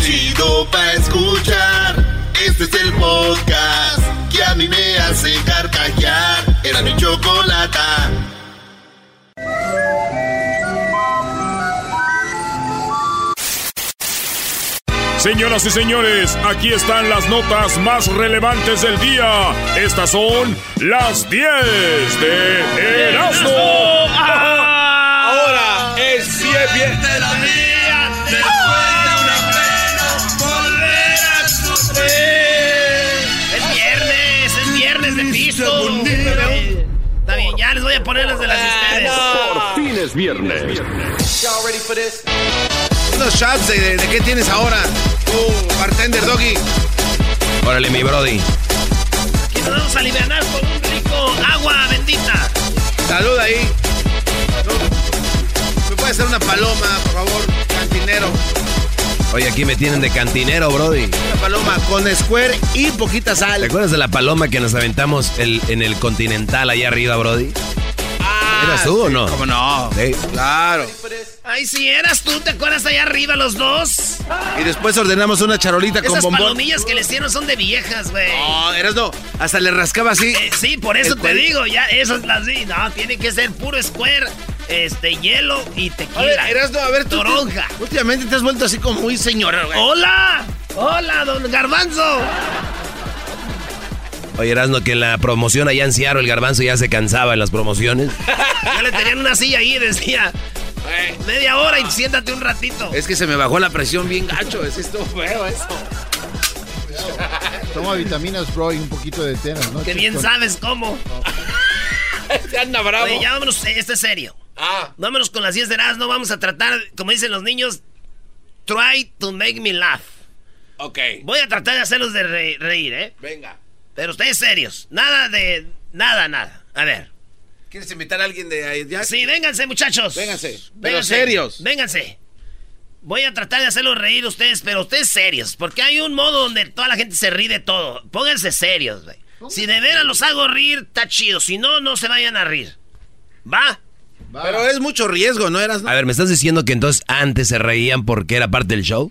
chido pa' escuchar. Este es el podcast que a mí me hace carcajear. Era mi chocolata. Señoras y señores, aquí están las notas más relevantes del día. Estas son las 10 de Erasmo. Ahora es bien, bien. de la ya les voy a poner las de las de ustedes. Por fin es viernes. Y'all ready for this? Unos shots de, de qué tienes ahora, tú, bartender doggy. Órale, mi Brody. Aquí nos vamos a aliviar con un rico agua bendita. Salud ahí. ¿Me puede hacer una paloma, por favor, cantinero? Oye, aquí me tienen de cantinero, Brody. Una paloma con square y poquita ¿Te sal. acuerdas de la paloma que nos aventamos el- en el Continental allá arriba, Brody? Ah, ¿Eras tú o no? ¿Cómo no? Sí. Claro. Ay, si eras tú, ¿te acuerdas allá arriba los dos? Y después ordenamos una charolita con Esas bombón. palomillas que les dieron son de viejas, güey. No, eras no. Hasta le rascaba así. Eh, sí, por eso te digo, ya, esas las sí. No, tiene que ser puro square, este, hielo y A ver, tequila. Erasno, a ver, tú. Toronja. Últimamente te has vuelto así como muy señora, güey. ¡Hola! ¡Hola, don Garbanzo! Oye, Erasno, que en la promoción allá en Seattle el garbanzo ya se cansaba en las promociones. Ya le tenían una silla ahí, decía. Media hora y siéntate un ratito. Es que se me bajó la presión bien gacho. Es esto feo eso. Toma vitaminas, bro, y un poquito de tena, ¿no? Que bien sabes cómo. Este anda bravo. Oye, ya vámonos, eh, este es serio. Ah, Vámonos con las 10 de no Vamos a tratar, como dicen los niños, try to make me laugh. ok. Voy a tratar de hacerlos de re- reír, ¿eh? Venga. Pero ustedes serios. Nada de. Nada, nada. A ver. ¿Quieres invitar a alguien de ahí? ya? Sí, vénganse, muchachos. Vénganse. Pero serios. Vénganse. Voy a tratar de hacerlos reír ustedes, pero ustedes serios. Porque hay un modo donde toda la gente se ríe de todo. Pónganse serios, güey. Si de veras los hago reír, está chido. Si no, no se vayan a reír. ¿Va? Va. Pero es mucho riesgo, ¿no eras? A ver, ¿me estás diciendo que entonces antes se reían porque era parte del show?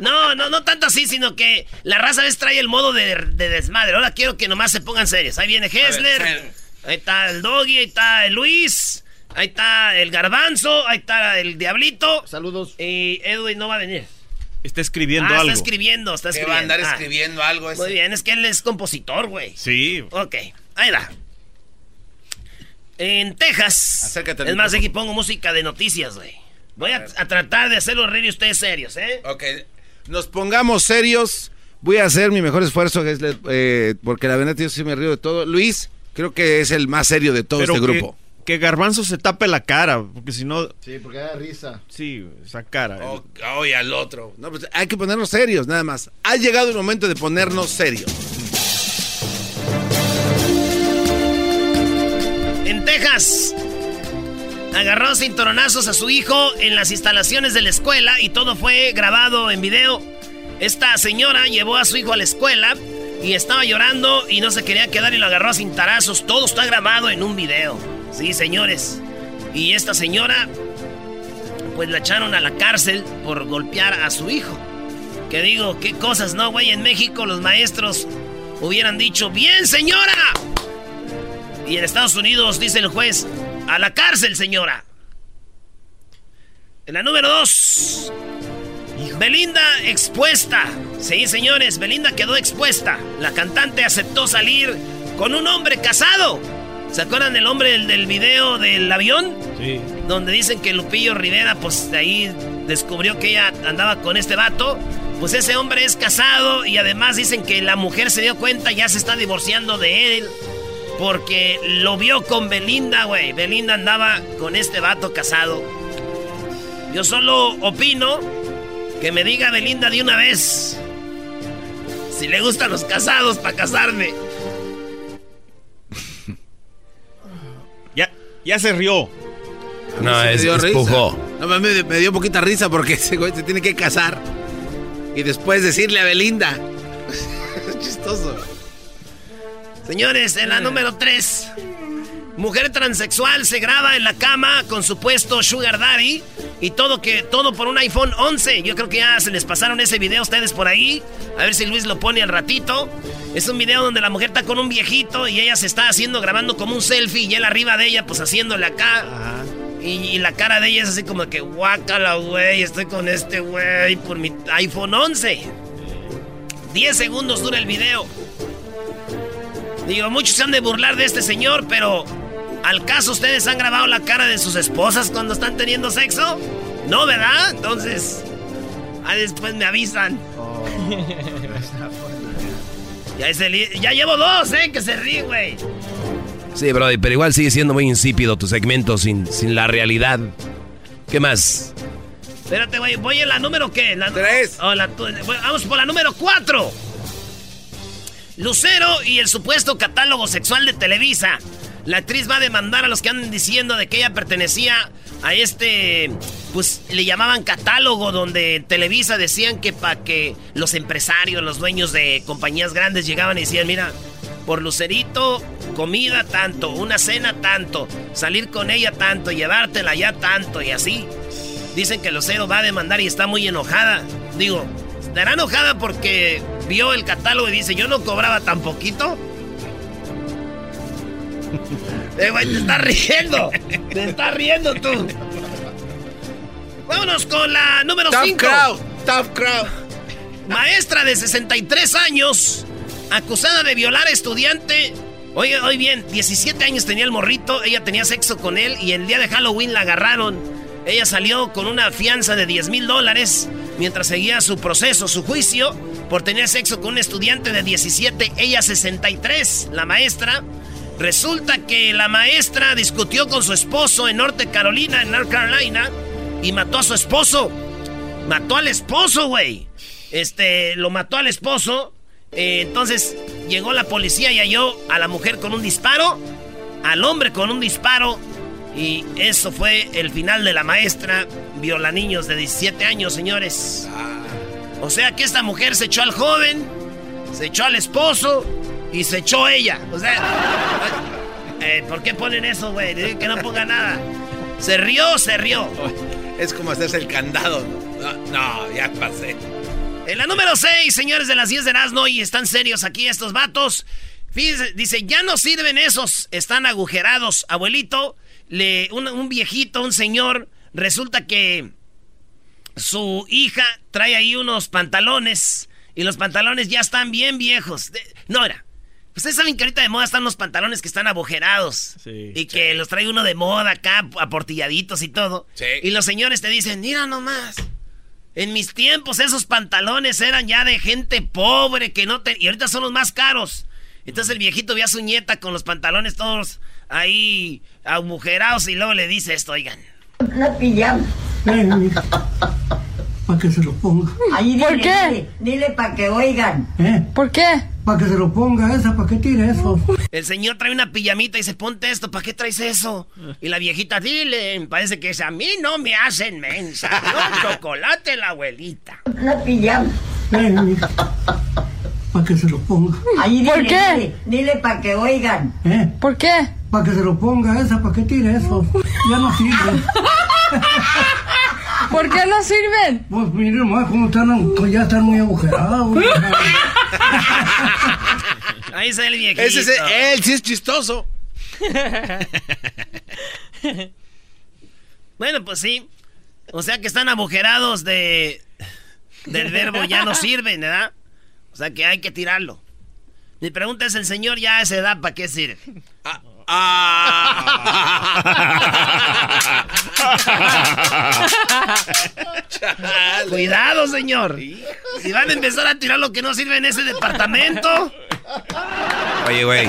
No, no, no tanto así, sino que la raza a veces trae el modo de, de desmadre. Ahora quiero que nomás se pongan serios. Ahí viene Hessler, ver. ahí está el Doggy, ahí está el Luis, ahí está el Garbanzo, ahí está el Diablito. Saludos. Y Edwin no va a venir. Está escribiendo ah, algo. está escribiendo, está Que escribiendo. va a andar Ah, escribiendo algo ese. Muy bien, es que él es compositor, güey. Sí. Ok, ahí va. En Texas. Acércate Es más, aquí pongo música de noticias, güey. Voy a, a tratar de hacerlo reír y ustedes serios, ¿eh? Ok. Nos pongamos serios. Voy a hacer mi mejor esfuerzo, eh, porque la verdad yo sí me río de todo. Luis, creo que es el más serio de todo Pero este que- grupo. Que Garbanzo se tape la cara, porque si no, Sí, porque da risa. sí, esa cara. Oh, Oye, al otro. No, pues hay que ponernos serios, nada más. Ha llegado el momento de ponernos serios. Texas. Agarró cinturonazos a su hijo en las instalaciones de la escuela y todo fue grabado en video. Esta señora llevó a su hijo a la escuela y estaba llorando y no se quería quedar y lo agarró a cintarazos. Todo está grabado en un video. Sí, señores. Y esta señora, pues la echaron a la cárcel por golpear a su hijo. Que digo, qué cosas, ¿no, güey? En México los maestros hubieran dicho, bien, señora. Y en Estados Unidos dice el juez, a la cárcel, señora. En la número dos, Belinda expuesta. Sí, señores, Belinda quedó expuesta. La cantante aceptó salir con un hombre casado. ¿Se acuerdan del hombre del, del video del avión? Sí. Donde dicen que Lupillo Rivera, pues de ahí descubrió que ella andaba con este vato. Pues ese hombre es casado y además dicen que la mujer se dio cuenta y ya se está divorciando de él. Porque lo vio con Belinda, güey. Belinda andaba con este vato casado. Yo solo opino que me diga Belinda de una vez. Si le gustan los casados para casarme. Ya, ya se rió. No, me es, dio es risa. pujó. No, me, me dio poquita risa porque ese güey se tiene que casar. Y después decirle a Belinda. es chistoso. Señores, en la número 3. Mujer transexual se graba en la cama con supuesto sugar daddy y todo que todo por un iPhone 11. Yo creo que ya se les pasaron ese video a ustedes por ahí. A ver si Luis lo pone al ratito. Es un video donde la mujer está con un viejito y ella se está haciendo grabando como un selfie y él arriba de ella pues haciéndole acá. Y, y la cara de ella es así como que guácala, güey, estoy con este güey por mi iPhone 11. 10 segundos dura el video. Digo, muchos se han de burlar de este señor, pero ¿al caso ustedes han grabado la cara de sus esposas cuando están teniendo sexo? No, ¿verdad? Entonces, ahí después me avisan. ya, es el- ya llevo dos, ¿eh? Que se ríe, güey. Sí, Brody, pero igual sigue siendo muy insípido tu segmento sin, sin la realidad. ¿Qué más? Espérate, güey. ¿Voy en la número qué? La, Tres. Oh, la vamos por la número cuatro. Lucero y el supuesto catálogo sexual de Televisa. La actriz va a demandar a los que andan diciendo de que ella pertenecía a este, pues le llamaban catálogo, donde Televisa decían que para que los empresarios, los dueños de compañías grandes llegaban y decían, mira, por Lucerito, comida tanto, una cena tanto, salir con ella tanto, llevártela ya tanto y así. Dicen que Lucero va a demandar y está muy enojada. Digo, ¿estará enojada porque vio el catálogo y dice, yo no cobraba tan poquito? Eh, güey, te estás riendo. Te estás riendo tú. Vámonos con la número Tough 5. crowd, tough crowd. Maestra de 63 años, acusada de violar a estudiante. Oye, oye bien, 17 años tenía el morrito, ella tenía sexo con él y el día de Halloween la agarraron. Ella salió con una fianza de 10 mil dólares mientras seguía su proceso, su juicio, por tener sexo con un estudiante de 17, ella 63, la maestra. Resulta que la maestra discutió con su esposo en Norte Carolina, en North Carolina, y mató a su esposo. Mató al esposo, güey. Este, lo mató al esposo. Eh, entonces llegó la policía y halló a la mujer con un disparo, al hombre con un disparo. Y eso fue el final de la maestra. Viola niños de 17 años, señores. O sea que esta mujer se echó al joven, se echó al esposo y se echó ella. O sea, eh, ¿por qué ponen eso, güey? Que no ponga nada. Se rió, se rió. Es como hacerse el candado. No, no, ya pasé. En la número 6, señores de las 10 de Erasmo, y están serios aquí estos vatos. Fíjense, dice, ya no sirven esos, están agujerados. Abuelito, le, un, un viejito, un señor, resulta que su hija trae ahí unos pantalones y los pantalones ya están bien viejos. De- no era. Ustedes saben que ahorita de moda están los pantalones que están agujerados. Sí. y que los trae uno de moda acá, aportilladitos y todo. Sí. Y los señores te dicen, mira nomás. En mis tiempos esos pantalones eran ya de gente pobre que no te... Y ahorita son los más caros. Entonces el viejito ve a su nieta con los pantalones todos ahí agujerados y luego le dice esto, oigan. Una pijama. Para que se lo ponga. Ahí ¿Por dile, qué? Dile, dile para que oigan. ¿Eh? ¿Por qué? Para que se lo ponga esa, ¿para qué tire eso? El señor trae una pijamita y se ponte esto, ¿para qué traes eso? Y la viejita, dile, parece que es a mí no me hacen mensa. No, chocolate la abuelita. Una pijama. Para que se lo ponga. Ahí dile, ¿Por qué? Dile, dile para que oigan. ¿Eh? ¿Por qué? Para que se lo ponga esa, ¿para qué tire eso? Ya no sirve. ¿Por qué no sirven? Pues mire nomás cómo están, pues ya están muy agujerados. Ahí está el viejito. Ese es él, sí es chistoso. Bueno, pues sí. O sea que están agujerados de del verbo ya no sirven, ¿verdad? O sea que hay que tirarlo. Mi pregunta es, ¿el señor ya a esa edad para qué sirve? Cuidado, señor. Si van a empezar a tirar lo que no sirve en ese departamento. Oye, güey.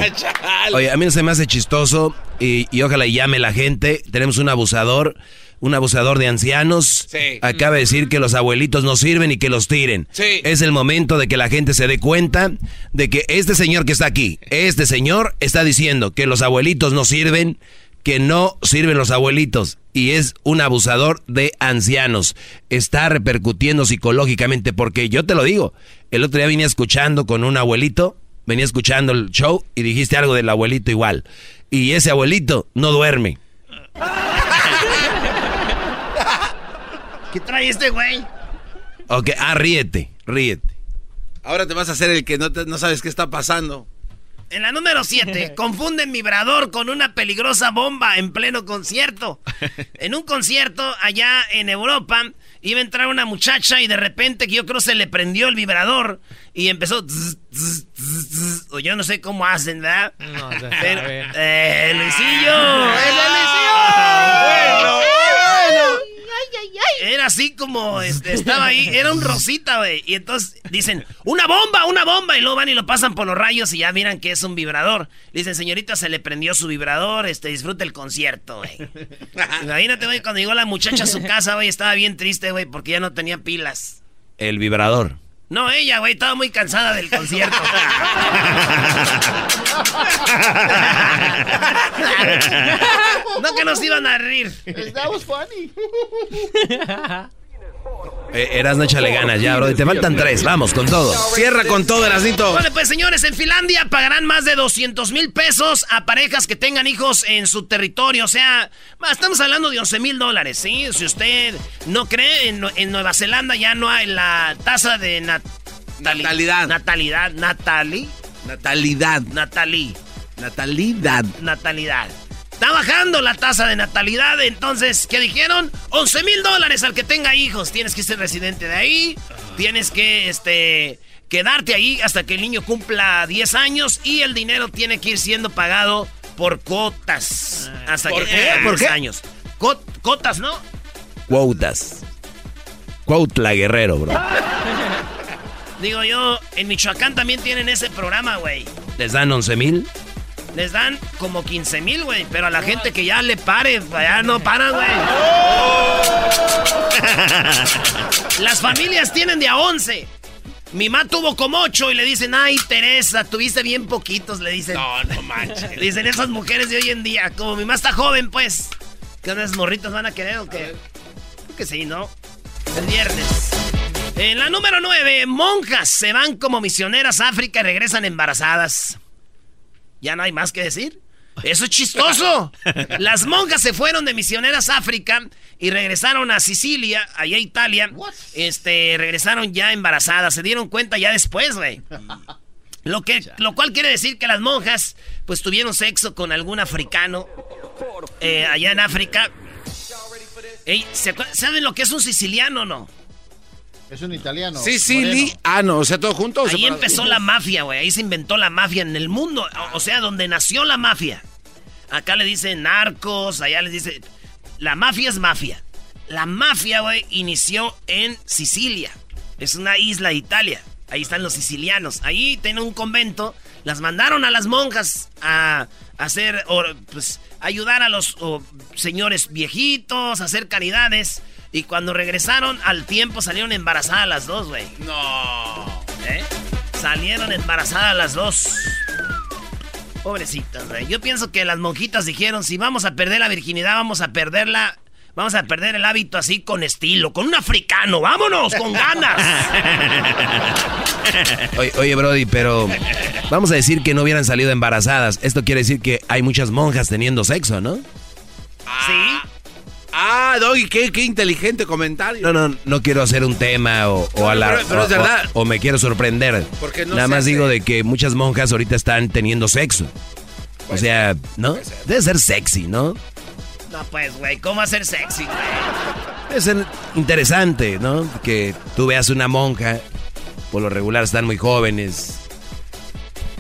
Oye, a mí no se me hace chistoso y, y ojalá y llame la gente. Tenemos un abusador, un abusador de ancianos. Sí. Acaba de decir que los abuelitos no sirven y que los tiren. Sí. Es el momento de que la gente se dé cuenta de que este señor que está aquí, este señor está diciendo que los abuelitos no sirven, que no sirven los abuelitos y es un abusador de ancianos. Está repercutiendo psicológicamente porque yo te lo digo, el otro día vine escuchando con un abuelito, venía escuchando el show y dijiste algo del abuelito igual. Y ese abuelito no duerme. ¿Qué trae este güey? Ok, ah, ríete, ríete. Ahora te vas a hacer el que no, te- no sabes qué está pasando. En la número 7, confunden vibrador con una peligrosa bomba en pleno concierto. En un concierto allá en Europa iba a entrar una muchacha y de repente que yo creo se le prendió el vibrador y empezó... tss, tss, tss, tss, o yo no sé cómo hacen, ¿verdad? No, se Pero. ¡Eh, Luisillo! ¡Es el Bueno, Era así como este, estaba ahí, era un rosita, güey. Y entonces dicen, una bomba, una bomba. Y luego van y lo pasan por los rayos y ya miran que es un vibrador. Le dicen, señorita, se le prendió su vibrador, este, disfrute el concierto, güey. Imagínate, güey, cuando llegó la muchacha a su casa, güey, estaba bien triste, güey, porque ya no tenía pilas. El vibrador. No, ella, güey, estaba muy cansada del concierto. no que nos iban a rir. That was funny. Eh, Eras no échale ganas ya, bro. Te faltan tres. Vamos con todo. Cierra con todo, Erasnito. Bueno, pues señores, en Finlandia pagarán más de 200 mil pesos a parejas que tengan hijos en su territorio. O sea, estamos hablando de 11 mil dólares, ¿sí? Si usted no cree, en, en Nueva Zelanda ya no hay la tasa de nat- Natalidad. Natalidad. Natali. Natalidad. Natalí. Natalidad. Natalidad. Está bajando la tasa de natalidad, entonces, ¿qué dijeron? 11 mil dólares al que tenga hijos. Tienes que ser residente de ahí, tienes que, este, quedarte ahí hasta que el niño cumpla 10 años y el dinero tiene que ir siendo pagado por cotas. Hasta ¿Por que qué? ¿Por 10 qué? años. Cot- cotas, ¿no? Cuautas. Cuautla Guerrero, bro. Digo yo, en Michoacán también tienen ese programa, güey. ¿Les dan 11 mil? Les dan como 15 mil, güey. Pero a la gente que ya le pare, ya no paran, güey. Las familias tienen de a 11. Mi mamá tuvo como 8 y le dicen, ay, Teresa, tuviste bien poquitos, le dicen. No, no manches. Le dicen esas mujeres de hoy en día. Como mi mamá está joven, pues. ¿Qué unas morritas van a querer o qué? Creo que sí, ¿no? El viernes. En la número 9, monjas se van como misioneras a África y regresan embarazadas. ¿Ya no hay más que decir? Eso es chistoso. Las monjas se fueron de misioneras a África y regresaron a Sicilia, allá a Italia. Este, regresaron ya embarazadas. Se dieron cuenta ya después, güey. Lo, que, lo cual quiere decir que las monjas, pues tuvieron sexo con algún africano eh, allá en África. Ey, ¿se acuer- ¿Saben lo que es un siciliano o no? Es un italiano. Sicily. Ah, no, o sea, todo junto. o Ahí separado? empezó la mafia, güey. Ahí se inventó la mafia en el mundo. O, o sea, donde nació la mafia. Acá le dicen narcos, allá les dice... La mafia es mafia. La mafia, güey, inició en Sicilia. Es una isla de Italia. Ahí están los sicilianos. Ahí tienen un convento. Las mandaron a las monjas a hacer, or- pues, ayudar a los o, señores viejitos, a hacer caridades. Y cuando regresaron, al tiempo salieron embarazadas las dos, güey. No. ¿Eh? Salieron embarazadas las dos. Pobrecitas, güey. Yo pienso que las monjitas dijeron, si vamos a perder la virginidad, vamos a perderla... Vamos a perder el hábito así con estilo, con un africano. ¡Vámonos! ¡Con ganas! Oye, oye, Brody, pero vamos a decir que no hubieran salido embarazadas. Esto quiere decir que hay muchas monjas teniendo sexo, ¿no? ¿Sí? Ah, Doggy, qué, qué inteligente comentario. No, no, no quiero hacer un tema o, o la, Pero- pero es o- verdad. o me quiero sorprender. Porque no Nada más hace. digo de que muchas monjas ahorita están teniendo sexo. O sea, ¿no? Debe ser sexy, ¿no? No, pues, güey, ¿cómo hacer sexy, güey? Debe ser interesante, ¿no? Que tú veas una monja, por lo regular están muy jóvenes.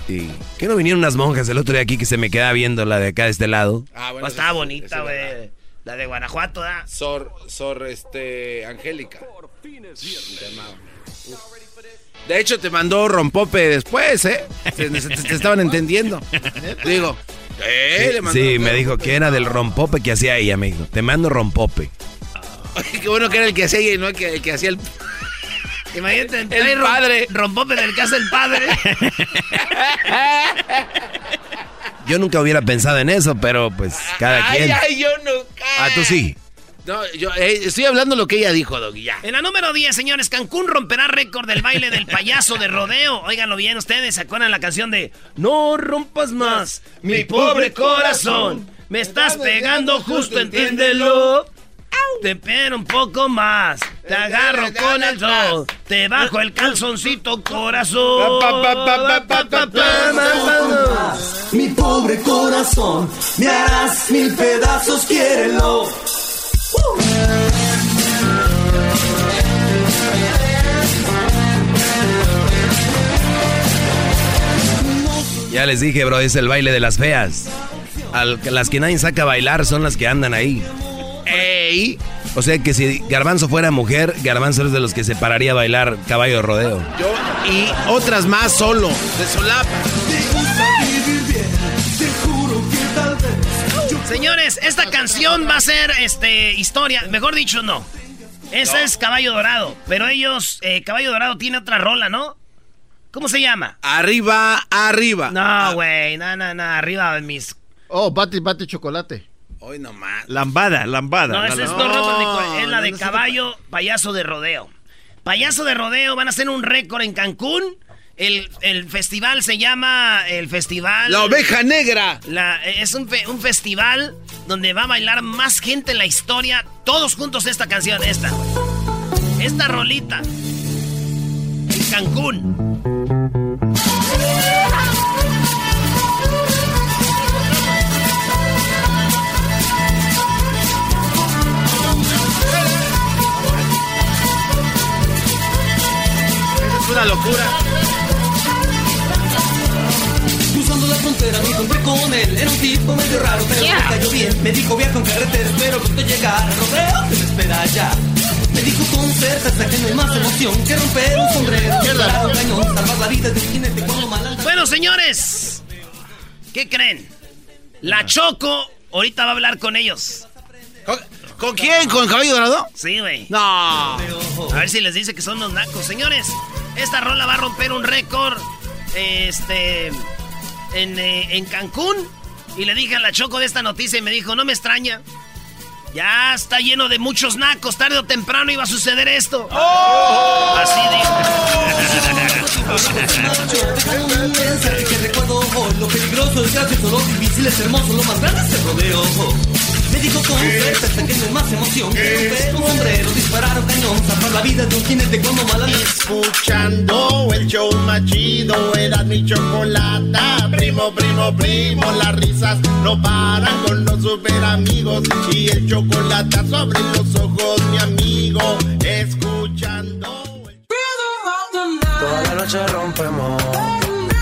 Y que no vinieron unas monjas el otro día aquí que se me quedaba viendo la de acá de este lado. Ah, Pues estaba bonita, güey. La de Guanajuato, ¿da? Sor, Sor, este, Angélica. De hecho, te mandó rompope después, ¿eh? Te, estaban entendiendo. Digo, ¿eh? Le mandó Sí, me dijo que era del rompope que hacía ella, me dijo. Te mando rompope. Ay, qué bueno que era el que hacía ella y no el que, el que hacía el... Imagínate, El rom- padre. Rompope del que hace el padre. Yo nunca hubiera pensado en eso, pero pues cada ay, quien. ay, yo nunca. Ah, tú sí. No, yo eh, estoy hablando lo que ella dijo, Doggy, ya. En la número 10, señores, Cancún romperá récord del baile del payaso de rodeo. Óiganlo bien ustedes, ¿se acuerdan la canción de No rompas más mi pobre corazón? Me estás pegando justo, entiéndelo. Te pego un poco más, te agarro con el sol, te bajo el calzoncito corazón. Mi pobre corazón, me harás mil pedazos, quiérelo. Ya les dije, bro, es el baile de las feas. Al- las que nadie saca a bailar son las que andan ahí. ¡Ey! O sea que si Garbanzo fuera mujer, Garbanzo es de los que se pararía a bailar caballo de rodeo. Yo y otras más solo, de solapa. Señores, esta canción va a ser este historia, mejor dicho, no. Esa es Caballo Dorado, pero ellos, eh, Caballo Dorado tiene otra rola, ¿no? ¿Cómo se llama? Arriba, arriba. No, güey, no, no, no, arriba mis... Oh, bate, bate chocolate. Hoy nomás. Lambada, lambada. No, La esa es, no, cu- es la no, de no caballo, payaso de rodeo. Payaso de rodeo, van a hacer un récord en Cancún. El, el festival se llama el festival... La oveja negra. La- es un, fe- un festival donde va a bailar más gente en la historia. Todos juntos esta canción, esta. Esta rolita. En Cancún. Una locura. Cruzando la frontera me encontré con él. Era un tipo medio raro, pero Yeah. me cayó bien. Me dijo viaja en carretera, espero pronto llegar. Rodeo que me espera allá. Me dijo con certeza que no hay más emoción que romper un sombrero, un cañón, salvar la vida de un jinete cuando mal. Bueno, señores. ¿Qué creen? La Choco ahorita va a hablar con ellos. ¿Con, con quién? ¿Con Caballo Dorado? Sí, güey. No. A ver si les dice que son los nacos. Señores, esta rola va a romper un récord. Este. En, eh, en Cancún. Y le dije a la Choco de esta noticia y me dijo: No me extraña. Ya está lleno de muchos nacos. Tarde o temprano iba a suceder esto. Así Un Me dijo con certeza que más emoción que romper un sombrero, disparar un cañón, salvar la vida de un jinete cuando mal anda. Escuchando el show más chido, era mi chocolata. Primo, primo, primo, las risas no paran con los super amigos. Y el chocolate sobre los ojos, mi amigo. Escuchando. Toda la noche rompemos,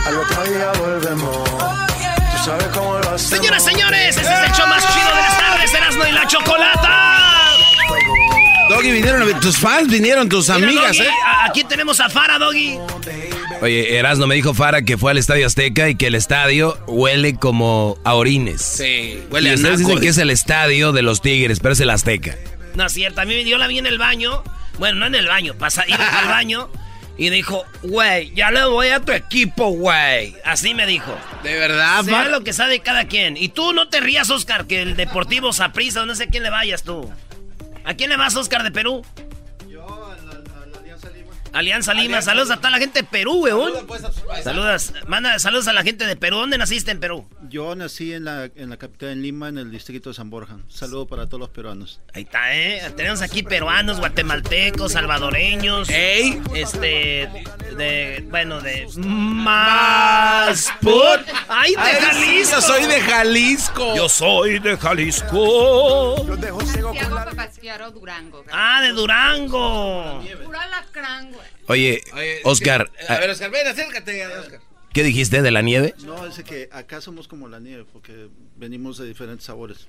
al otro día volvemos. Tú sabes cómo lo hacemos. Señoras, señores, este es el show más chido Erasmo y la Chocolata. Doggy, vinieron tus fans, vinieron tus Mira, amigas, Doggy, ¿eh? Aquí tenemos a Fara, Doggy. Oye, Erasmo me dijo Fara que fue al Estadio Azteca y que el estadio huele como a orines. Sí, huele y a ustedes naco. dicen que es el estadio de los Tigres, pero es el Azteca. No es cierto, a mí yo la vi en el baño. Bueno, no en el baño, pasa, iba al baño y dijo, güey, ya le voy a tu equipo, güey. Así me dijo. ¿De verdad, Far? lo que sabe cada quien. Y tú no te rías, Oscar, que el Deportivo Saprissa, no sé a quién le vayas tú. ¿A quién le vas, Oscar, de Perú? Alianza Lima. Saludos a toda la gente de Perú, weón. Saludos. Manda saludos a la gente de Perú. ¿Dónde naciste en Perú? Yo nací en la, en la capital, en Lima, en el distrito de San Borja. Un saludo para todos los peruanos. Ahí está, ¿eh? Tenemos aquí peruanos, guatemaltecos, salvadoreños. ¡Ey! Este. De. Bueno, de. Más. Put. ¡Ay, de Ay, Jalisco! yo soy de Jalisco. Yo soy de Jalisco. Santiago Papasquiaro, Durango. Ah, de Durango. Alacrán, Oye, Oscar, A ver, Oscar, ven, acércate, Oscar. ¿qué dijiste de la nieve? No, es que acá somos como la nieve, porque venimos de diferentes sabores.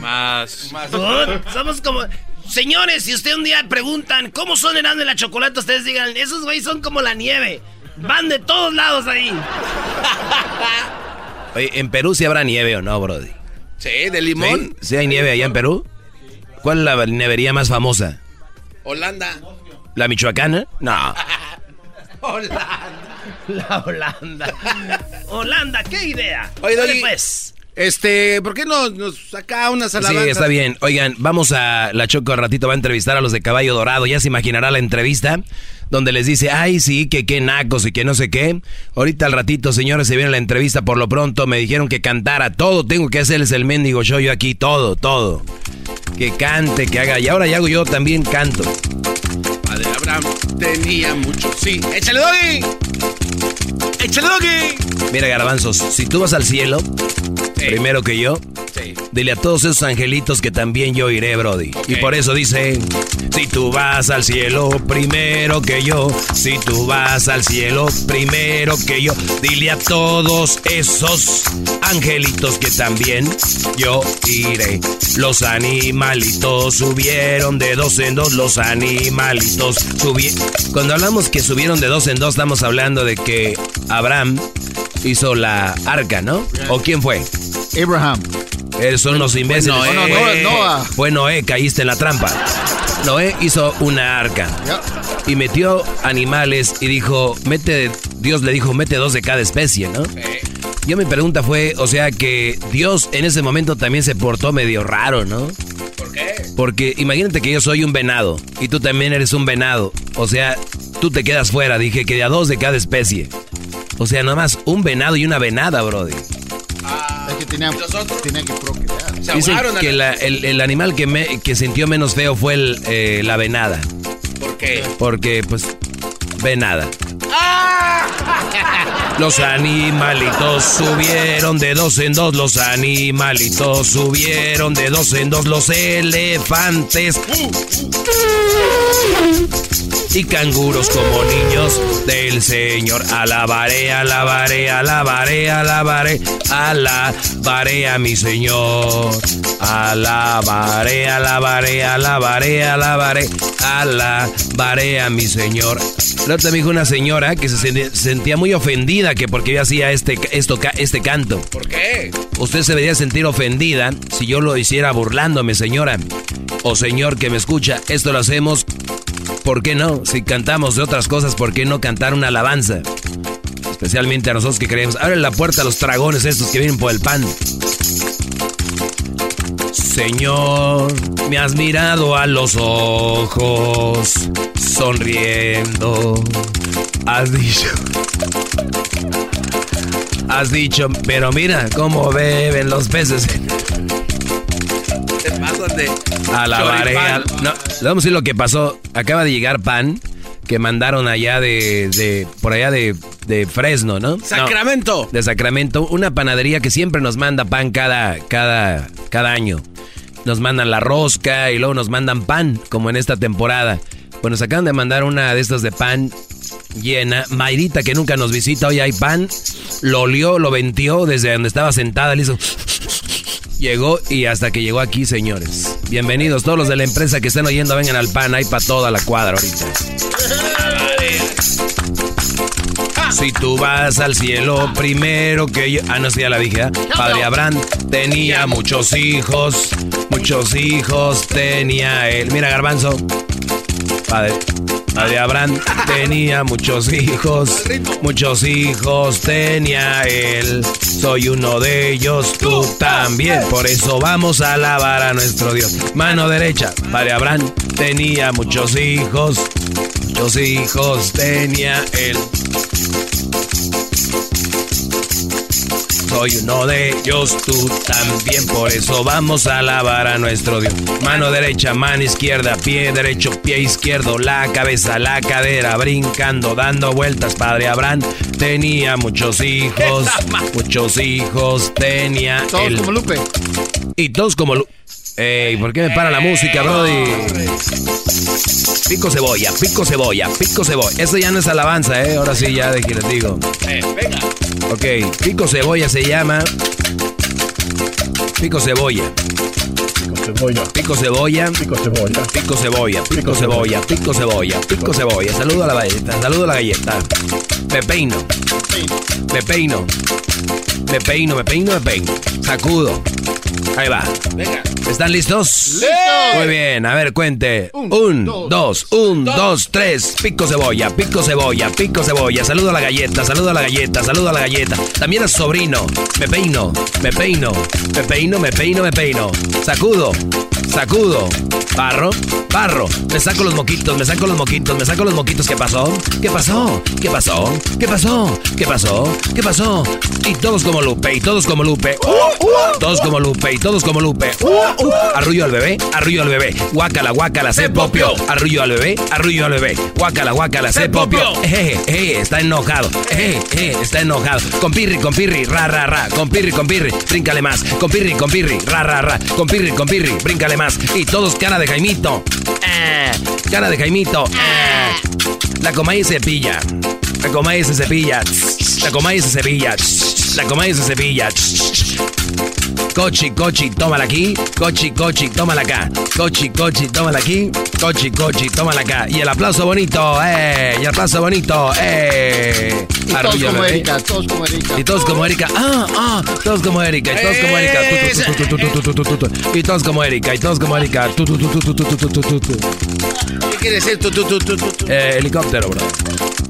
Más. Put, Somos como. Señores, si usted un día preguntan cómo son Erasmo y la chocolate, ustedes digan, esos güeyes son como la nieve. Van de todos lados ahí. Oye, ¿en Perú sí habrá nieve o no, Brody? Sí, de limón. ¿Sí? ¿Sí hay nieve allá en Perú? ¿Cuál es la nevería más famosa? Holanda. ¿La michoacana? No. La Holanda. Holanda, ¿qué idea? Oye, Dale, pues. Este, ¿por qué no nos saca unas alabanzas? Sí, está bien. Oigan, vamos a la Choco al ratito va a entrevistar a los de Caballo Dorado. Ya se imaginará la entrevista donde les dice, ay, sí, que qué nacos y que no sé qué. Ahorita al ratito, señores, se viene la entrevista por lo pronto. Me dijeron que cantara todo. Tengo que hacerles el mendigo show yo aquí, todo, todo. Que cante, que haga. Y ahora ya hago yo también canto. Padre Abraham tenía mucho. Sí, échale doggy. Échale doggy. Mira, garbanzos, si tú vas al cielo, primero que yo, dile a todos esos angelitos que también yo iré, Brody. Y por eso dice, si tú vas al cielo, primero que yo, si tú vas al cielo, primero que yo, dile a todos esos angelitos que también yo iré. Los animalitos subieron de dos en dos, los animalitos subieron. Cuando hablamos que subieron de dos en dos, estamos hablando de que Abraham hizo la arca, ¿no? ¿O quién fue? Abraham. Esos son los imbéciles. Noé. No, no, Fue- Noah. Fue Noé, caíste en la trampa. Noé hizo una arca y metió animales y dijo, mete, Dios le dijo, mete dos de cada especie, ¿no? Yo mi pregunta fue, o sea que Dios en ese momento también se portó medio raro, ¿no? ¿Por qué? Porque imagínate que yo soy un venado y tú también eres un venado. O sea, tú te quedas fuera. Dije que de a dos de cada especie. O sea, nada más un venado y una venada, Brody. Es que tenía, tenía que procrear. Dicen que la- el, el animal que, me- que sintió menos feo fue el, eh, la venada. ¿Por qué? Porque, pues, venada. Los animalitos subieron de dos en dos, los animalitos subieron de dos en dos, los elefantes y canguros como niños del Señor. Alabaré, alabaré, alabaré, alabaré, alabaré a mi Señor. Alabaré, alabaré, alabaré, alabaré, alabaré a mi Señor. La otra me dijo una señora que se sentía- muy ofendida que porque yo hacía este, esto, este canto. ¿Por qué? Usted se debería sentir ofendida si yo lo hiciera burlándome, señora. O señor que me escucha, esto lo hacemos, ¿por qué no? Si cantamos de otras cosas, ¿por qué no cantar una alabanza? Especialmente a nosotros que creemos. Abre la puerta a los dragones estos que vienen por el pan. Señor, me has mirado a los ojos, sonriendo. Has dicho. Has dicho, pero mira cómo beben los peces. Te pasan de. A la barea. No, vamos a decir lo que pasó. Acaba de llegar pan que mandaron allá de, de por allá de, de Fresno, ¿no? Sacramento. No, de Sacramento, una panadería que siempre nos manda pan cada, cada, cada año. Nos mandan la rosca y luego nos mandan pan, como en esta temporada. Bueno, nos acaban de mandar una de estas de pan llena. Mayrita, que nunca nos visita, hoy hay pan. Lo olió, lo ventió desde donde estaba sentada, le hizo... Llegó y hasta que llegó aquí, señores. Bienvenidos todos los de la empresa que están oyendo, vengan al pan, hay para toda la cuadra ahorita. Si tú vas al cielo primero que yo... Ah, no, sí, ya la dije. ¿eh? Padre Abraham tenía muchos hijos, muchos hijos tenía él. Mira, garbanzo. Padre, padre Abraham tenía muchos hijos, muchos hijos tenía él. Soy uno de ellos, tú también. Por eso vamos a alabar a nuestro Dios. Mano derecha, padre Abraham tenía muchos hijos, muchos hijos tenía él. Soy uno de ellos, tú también, por eso vamos a alabar a nuestro Dios. Mano derecha, mano izquierda, pie derecho, pie izquierdo, la cabeza, la cadera, brincando, dando vueltas. Padre Abraham tenía muchos hijos, muchos hijos tenía Todos como Lupe. Y todos como... Lu- Ey, ¿por qué me para la música, Brody? Pico cebolla, pico cebolla, pico cebolla. Eso ya no es alabanza, ¿eh? Ahora sí, ya de que les digo. venga. Ok, pico cebolla se llama. Pico cebolla. Cebolla. Pico cebolla. Pico cebolla. Pico cebolla, pico cebolla, pico cebolla, pico cebolla. Saludo a la galleta, saludo a la galleta. Me peino. Me peino. Me peino, me peino, me peino. Sacudo. Ahí va. Venga. ¿Están listos? ¡Listos! Muy bien, a ver, cuente. Un, dos, un, dos, tres. Pico cebolla, pico cebolla, pico cebolla. Saludo a la galleta, saludo a la galleta, saludo a la galleta. También a su sobrino. Me peino, me peino, me peino, me peino, me peino. Sacudo, sacudo. Barro, barro. Me saco los moquitos, me saco los moquitos, me saco los moquitos. ¿Qué pasó? ¿Qué pasó? ¿Qué pasó? ¿Qué pasó? ¿Qué pasó? ¿Qué pasó? Y todos como Lupe, y todos como Lupe. Todos como Lupe, y todos como Lupe. Arrullo al bebé, arrullo al bebé. Guácala, guácala, se popio. Arrullo al bebé, arrullo al bebé. Guácala, guácala, se popio. Eh, eh, está enojado. Eh, eh, está enojado. Con pirri, con pirri, ra, ra, ra. Con pirri, con pirri, bríncale más. Con pirri, con pirri, ra, ra, ra. Con pirri, con pirri, bríncale más. Y todos cara de Jaimito. Eh, cara de Jaimito. Eh. La Comay se cepilla. La Comay se cepilla. La Comay se cepilla. La comedia se cepilla. Cochi, cochi, tómala aquí. Cochi, cochi, tómala acá. Cochi, cochi, tómala aquí. Cochi, cochi, tómala acá. Y el aplauso bonito, eh. Y el aplauso bonito, eh. Y todos como bebé. Erika, todos como Erika. Y todos como Erika. Ah, ah, todos como Erika. Y todos como Erika. Y todos como Erika. Y todos como Erika. ¿Qué quiere decir? Eh, helicóptero, bro.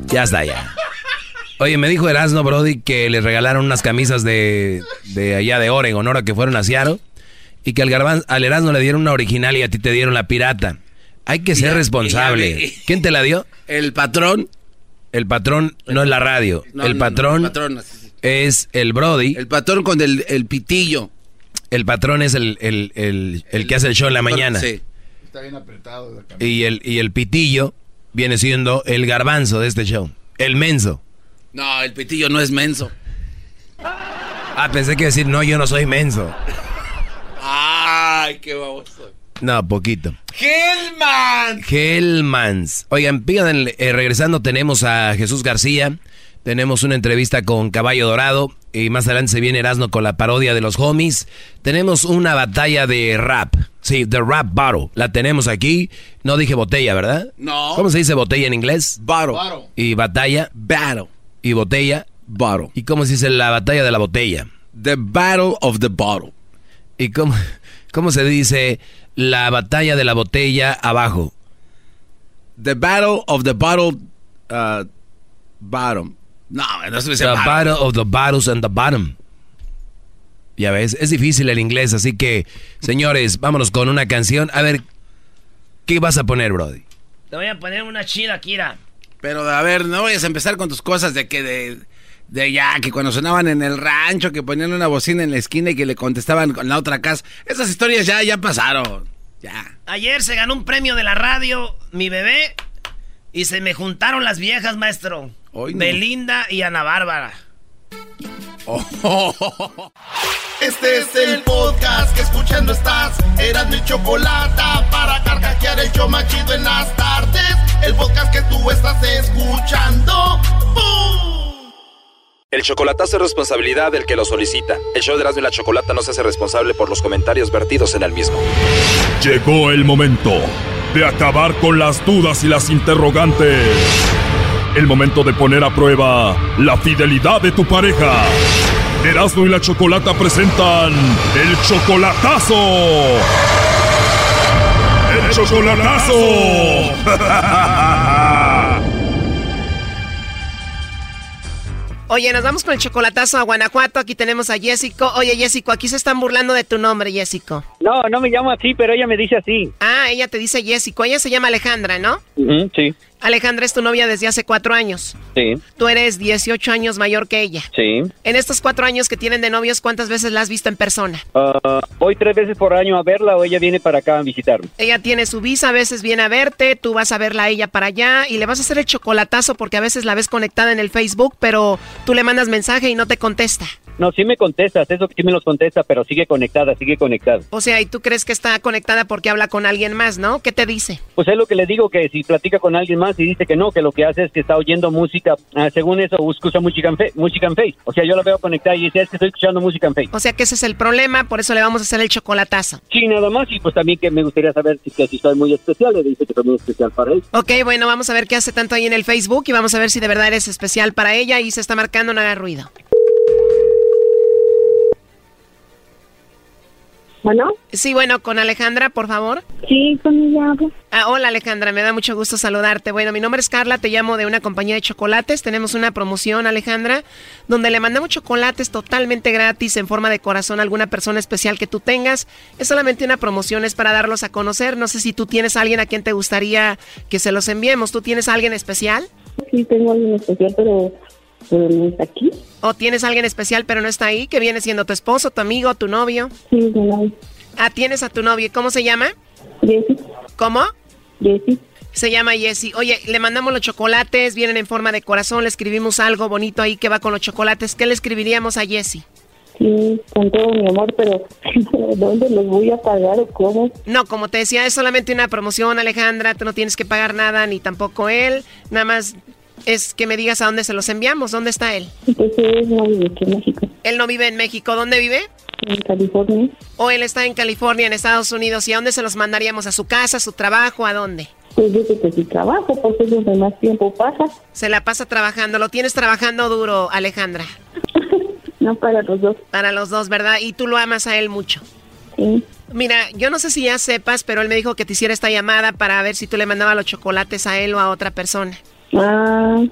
Ya está, ya. Oye, me dijo Erasno, Brody, que le regalaron unas camisas de, de allá de Oregon, ahora que fueron a Seattle, y que al, Garban- al Erasno le dieron una original y a ti te dieron la pirata. Hay que ser Ya, responsable. ya, ¿Quién te la dio? El patrón. El patrón no es la radio. No, el no, no, patrón, el patrón, sí, sí. es el Brody. El patrón con el, el pitillo. El patrón es el, el, el, el que hace el show en la mañana. Sí. Está bien apretado la camisa. Y el, y el pitillo viene siendo el garbanzo de este show. El menso. No, el pitillo no es menso. Ah, pensé que iba a decir, no, yo no soy menso. Ay, qué baboso. No, poquito. Hellman. Hellmans. Oigan, pídanle, eh, regresando tenemos a Jesús García. Tenemos una entrevista con Caballo Dorado. Y más adelante se viene Erasmo con la parodia de los homies. Tenemos una batalla de rap. Sí, de rap battle. La tenemos aquí. No dije botella, ¿verdad? No. ¿Cómo se dice botella en inglés? Baro. Y batalla. Battle. Y botella. Bottle. ¿Y cómo se dice la batalla de la botella? The Battle of the Bottle. ¿Y cómo, cómo se dice la batalla de la botella abajo? The Battle of the Bottle. Uh, bottom. No, no se me dice The bottle. battle of the bottles and the bottom. Ya ves, es difícil el inglés, así que, señores, vámonos con una canción. A ver, ¿qué vas a poner, Brody? Te voy a poner una chida, Kira. Pero a ver, no vayas a empezar con tus cosas de que de, de ya, que cuando sonaban en el rancho, que ponían una bocina en la esquina y que le contestaban con la otra casa. Esas historias ya, ya pasaron. Ya. Ayer se ganó un premio de la radio, mi bebé, y se me juntaron las viejas, maestro. Hoy no. Belinda y Ana Bárbara. Este es el podcast que escuchando estás. Eran mi chocolate para carcajear el show machido en las tardes. El podcast que tú estás escuchando. ¡Bum! El chocolatazo es responsabilidad del que lo solicita. El show de Erasmo y la Chocolata no se hace responsable por los comentarios vertidos en el mismo. Llegó el momento de acabar con las dudas y las interrogantes. El momento de poner a prueba la fidelidad de tu pareja. Erasmo y la Chocolata presentan el chocolatazo. El chocolatazo. Oye, nos vamos con el chocolatazo a Guanajuato. Aquí tenemos a Jessico. Oye, Jessico, aquí se están burlando de tu nombre, Jessico. No, no me llamo así, pero ella me dice así. Ah, ella te dice Jessico. Ella se llama Alejandra, ¿no? Ujú, sí, Alejandra es tu novia desde hace cuatro años. sí, Tú eres 18 años mayor que ella. sí. En estos cuatro años que tienen de novios, ¿cuántas veces la has visto en persona? Ah, voy tres veces por año a verla o ella viene para acá a visitarme. Ella tiene su visa, a veces viene a verte, tú vas a verla a ella para allá y le vas a hacer el chocolatazo porque a veces la ves conectada en el Facebook, pero tú le mandas mensaje y no te contesta. No, sí me contestas, eso sí me los contesta, pero sigue conectada, sigue conectada. O sea, y tú crees que está conectada porque habla con alguien más, ¿no? ¿Qué te dice? Pues es lo que le digo, que si platica con alguien más y dice que no, que lo que hace es que está oyendo música, ah, según eso, escucha música en, fe- música en Face. O sea, yo la veo conectada y dice, es que estoy escuchando música en Face. O sea que ese es el problema, por eso le vamos a hacer el chocolatazo. Sí, nada más, y pues también que me gustaría saber si, que si soy muy especial, le dice que soy muy especial para él. Ok, bueno, vamos a ver qué hace tanto ahí en el Facebook y vamos a ver si de verdad eres especial para ella y se está marcando, no haga ruido. Bueno. Sí, bueno, con Alejandra, por favor. Sí, con ella. Ah, hola Alejandra, me da mucho gusto saludarte. Bueno, mi nombre es Carla, te llamo de una compañía de chocolates. Tenemos una promoción, Alejandra, donde le mandamos chocolates totalmente gratis en forma de corazón a alguna persona especial que tú tengas. Es solamente una promoción, es para darlos a conocer. No sé si tú tienes a alguien a quien te gustaría que se los enviemos. ¿Tú tienes a alguien especial? Sí, tengo a alguien especial, pero, pero no está aquí. ¿O tienes a alguien especial pero no está ahí? ¿Que viene siendo tu esposo, tu amigo, tu novio? Sí, no. Ah, tienes a tu novio. ¿Cómo se llama? Jessy. ¿Cómo? Jessy. Se llama Jessy. Oye, le mandamos los chocolates, vienen en forma de corazón, le escribimos algo bonito ahí que va con los chocolates. ¿Qué le escribiríamos a Jessy? Sí, con todo mi amor, pero ¿dónde los voy a pagar o cómo? No, como te decía, es solamente una promoción, Alejandra. Tú no tienes que pagar nada, ni tampoco él. Nada más es que me digas a dónde se los enviamos. ¿Dónde está él? Pues él no vive aquí en México. Él no vive en México. ¿Dónde vive? En California. ¿O él está en California, en Estados Unidos? ¿Y a dónde se los mandaríamos? ¿A su casa, a su trabajo? ¿A dónde? Pues dice que su trabajo, porque es donde más tiempo pasa. Se la pasa trabajando. ¿Lo tienes trabajando duro, Alejandra? no, para los dos. Para los dos, ¿verdad? Y tú lo amas a él mucho. Sí. Mira, yo no sé si ya sepas, pero él me dijo que te hiciera esta llamada para ver si tú le mandabas los chocolates a él o a otra persona. Ah,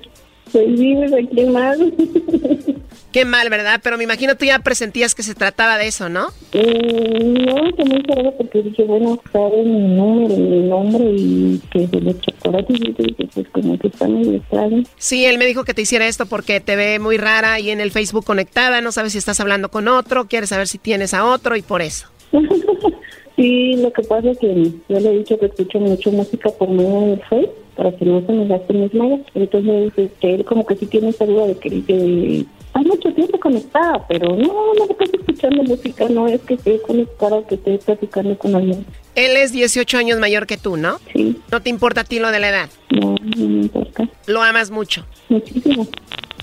pues vives aquí mal. Qué mal, ¿verdad? Pero me imagino tú ya presentías que se trataba de eso, ¿no? Mm, no, se me raro porque dije, bueno, sabe mi número, mi nombre y que de los chocolates y dije, pues como que está medio extraño. Sí, él me dijo que te hiciera esto porque te ve muy rara y en el Facebook conectada, no sabes si estás hablando con otro, quieres saber si tienes a otro y por eso. sí, lo que pasa es que yo le he dicho que escucho mucho música por medio del Facebook para que no se me gasten mis mallas. Entonces, este, él como que sí tiene esa duda de que dice, hay mucho tiempo conectada, pero no, no estoy escuchando música, no es que esté conectada, que esté platicando con alguien. Él es 18 años mayor que tú, ¿no? Sí. ¿No te importa a ti lo de la edad? No, no me importa. ¿Lo amas mucho? Muchísimo.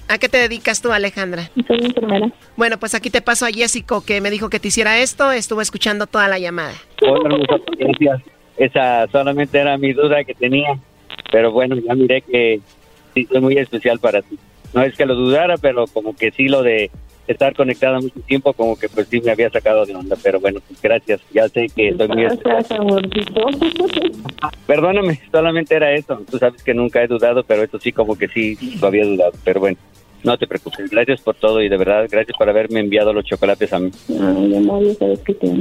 ¿A qué te dedicas tú, Alejandra? Soy enfermera. Bueno, pues aquí te paso a Jessico, que me dijo que te hiciera esto. Estuvo escuchando toda la llamada. Hola, muchas gracias. Esa solamente era mi duda que tenía. Pero bueno, ya miré que sí, es muy especial para ti. No es que lo dudara, pero como que sí lo de estar conectada mucho tiempo, como que pues sí me había sacado de onda. Pero bueno, pues gracias. Ya sé que soy muy especial. Perdóname, solamente era eso. Tú sabes que nunca he dudado, pero esto sí como que sí lo había dudado. Pero bueno, no te preocupes. Gracias por todo y de verdad, gracias por haberme enviado los chocolates a mí. Ay, amor, sabes que te.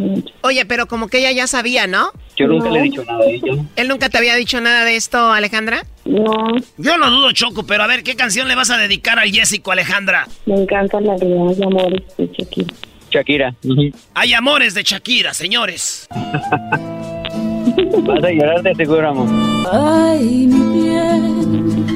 Oye, pero como que ella ya sabía, ¿no? Yo nunca le he dicho nada a ella. ¿Él nunca te había dicho nada de esto, Alejandra? No, Yo no dudo, Choco, pero a ver, ¿qué canción le vas a dedicar al Jessico, Alejandra? me encanta la de Ay, amores de Shakira. Shakira. Hay amores de Shakira, señores. Vas a llorar de seguro, amor. Ay, mi bien,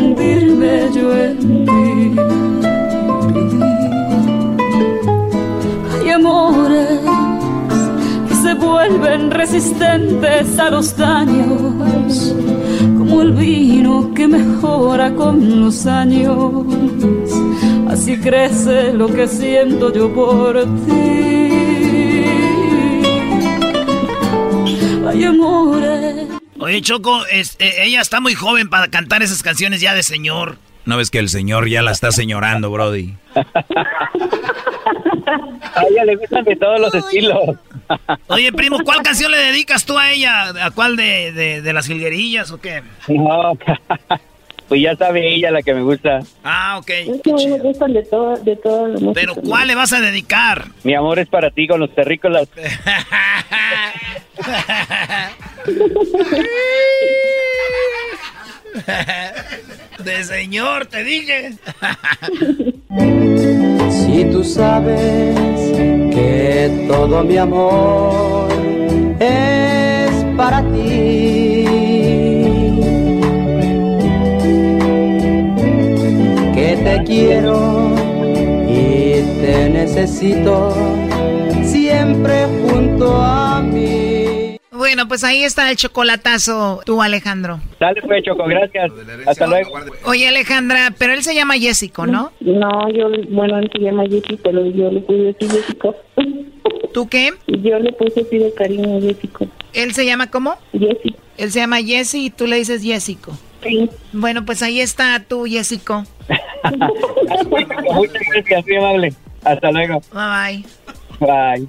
fundirme yo en ti. Hay amores que se vuelven resistentes a los daños, como el vino que mejora con los años. Así crece lo que siento yo por ti. Hay amores. Oye, Choco, este, ella está muy joven para cantar esas canciones ya de señor. ¿No ves que el señor ya la está señorando, Brody? A ella le gustan de todos los estilos. Oye, primo, ¿cuál canción le dedicas tú a ella? ¿A cuál de, de, de las jilguerillas o qué? No, pues ya sabe ella la que me gusta. Ah, ok. Es que me gustan de todo, de todo. Pero ¿cuál le vas a dedicar? Mi amor es para ti con los terrícolas. De señor, te dije. Si tú sabes que todo mi amor es para ti, que te quiero y te necesito siempre junto a mí. Bueno, pues ahí está el chocolatazo, tú, Alejandro. Dale, pues, Choco, gracias. Hasta luego. Oye, Alejandra, pero él se llama Jessico, ¿no? No, yo, bueno, él se llama Jessy, pero yo le puse decir Jessico. ¿Tú qué? Yo le puse así de cariño a Jessico. ¿Él se llama cómo? Jessy. Él se llama Jessy y tú le dices Jessico. Sí. Bueno, pues ahí está tú, Jessico. Muchas gracias, muy amable. Hasta luego. Bye bye. Bye.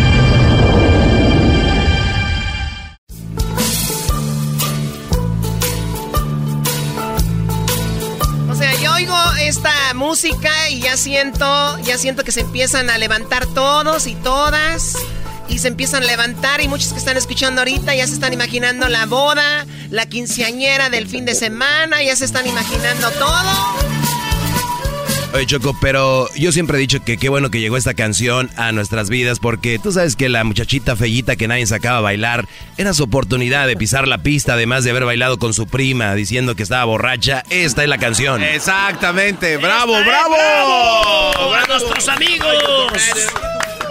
música y ya siento, ya siento que se empiezan a levantar todos y todas. Y se empiezan a levantar y muchos que están escuchando ahorita ya se están imaginando la boda, la quinceañera del fin de semana, ya se están imaginando todo. Oye, Choco, pero yo siempre he dicho que qué bueno que llegó esta canción a nuestras vidas porque tú sabes que la muchachita fellita que nadie sacaba a bailar era su oportunidad de pisar la pista, además de haber bailado con su prima diciendo que estaba borracha. Esta es la canción. Exactamente, bravo, ¡Esta es bravo. ¡Bravo a nuestros amigos!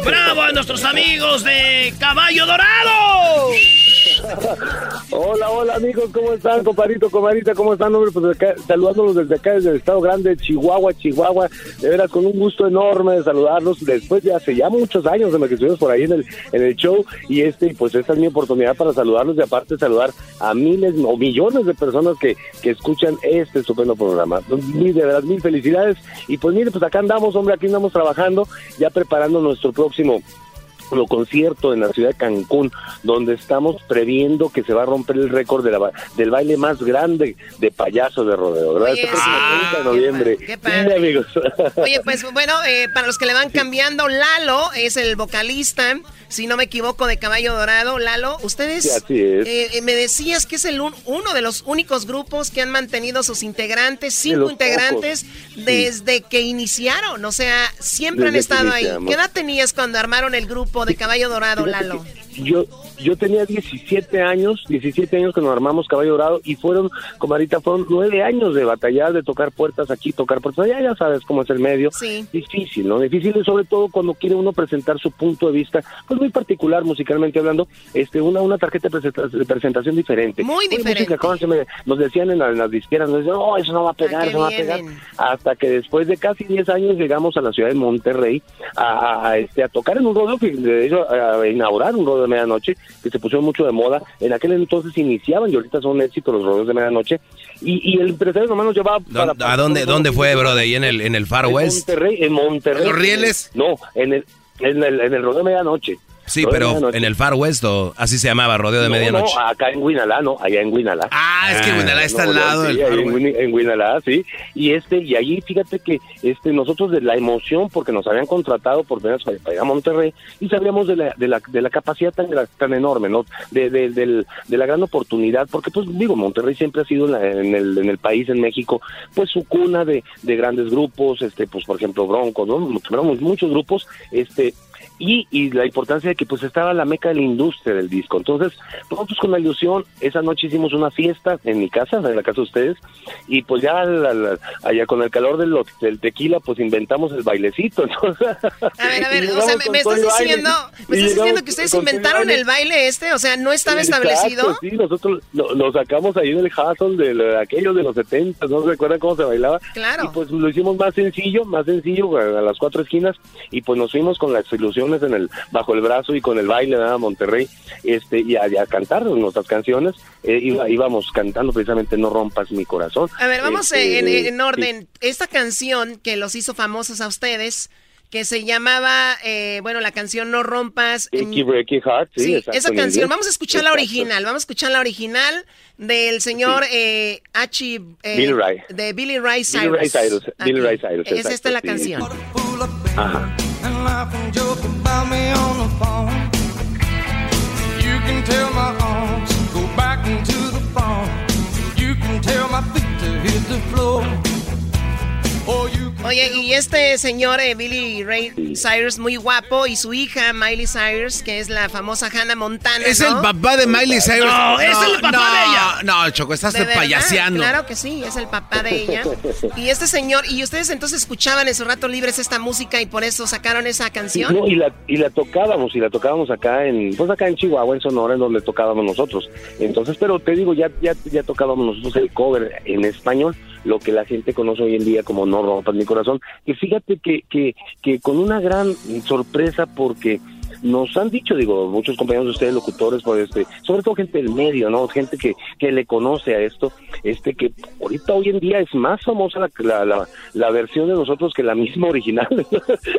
¡Bravo a nuestros amigos de Caballo Dorado! Hola, hola amigos, ¿cómo están, compadrito, comadita? ¿Cómo están, hombre? Pues acá, saludándolos desde acá, desde el Estado Grande, Chihuahua, Chihuahua. De veras, con un gusto enorme de saludarlos después de hace ya muchos años de lo que estuvimos por ahí en el, en el show. Y este, pues esta es mi oportunidad para saludarlos y aparte saludar a miles o millones de personas que, que escuchan este estupendo programa. Mil, de verdad, mil felicidades. Y pues mire, pues acá andamos, hombre, aquí andamos trabajando, ya preparando nuestro próximo lo concierto en la ciudad de Cancún, donde estamos previendo que se va a romper el récord de la ba- del baile más grande de payaso de rodeo, ¿verdad? Oye, Este próximo sí. 30 de noviembre. Qué padre. Sí, amigos. Oye, pues bueno, eh, para los que le van cambiando, Lalo es el vocalista, si no me equivoco, de Caballo Dorado. Lalo, ustedes Sí, así es. eh, eh, me decías que es el un- uno de los únicos grupos que han mantenido sus integrantes, cinco integrantes, pocos, desde que iniciaron. O sea, siempre han Desde estado ahí. ¿Qué edad tenías cuando armaron el grupo de Caballo Dorado, Lalo? Yo, yo tenía 17 años, 17 años cuando armamos Caballo Dorado y fueron, como ahorita, fueron nueve años de batallar, de tocar puertas aquí, tocar puertas allá, ya sabes cómo es el medio. Sí. Difícil, ¿no? Difícil y sobre todo cuando quiere uno presentar su punto de vista, pues muy particular musicalmente hablando, este una una tarjeta de presenta- de presentación diferente. Muy diferente. me- nos decían en, la- en las disqueras, nos decían, no, eso no va a pegar, ¿A qué eso no va a pegar. Hasta que después de casi 10 años llegamos a la ciudad de Monterrey a, a- a, este, a tocar en un rodeo, que de hecho, a, a inaugurar un rodeo de medianoche, que se pusieron mucho de moda. En aquel entonces iniciaban y ahorita son un éxito los rodeos de medianoche. Y, y el empresario nomás nos llevaba para... ¿A dónde, dónde fue, bro? ¿De ahí en el, en el Far En West? Monterrey, en Monterrey. ¿En los rieles? No, en el, en el, en el rodeo de medianoche. Sí, Rodeo de pero en el Far West o así se llamaba, rodeo de No, medianoche. No, acá en Guinalá, no, allá en Guinalá. Ah, es que Guinalá está al lado del ahí Far en, en Guinalá, sí. Y este, y allí fíjate que este nosotros de la emoción, porque nos habían contratado por vez para, para ir a Monterrey, y sabíamos de la, de la, de la capacidad tan, gra- tan enorme, ¿no? De, de, del- de la gran oportunidad, porque pues digo, Monterrey siempre ha sido en, la- en el, en el país, en México, pues su cuna de, de grandes grupos, este, pues por ejemplo Bronco, ¿no? Tenemos muchos grupos, este, y, y la importancia de que pues estaba la meca de la industria del disco. Entonces, nosotros con la ilusión, esa noche hicimos una fiesta en mi casa, en la casa de ustedes, y pues ya la- la- allá con el calor del, del tequila, pues inventamos el bailecito. Entonces, A ver, a ver, o sea, me, estás diciendo, me Y estás llegamos diciendo que ustedes inventaron el baile este, o sea, no estaba Exacto, establecido. Sí, nosotros lo, lo sacamos ahí en el hustle de, lo- aquellos de los 70, no se recuerdan cómo se bailaba. Claro. Y pues lo hicimos más sencillo, más sencillo a, a las cuatro esquinas y pues nos fuimos con las ilusiones en el bajo el brazo y con el baile de Monterrey este y a, a cantar nuestras canciones. Eh, iba- íbamos cantando precisamente No rompas mi corazón. A ver, vamos Este, en, en sí. orden. Esta canción que los hizo famosos a ustedes, que se llamaba, eh, bueno, la canción No Rompas. Icky Breaky Heart, sí, Sí, exacto, esa en canción. Vamos a escuchar la Exacto. original. Vamos a escuchar la original del señor eh, H. eh, Billy Ray. De Billy Ray Cyrus. Billy Ray Cyrus, Billy. Ray Cyrus, Es esta la sí. canción. Ajá. And laugh and joke about me on the phone. You can tell my arms go back into the phone. You can tell my feet to hit the floor. Oye, y este señor eh, Billy Ray Cyrus, muy guapo, y su hija Miley Cyrus, que es la famosa Hannah Montana. ¿Es ¿no? el papá de Miley Cyrus? No, es el papá no, de ella. No, Choco, estás ¿De payaseando. Claro que sí, es el papá de ella. Y este señor, y ustedes entonces escuchaban en sus ratos libres esta música y por eso sacaron esa canción. No, y la, y la tocábamos, y la tocábamos acá en, pues acá en Chihuahua, en Sonora, en donde tocábamos nosotros. Entonces, pero te digo, ya, ya, ya tocábamos nosotros el cover en español, lo que la gente conoce hoy en día como No rompas mi corazón. Y fíjate que, que, que con una gran sorpresa porque nos han dicho, digo, muchos compañeros de ustedes, locutores, pues, este, sobre todo gente del medio, ¿no? Gente que, que le conoce a esto, este, que ahorita hoy en día es más famosa la, la, la, la versión de nosotros que la misma original.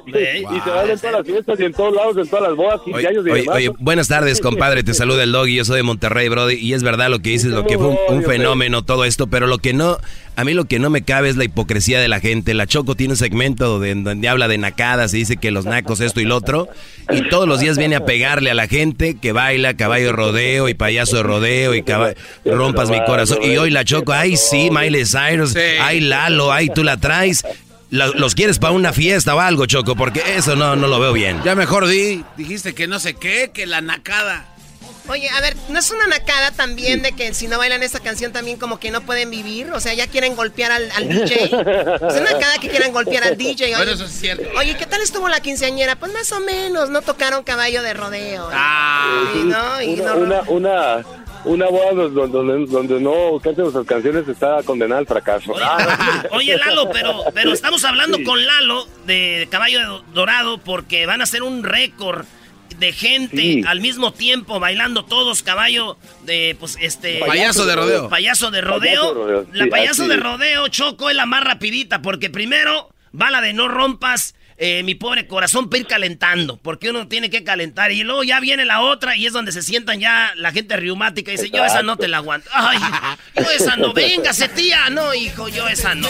y se van en todas las fiestas y en todos lados, en todas las bodas, 15 años y Oye, demás. oye, buenas tardes, compadre. Te saluda el Doggy. Yo soy de Monterrey, Brody. Y es verdad lo que dices, lo que fue un, un fenómeno todo esto. Pero lo que no, a mí lo que no me cabe es la hipocresía de la gente. La Choco tiene un segmento donde, donde habla de nacadas y dice que los nacos esto y lo otro. Y todos los días viene a pegarle a la gente que baila caballo de rodeo y payaso de rodeo y caba- rompas mi corazón. Y hoy la Choco, ay sí, Miley Cyrus, ay Lalo, ay tú la traes. La- los quieres para una fiesta o algo, Choco, porque eso no, no lo veo bien. Ya mejor di, dijiste que no sé qué, que la nacada. Oye, a ver, ¿no es una nacada también de que si no bailan esta canción también como que no pueden vivir? O sea, ya quieren golpear al, al DJ. Es una nacada que quieran golpear al DJ. Oye, Bueno, eso es cierto. Oye, ¿qué tal estuvo la quinceañera? Pues más o menos, no tocaron caballo de rodeo. Ah. Y no, y una, no- una, una, una boda donde, donde, donde no canten nuestras canciones está condenada al fracaso. Ah, Oye, Lalo, pero, pero estamos hablando con Lalo de Caballo Dorado porque van a hacer un récord de gente Sí. al mismo tiempo bailando todos caballo de pues este Payaso de rodeo. payaso de rodeo. Payaso de rodeo, La sí, payaso de rodeo Choco es la más rapidita porque primero va la de no rompas eh, mi pobre corazón para ir calentando, porque uno tiene que calentar y luego ya viene la otra y es donde se sientan ya la gente reumática y dice, yo esa no te la aguanto. Ay, yo esa no, véngase tía, no hijo, yo esa no.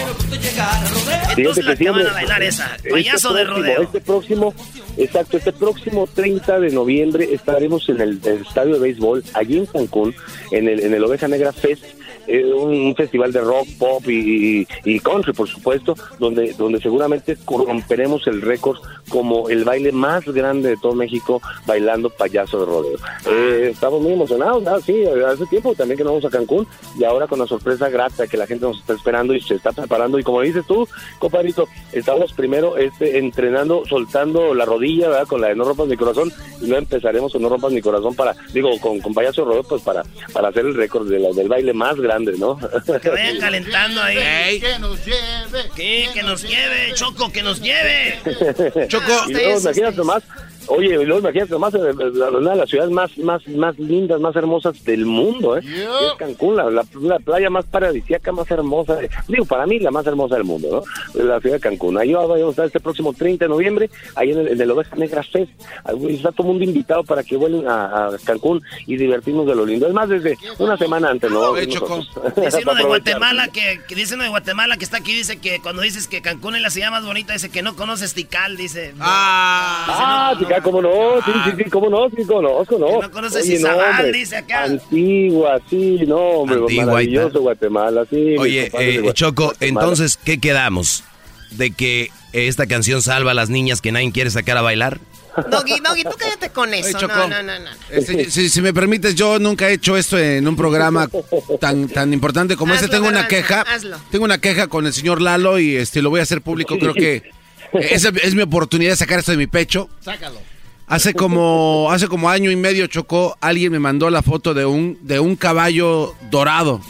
Entonces la que van a bailar esa, Este payaso de rodeo. Este próximo, exacto, este próximo 30 de noviembre estaremos en el, el estadio de béisbol, allí en Cancún, en el, en el Oveja Negra Fest, eh, un, festival de rock, pop y, y country, por supuesto, donde, donde seguramente romperemos el récord como el baile más grande de todo México bailando payaso de rodeo. Eh, estamos muy emocionados, sí, hace tiempo también que no vamos a Cancún y ahora con la sorpresa grata que la gente nos está esperando y se está preparando y como dices tú, compadrito, estamos primero este, entrenando, soltando la rodilla, ¿verdad? Con la de No rompas mi corazón y luego empezaremos con No rompas mi corazón para, digo, con, con payaso de rodeo, pues para, para hacer el récord de la- del baile más grande, ¿no? Que vayan calentando ahí. Que nos lleve. ¿Qué? Que nos lleve, Choco, que nos lleve. Choco, y luego imagínate nomás, oye, luego imagínate nomás, eh, eh, la- una de las ciudades más, más, más lindas, más hermosas del mundo, ¿eh? Es Cancún, la, la- la playa más paradisíaca, más hermosa, de- digo, para mí la más hermosa del mundo, ¿no? La ciudad de Cancún. Ahí vamos a estar este próximo 30 de noviembre, ahí en el, en el Oveja Negra Fest. Ahí Está todo el mundo invitado para que vuelen a, a Cancún y divertirnos de lo lindo. Es más, desde una semana antes, ¿no? Dice Nosotros. uno de. Guatemala que, que dice uno de Guatemala que está aquí dice que cuando dices que Cancún es la ciudad más bonita dice que no conoces Tikal dice Ah, sí, cómo no, sí, sí, sí, cómo no, sí, conozco, ¿no? no conoces Oye, no, Izabal, hombre, dice acá. Antigua, sí, no, hombre, Antigua maravilloso. Guatemala, sí. Oye, eh, Choco, Guatemala. entonces, ¿qué quedamos? ¿De que esta canción salva a las niñas que nadie quiere sacar a bailar? Doggy, Doggy, tú cállate con eso. Choco. No, no, no, no. Este, si, si me permites, yo nunca he hecho esto en un programa tan tan importante como este. Hazlo, Tengo una queja. hazlo. Tengo una queja con el señor Lalo y este lo voy a hacer público. Creo que esa es mi oportunidad de sacar esto de mi pecho. Sácalo. Hace como hace como año y medio chocó, alguien me mandó la foto de un de un caballo dorado.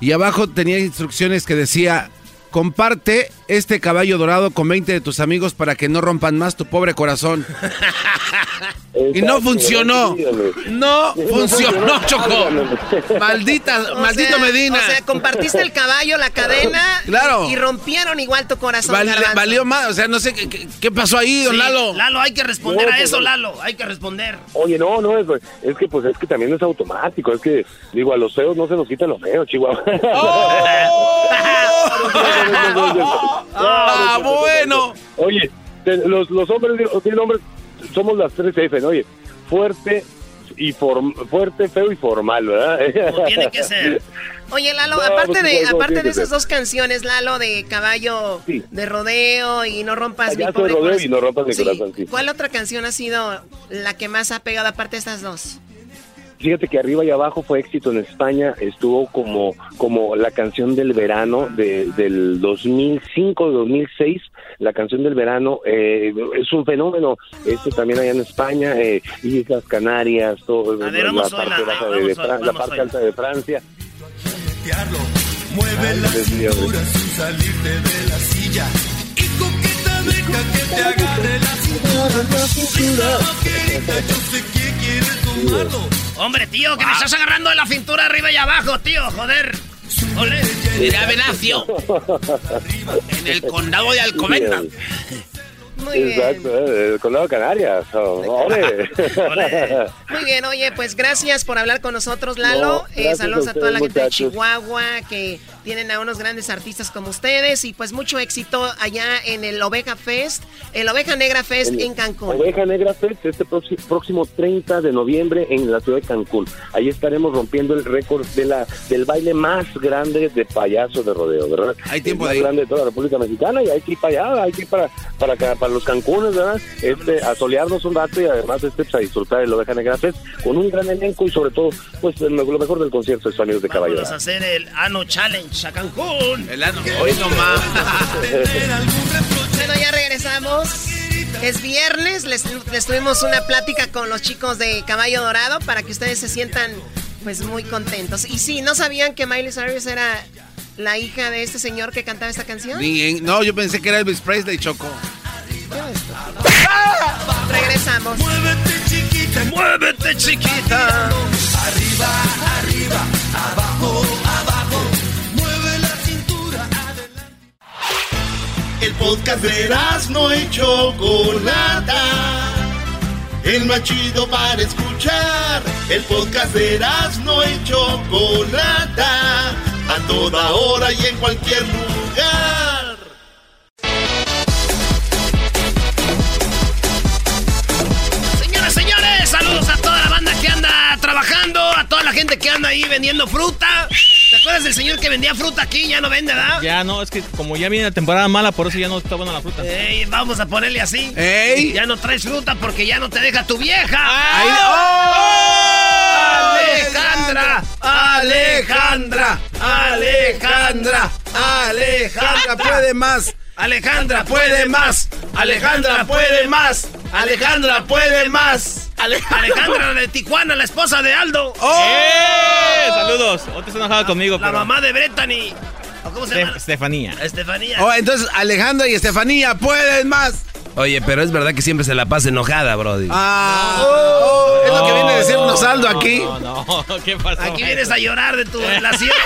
Y abajo tenía instrucciones que decía, "Comparte este caballo dorado con 20 de tus amigos para que no rompan más tu pobre corazón." y no funcionó. No funcionó, Choco. Maldita, O maldito sea, Medina. O sea, compartiste el caballo, la cadena. Claro. Y, y rompieron igual tu corazón, Val- valió más, o sea, no sé qué, qué- pasó ahí, don Sí, Lalo. Lalo, hay que responder No, a pues, eso, no. Lalo, hay que responder. Oye, no, no, es, es que pues es que también es automático, es que, digo, a los feos no se nos quita lo feo, Chihuahua. Ah, bueno. Oye, los, los hombres, tienen hombres, somos las tres F, ¿no? Oye, fuerte, y form- fuerte, feo y formal, ¿verdad? Como tiene que ser. Oye, Lalo, No, aparte pues, de no, aparte de esas dos canciones, Lalo, de caballo de rodeo y no rompas mi pobre rodeo corazón. y no rompas mi Sí. corazón, sí. ¿Cuál otra canción ha sido la que más ha pegado aparte de estas dos? Fíjate que arriba y abajo fue éxito en España, estuvo como, como la canción del verano de, del 2005, 2006, la canción del verano, eh, es un fenómeno, este también allá en España, eh, Islas Canarias, todo, A ver, la parte de, de la alta de Francia. Mueve la Dios mío, cintura sin salirte de la silla. Y coqueta deja que te agarre la Hombre, tío, que me estás agarrando de la cintura arriba y abajo, tío, joder. Ole. Mira, Venacio. En el condado de Alcobendas. Muy bien. Exacto, eh, el condado de Canarias. oh, ¡Ole! Muy bien, oye, pues gracias por hablar con nosotros, Lalo. No, Eh, saludos a a toda la gente de. Chihuahua que tienen a unos grandes artistas como ustedes y pues mucho éxito allá en el Oveja Fest, el Oveja Negra Fest El en Cancún. Oveja Negra Fest este próximo, próximo 30 de noviembre en la ciudad de Cancún. Ahí estaremos rompiendo el récord de la del baile más grande de payaso de rodeo, ¿verdad? Hay tiempo el más de grande de toda la República Mexicana y hay que ir para allá, hay que ir para, para, acá, para los Cancunes, ¿verdad? Este, a solearnos un rato y además este, pues, a disfrutar del Oveja Negra Fest con un gran elenco y sobre todo, pues lo mejor del concierto es Sonidos de Caballo. Vamos a hacer el Ano Challenge a Cancún. El. Hoy nomás. Bueno, ya regresamos. Es viernes, les, les tuvimos una plática con los chicos de Caballo Dorado para que ustedes se sientan pues muy contentos. Y sí, ¿no sabían que Miley Cyrus era la hija de este señor que cantaba esta canción? Ni en- no, yo pensé que era Elvis Presley, Choco. Regresamos. Muévete chiquita, Muévete, chiquita. arriba, arriba, abajo, abajo. El podcast de no y Chocolata. El más chido para escuchar. El podcast de no y Chocolata. A toda hora y en cualquier lugar. Señoras, señores, saludos a toda la banda que anda trabajando, a toda la gente que anda ahí vendiendo fruta. ¿Te acuerdas del señor que vendía fruta aquí? Ya no vende, ¿verdad? Ya no, es que como ya viene la temporada mala, por eso ya no está buena la fruta. Ey, vamos a ponerle así. ¡Ey! Ya no traes fruta porque ya no te deja tu vieja. Ahí- ¡Oh! Alejandra, Alejandra, Alejandra, Alejandra puede más. Alejandra Puede más. Alejandra puede más. Alejandra puede más. Alejandra de Tijuana, la esposa de Aldo. ¡Eh! Saludos. Otra está enojada conmigo, La pero... mamá de Brittany. ¿O ¿Cómo se llama? Estef- Estefanía. Estefanía. Oh, entonces Alejandra y Estefanía pueden más. Oye, pero es verdad que siempre se la pasa enojada, Brody. Ah, oh, es lo que viene a decirnos Aldo aquí. No, no, ¿qué pasó? Aquí vienes a llorar de tu relación.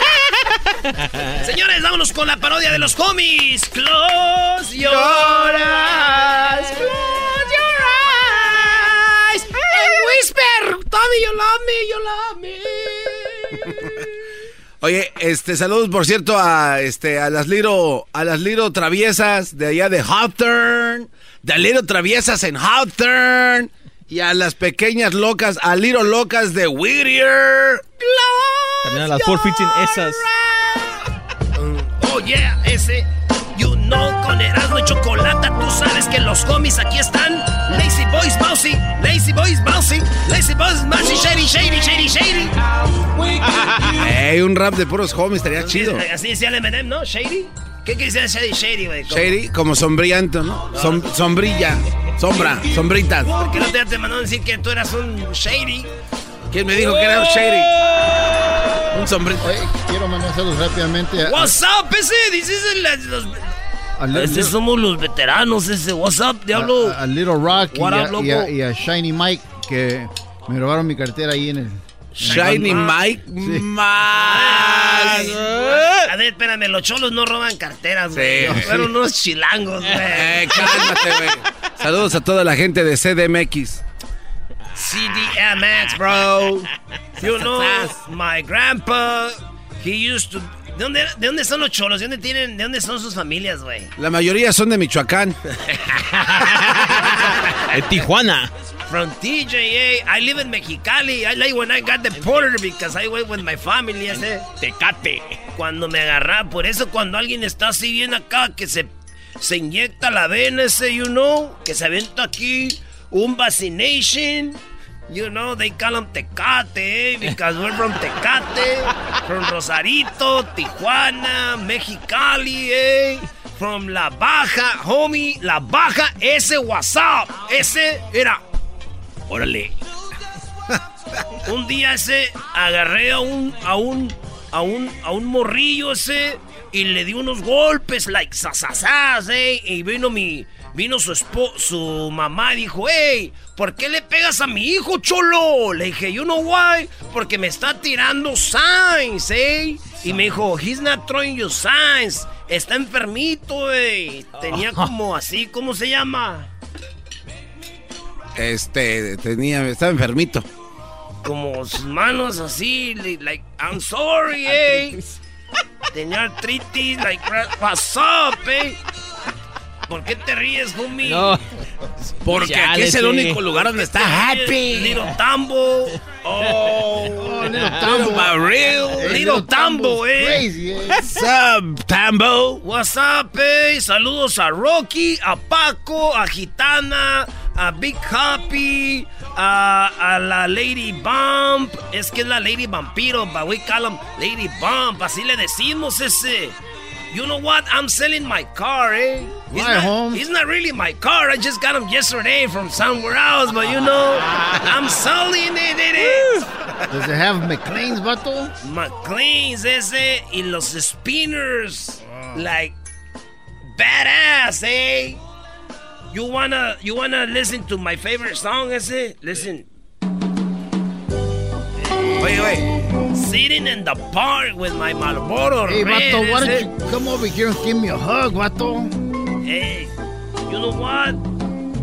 Señores, vámonos con la parodia de los homies. Close your eyes. Close your eyes. And whisper. Tommy, you love me, you love me. Oye, este, saludos por cierto a este a las Liro, a las Liro traviesas de allá de Hawthorne, de Liro traviesas en Hawthorne y a las pequeñas locas, a Liro locas de Whittier. También a las 415 esas. Oh yeah, ese. You know, con Erasmo y Chocolata, tú sabes que los homies aquí están. Lazy Boys Mousy, Lazy Boys Mousy, Lazy Boys Mousy, Shady, Shady, Shady, Shady. Ey, un rap de puros homies estaría chido. Así decía el Eminem, ¿no? Shady. ¿Qué decir Shady, Shady, güey? Shady, como sombrillante, ¿no? Som- sombrilla, sombra, sombritas. Que no te, te mandó a decir que tú eras un Shady. ¿Quién me dijo que era un Shady? Un sombrito. Oye, quiero mandar saludos rápidamente a, What's up, ese? Dices los... Ese somos los veteranos, ese. What's up, diablo? a- a Little Rock y up, y a- loco? y a Shiny Mike que me robaron mi cartera ahí en el... Shiny Mike. Sí. Más. A ver, espérame, los cholos no roban carteras, güey. Sí. Fueron unos chilangos, güey. Eh, cálmate, güey. Saludos a toda la gente de CDMX. CDMX, bro. You know, my grandpa, he used to... ¿De dónde, ¿De dónde son los cholos? ¿De dónde, tienen, ¿De dónde son sus familias, güey? La mayoría son de Michoacán. De Tijuana. From TJA. I live in Mexicali. I like when I got deported because I went with my family. Ese. Tecate. Cuando me agarraba. Por eso cuando alguien está así bien acá, que se, se inyecta la vena ese, you know, que se aventa aquí un vaccination. You know, they call them Tecate, eh, because we're from Tecate, from Rosarito, Tijuana, Mexicali, eh, from La Baja, homie, La Baja, ese WhatsApp, ese era, órale. un día ese agarré a un, a un, a un, a un morrillo ese y le di unos golpes, like, sasasas, eh, y vino mi, vino su espo su mamá y dijo, hey, ¿por qué le pegas a mi hijo, cholo? Le dije, you know why? Porque me está tirando signs, eh. Y me dijo, he's not throwing you signs. Está enfermito, eh. Tenía como así, ¿cómo se llama? Este, tenía, estaba enfermito. Como sus manos así, li- like, I'm sorry, eh. Tenía artritis, like, what's up, eh. ¿Por qué te ríes, homie? No. Porque aquí es el único lugar donde está happy. Little Tambo. Oh, Little Tambo. Barril. Little Tambo, eh. Crazy, eh. What's up, Tambo? What's up, eh? Saludos a Rocky, a Paco, a Gitana, a Big Happy, a, a la Lady Bump. Es que es la Lady Vampiro, but we call him Lady Bump. Así le decimos ese. You know what? I'm selling my car, eh? He's Why, not, Holmes? He's not really my car. I just got him yesterday from somewhere else, but you know, I'm selling it. it is. Does it have McLean's, vato? McLean's ese y los spinners. Like badass, eh? You wanna you wanna listen to my favorite song ese? Listen. Wait, wait. Sitting in the park with my Marlboro Hey, Red, vato, why don't you come over here and give me a hug, vato? Hey, you know what?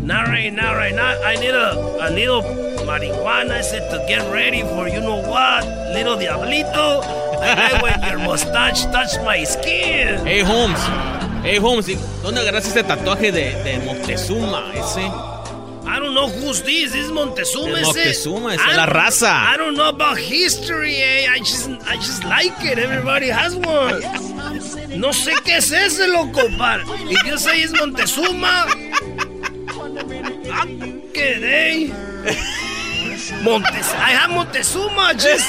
Not right now, right now. I need a, a little marijuana I said to get ready for you know what? Little diablito. I like when your mustache touch my skin. Hey, Holmes. Hey, Holmes, ¿y ¿dónde agarraste ese tatuaje de, de Moctezuma ese? I don't know who's this. This is Montezuma. Es ese. Moctezuma, esa I es la don't- raza. I don't know about history, eh. I just, I just like it. Everybody has one. No sé qué es ese, loco, par. If you say it's Montezuma, ah. Montes, I have Montezuma. Just,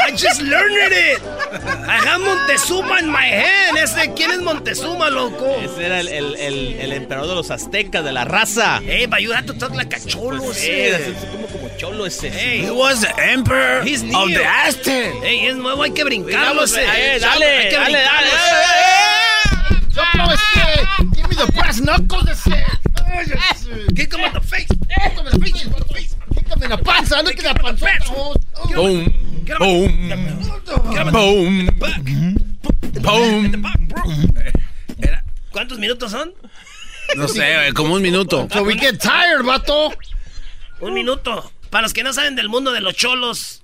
I just learned it. I have Montezuma in my hand. Ese, ¿quién es Montezuma, loco? Ese era el, el, el, el emperador de los aztecas, de la raza. Hey, but you have to talk like a cholo, Pues, ese. eh, es como, como cholo ese. Hey. He was the emperor He's of new. the Aztec. Ey, es nuevo, hay que brincarlo ese. eh, dale, Hay que dale, brincarlo dale. ese. Soplo ese! Give me the brass knuckles ese! Kick him in the face. Kick him in the face, in the panza, panzota. Oh, oh. Boom, boom, boom, boom. ¿Cuántos minutos son? No sé, güey, como un minuto. So we get tired, vato. Un minuto. Para los que no saben del mundo de los cholos,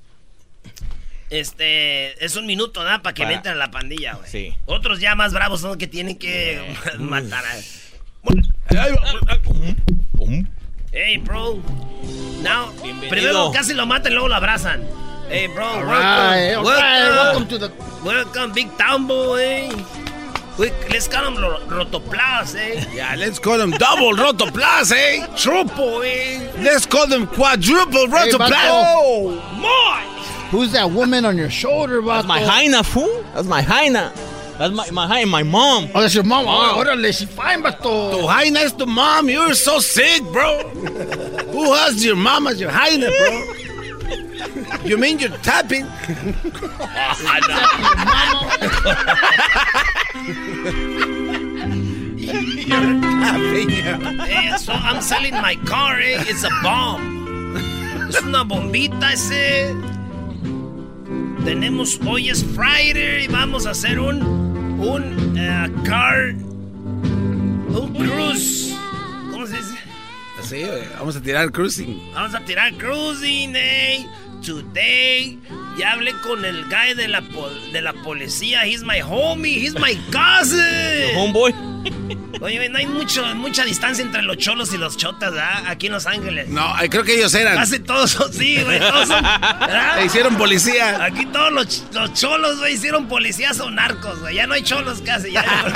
este, es un minuto, ¿verdad? Para que Para- entren a la pandilla, güey. Sí. Otros ya más bravos son los que tienen que matar a... Hey, bro. Now, Bienvenido. primero casi lo matan y luego lo abrazan. Hey, bro, All welcome. right, all right. Welcome to the. Welcome, Big Tambo, eh. We, let's call him ro- Rotoplas, eh. Yeah, let's call them double roto plus, eh? Trupo, eh. Let's call them quadruple roto Hey, plus. vato. More. Who's that woman on your shoulder, vato? That's my hyena, fool. That's my hyena. That's my, my hyena, my mom. Oh, that's your mom. Oh, órale, she fine, vato. Tu hyena is tu mom. You're so sick, bro. Who has your mom as your hyena, bro? You mean you're tapping? you're tapping. Eh, so I'm selling my car, eh. It's a bomb. Es una bombita ese. Tenemos, hoy es Friday y vamos a hacer un, un eh, car, un cruise. ¿Cómo se dice? Sí, güey, vamos a tirar cruising. Vamos a tirar cruising, eh. Today. Ya hablé con el guy de la, de la policía. He's my homie. He's my cousin. Homeboy. Oye, no hay mucho, mucha distancia entre los cholos y los chotas, ¿verdad? Aquí en Los Ángeles. No, creo que ellos eran. Casi todos son, sí, güey, todos son. hicieron policía. Aquí todos los, los cholos, güey, hicieron policías o narcos, güey. Ya no hay cholos casi, ya.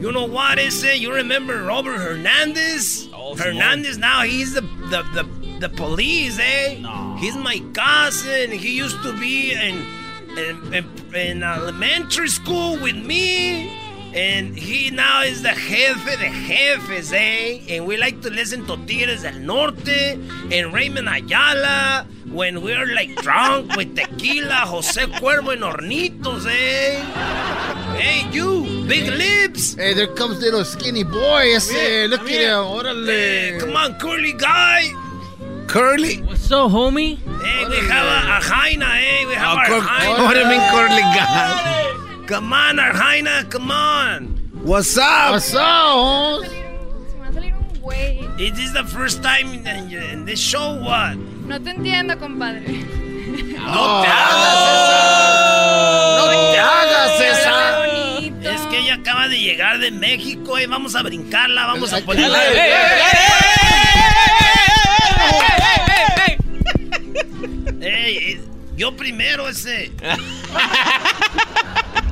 you know what is it? You remember Robert Hernandez? Hernandez now he's the the the, the police, eh? He's my cousin. He used to be in in, in, in elementary school with me. And he now is the jefe de jefes, eh? And we like to listen to Tigres del Norte and Raymond Ayala when we're like drunk with tequila, Jose Cuervo and Hornitos, eh? Hey, you, big lips. Hey, there comes little skinny boy. Ese, Yeah, look at him. Órale. Come on, curly guy. Curly. What's up, homie? Hey, we have a, a Jaina, hey, we have Oh, our cur- Jaina. what do you mean curly guy? Come on, Arjaina, come on. What's up? What's up? Is this the first time in, in this show? What? No te entiendo, compadre. No te hagas No te hagas esa. Es que ella acaba de llegar de México y vamos a brincarla, vamos a ponerla. Primero ese.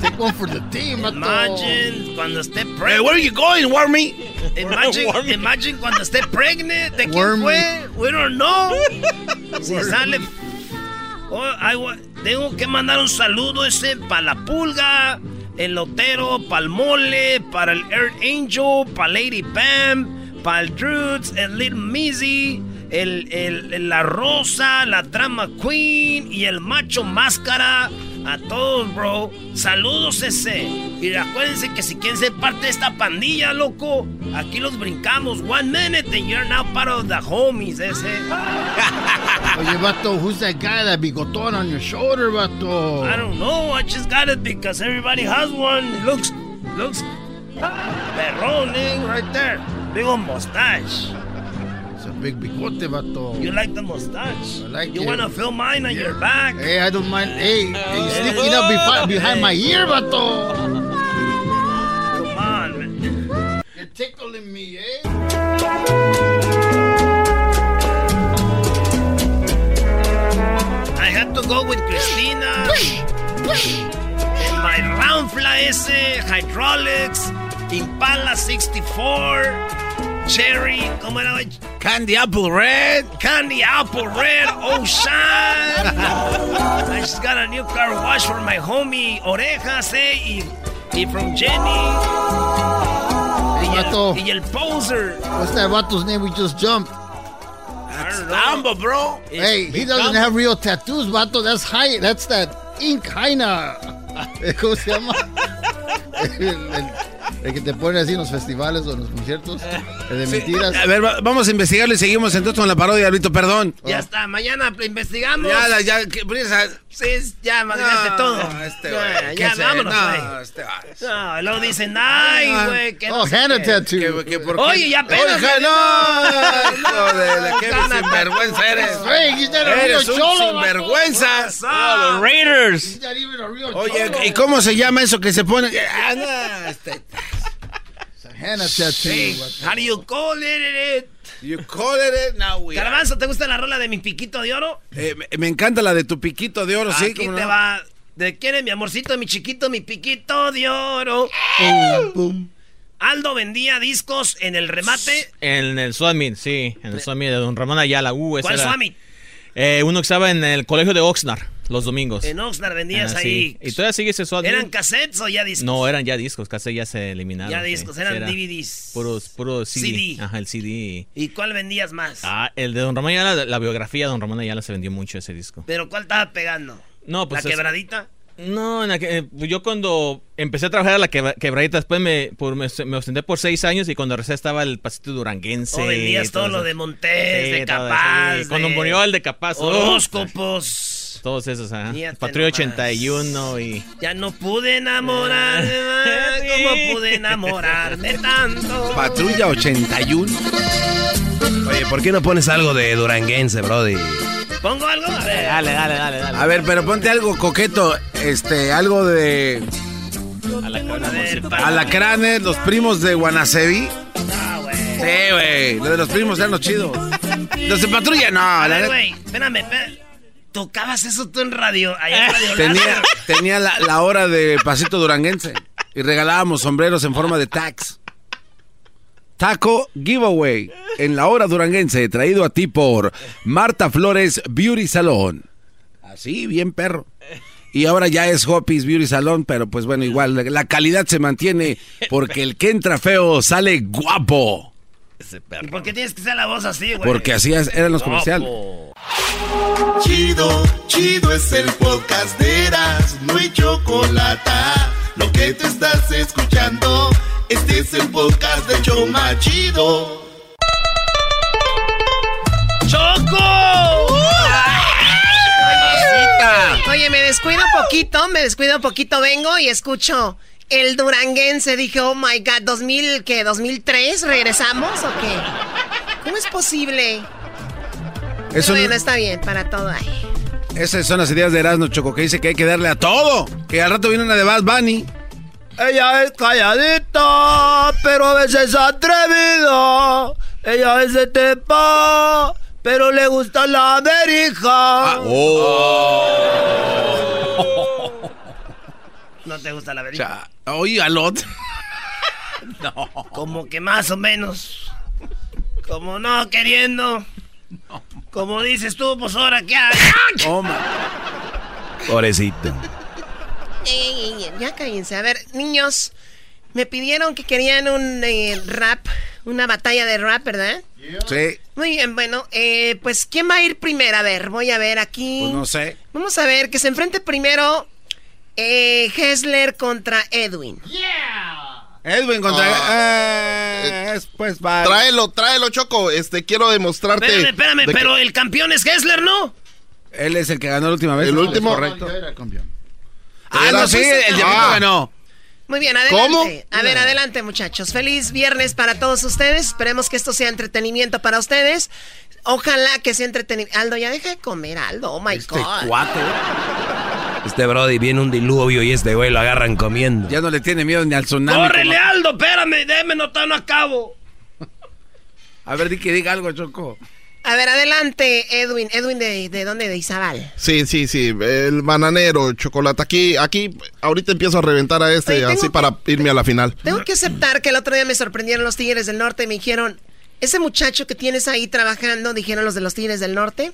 Take one for the team, vato. Imagine cuando esté Hey, pregnant. where are you going, Wormy? Imagine, Wormy. imagine cuando esté pregnant. ¿De quién fue? We don't know. Si sale. Oh, I tengo que mandar un saludo ese para la pulga, el lotero, para el mole, para el Earth Angel, para Lady Pam, para el Druids, el Little Mizzy, el, el- la Rosa, la Drama Queen y el Macho Máscara. A todos, bro. Saludos ese. Y acuérdense que si quieren ser parte de esta pandilla, loco, aquí los brincamos. One minute and you're now part of the homies, ese. Oye, vato, who's that guy, that bigotón on your shoulder, vato? I don't know. I just got it because everybody has one. It looks, looks, perrón, eh, right there. Big old mustache. Big bigote, vato. You like the mustache? I like you it. wanna feel mine on your back? Hey, I don't mind. Hey, hey sneaking up behind, behind my ear, vato. Come on, man. You're tickling me, eh? I had to go with Christina. En my Ramfla ese, Hydraulics, Impala 64, Cherry, ¿cómo era? güey? Candy Apple Red. Candy Apple Red Ocean. I just got a new car wash for my homie Orejas, eh, y, y from Jenny. Y Vato. el, y el Poser. What's that vato's name we just jumped? That's Tambo, bro. Hey, he doesn't have real tattoos, vato. That's high. That's that ink Jaina. ¿Cómo se llama? El, que te pone así en los festivales o en los conciertos. El de mentiras. A ver, va- vamos a investigarlo y seguimos entonces con la parodia, Alvito, perdón. Ya está, mañana investigamos. Ya, ya, ya, que- prisa. Sí, ya madreaste No, todo. este ya, güey, ya, ¿qué sé? vámonos, No, güey. este va. No, luego dicen, ay, güey, que no Oh, sé Hannah qué". tattoo. Que- que Oye, ya apenas Oiga, me- no, hijo de la que sinvergüenza eres. Real Eres un sinvergüenza. Los Raiders. Oye. ¿y cómo se llama eso que se pone? Ah, no, este, It's a Hannah tattoo. Hey, vato. how do you call it? you call it now we are. Garbanzo, ¿te gusta la rola de mi piquito de oro? Eh, me, me encanta la de tu piquito de oro, sí. Aquí ¿cómo te no? va. ¿De quién es mi amorcito, mi chiquito, mi piquito de oro? Aldo vendía discos en el remate. En el Swamit, sí. En el Swamit de Don Ramón Ayala. Uh, ¿Cuál era- Swami? Eh, uno que estaba en el colegio de Oxnard los domingos. En Oxnard vendías Ah, ahí. sí. ¿Y todavía sigue ese Swamit? ¿Eran cassettes o ya discos? No, eran ya discos, casi ya se eliminaron. Ya discos, eran era DVDs. Puros, puros CD. CD. Ajá, el CD. ¿Y cuál vendías más? Ah, el de Don Ramón Ayala, la biografía de Don Ramón Ayala se vendió mucho ese disco. ¿Pero cuál estaba pegando? No, pues ¿La es- quebradita? No, en la que- eh, yo cuando empecé a trabajar a la quebra- quebradita, después me, por, me, me ausenté por seis años y cuando regresé estaba el pasito duranguense. ¿O vendías todo eso. lo de Montés, Sí, de eso, Capaz? Cuando murió el de Capaz. oh, Horóscopos. Todos esos, ajá. Patrulla nomás. 81 y... Ya no pude enamorarme más, como pude enamorarme tanto. Patrulla 81. Oye, ¿por qué no pones algo de duranguense, brody? ¿Pongo algo? A ver. Dale, dale, dale, dale. A ver, pero ponte algo coqueto, este, algo de... Alacranes, los primos de Guanacevi. Ah, güey. Sí, güey. Lo de los primos eran los chidos. Los de patrulla, no. La güey, espérame, espérame. ¿Tocabas eso tú en radio? Allá en radio Tenía, tenía la, la hora de pasito duranguense. Y regalábamos sombreros en forma de tax. Taco Giveaway en la hora duranguense, traído a ti por Marta Flores Beauty Salon. Así, bien perro. Y ahora ya es Hopi's Beauty Salon, pero pues bueno, igual la calidad se mantiene porque el que entra feo sale guapo. ¿Y por qué tienes que ser la voz así, güey? Porque así es- eran los comerciales. Chido, chido es el podcast de Eras, no hay chocolate. Lo que te estás escuchando, este es el podcast de Choma Chido. ¡Choco! Oye, me descuido poquito, me descuido poquito, vengo y escucho el duranguense. Dije, oh my god, 2000, ¿qué? ¿2003? ¿Regresamos o qué? ¿Cómo es posible? Eso bueno, no- está bien, para todo ahí. Esas son las ideas de Erasmo Choco, que dice que hay que darle a todo. Que al rato viene una de Bad Bunny. Ella es calladita, pero a veces atrevida. Ella a veces tepa, pero le gusta la verija. ¿No te gusta la verija? Oye, al otro. no. Como que más o menos. Como no queriendo. Como dices tú, pues ahora qué hay. Pobrecito. Ey, ey, ey, ya cállense. A ver, niños, me pidieron que querían un eh, rap, una batalla de rap, ¿verdad? Sí, Muy bien, bueno, eh, pues ¿quién va a ir primero? A ver, voy a ver aquí. pues no sé. Vamos a ver, que se enfrente primero eh, Hessler contra Edwin. Edwin contra. Ah. Eh, es- pues va. Tráelo, tráelo, Choco. Este, quiero demostrarte. Espérame, espérame, de que- pero el campeón es Hessler, ¿no? Él es el que ganó la última vez. El ¿no? último- Correcto. Yo era campeón. Ah, no, sí, el Ah. ganó. Muy bien, adelante. ¿Cómo? A ver, adelante, muchachos. Feliz viernes para todos ustedes. Esperemos que esto sea entretenimiento para ustedes. Ojalá que sea entretenimiento. Aldo, ya deja de comer, Aldo. Oh my Este God. cuate. Este Brody viene un diluvio y este güey lo agarran comiendo. Ya no le tiene miedo ni al tsunami. ¡Córrele, como- Aldo! Espérame, déjeme notar, no acabo. A ver, di que diga algo, Choco. A ver, adelante, Edwin. Edwin, ¿de, de dónde? De Izabal. Sí, sí, sí. El bananero, chocolate. Aquí, aquí, ahorita empiezo a reventar a este, Oye, así que- para irme a la final. Tengo que aceptar que el otro día me sorprendieron los Tigres del Norte y me dijeron, ese muchacho que tienes ahí trabajando, dijeron los de los Tigres del Norte,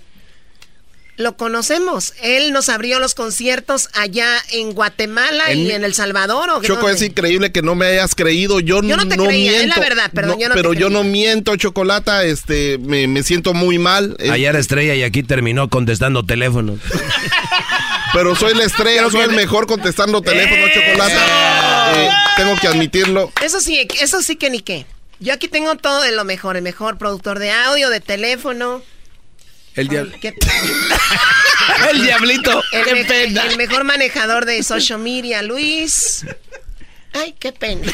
lo conocemos. Él nos abrió los conciertos allá en Guatemala y En- El Salvador. ¿o Choco, dónde? es increíble que no me hayas creído. Yo, Yo no te creía, es miento. la verdad, perdón, No, yo no te pero yo no miento, Chocolata. Este, me, me siento muy mal. Eh, Allá era estrella y aquí terminó contestando teléfonos. Pero soy la estrella, soy el mejor contestando teléfono, Chocolata. Eh, tengo que admitirlo. Eso sí, eso sí que ni qué. Yo aquí tengo todo de lo mejor, el mejor productor de audio, de teléfono. El diablo. ¿Qué- El diablito. El, Qué me- pena. el mejor manejador de social media, Luis. Ay, qué pena.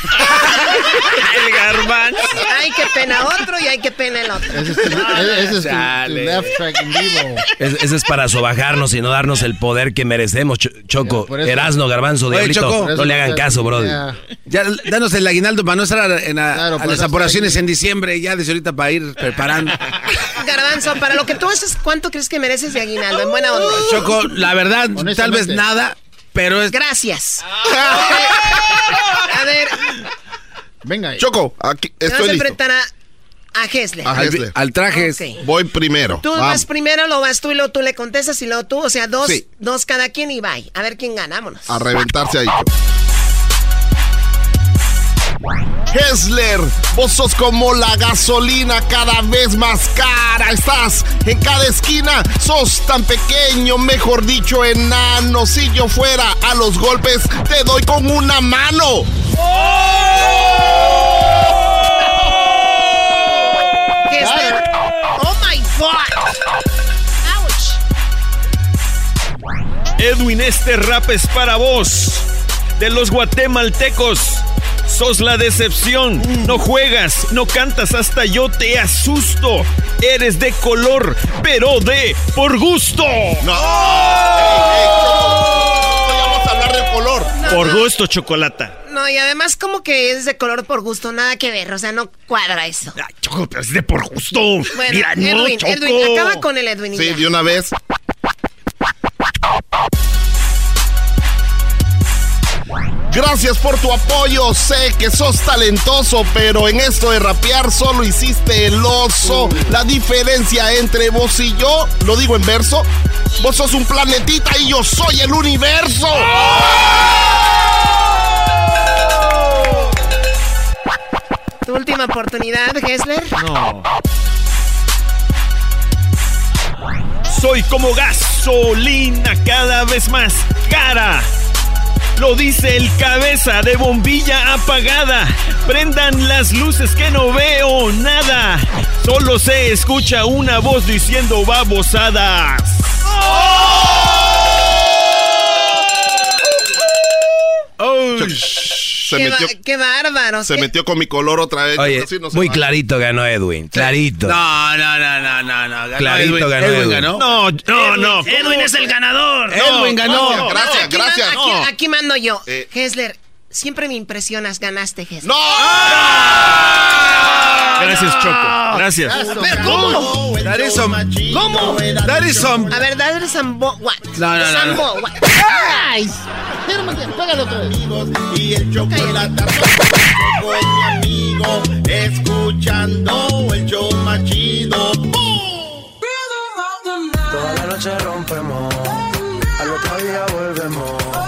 El garbanzo. Ay, qué pena otro y ay, qué pena el otro. Ese es tu, ese es tu- tu Chale. left track en vivo. Es- Ese es para sobajarnos y no darnos el poder que merecemos, Ch- Choco. eso- Erasno, Garbanzo, Oye, Diablito. Choco. no le hagan caso, Brody. Ya. Ya, danos el aguinaldo para no estar a, en a- Claro, a las apuraciones en diciembre, ya desde ahorita para ir preparando. Garbanzo, para lo que tú haces, ¿cuánto crees que mereces de aguinaldo? En buena onda. Choco, la verdad, tal vez nada, pero es. Gracias. A ver, Venga. Choco, aquí te vas a estoy enfrentar a, a Hessler. A Al, Hessler. al traje. Voy primero. Tú Vamos. vas primero, lo vas tú y luego tú le contestas y luego tú, o sea, dos, Sí. dos cada quien y bye. A ver quién gana, vámonos. A reventarse ahí. Hessler, vos sos como la gasolina cada vez más cara. Estás en cada esquina, sos tan pequeño, mejor dicho, enano. Si yo fuera a los golpes, te doy con una mano. Hessler. Oh my God. Ouch. Edwin, este rap es para vos. De los guatemaltecos. Sos la decepción. No juegas, no cantas, hasta yo te asusto. Eres de color, pero de por gusto. No. No vamos a hablar del color. No, Por gusto, chocolata. No, y además como que es de color por gusto, nada que ver, o sea, no cuadra eso. Choco, pero es de por gusto. Bueno, Mira, no, Edwin, Choco. Edwin, acaba con el Edwin. Sí, ya. de una vez. Gracias por tu apoyo. Sé que sos talentoso, pero en esto de rapear solo hiciste el oso. La diferencia entre vos y yo, lo digo en verso, vos sos un planetita y yo soy el universo. Tu última oportunidad, Gessler. No. Soy como gasolina cada vez más cara. Lo dice el cabeza de bombilla apagada. Prendan las luces que no veo nada. Solo se escucha una voz diciendo babosadas. Se qué, metió, qué bárbaro. se qué- metió con mi color otra vez. Oye, Así no se muy va. clarito ganó Edwin. Clarito. No, no, no, no, no, no. Ganó Clarito Edwin. ganó Edwin Edwin. ganó. No, no, no. Edwin es el ganador. Edwin ganó. Gracias, gracias, Aquí, gracias. mando- aquí- No. aquí mando yo. Eh. Gessler, siempre me impresionas, ganaste, Gessler. ¡No! Gracias, Choco. Gracias. Pero ¿cómo? That is some- ¿Cómo? That is some- A ver, dale Sambo. What? No, no, no, no. Sambo. what? ¡Ay! Espérame, pégale otra vez. y el chocolate con mi amigo escuchando el show más chido. Toda la noche rompemos, al otro día volvemos.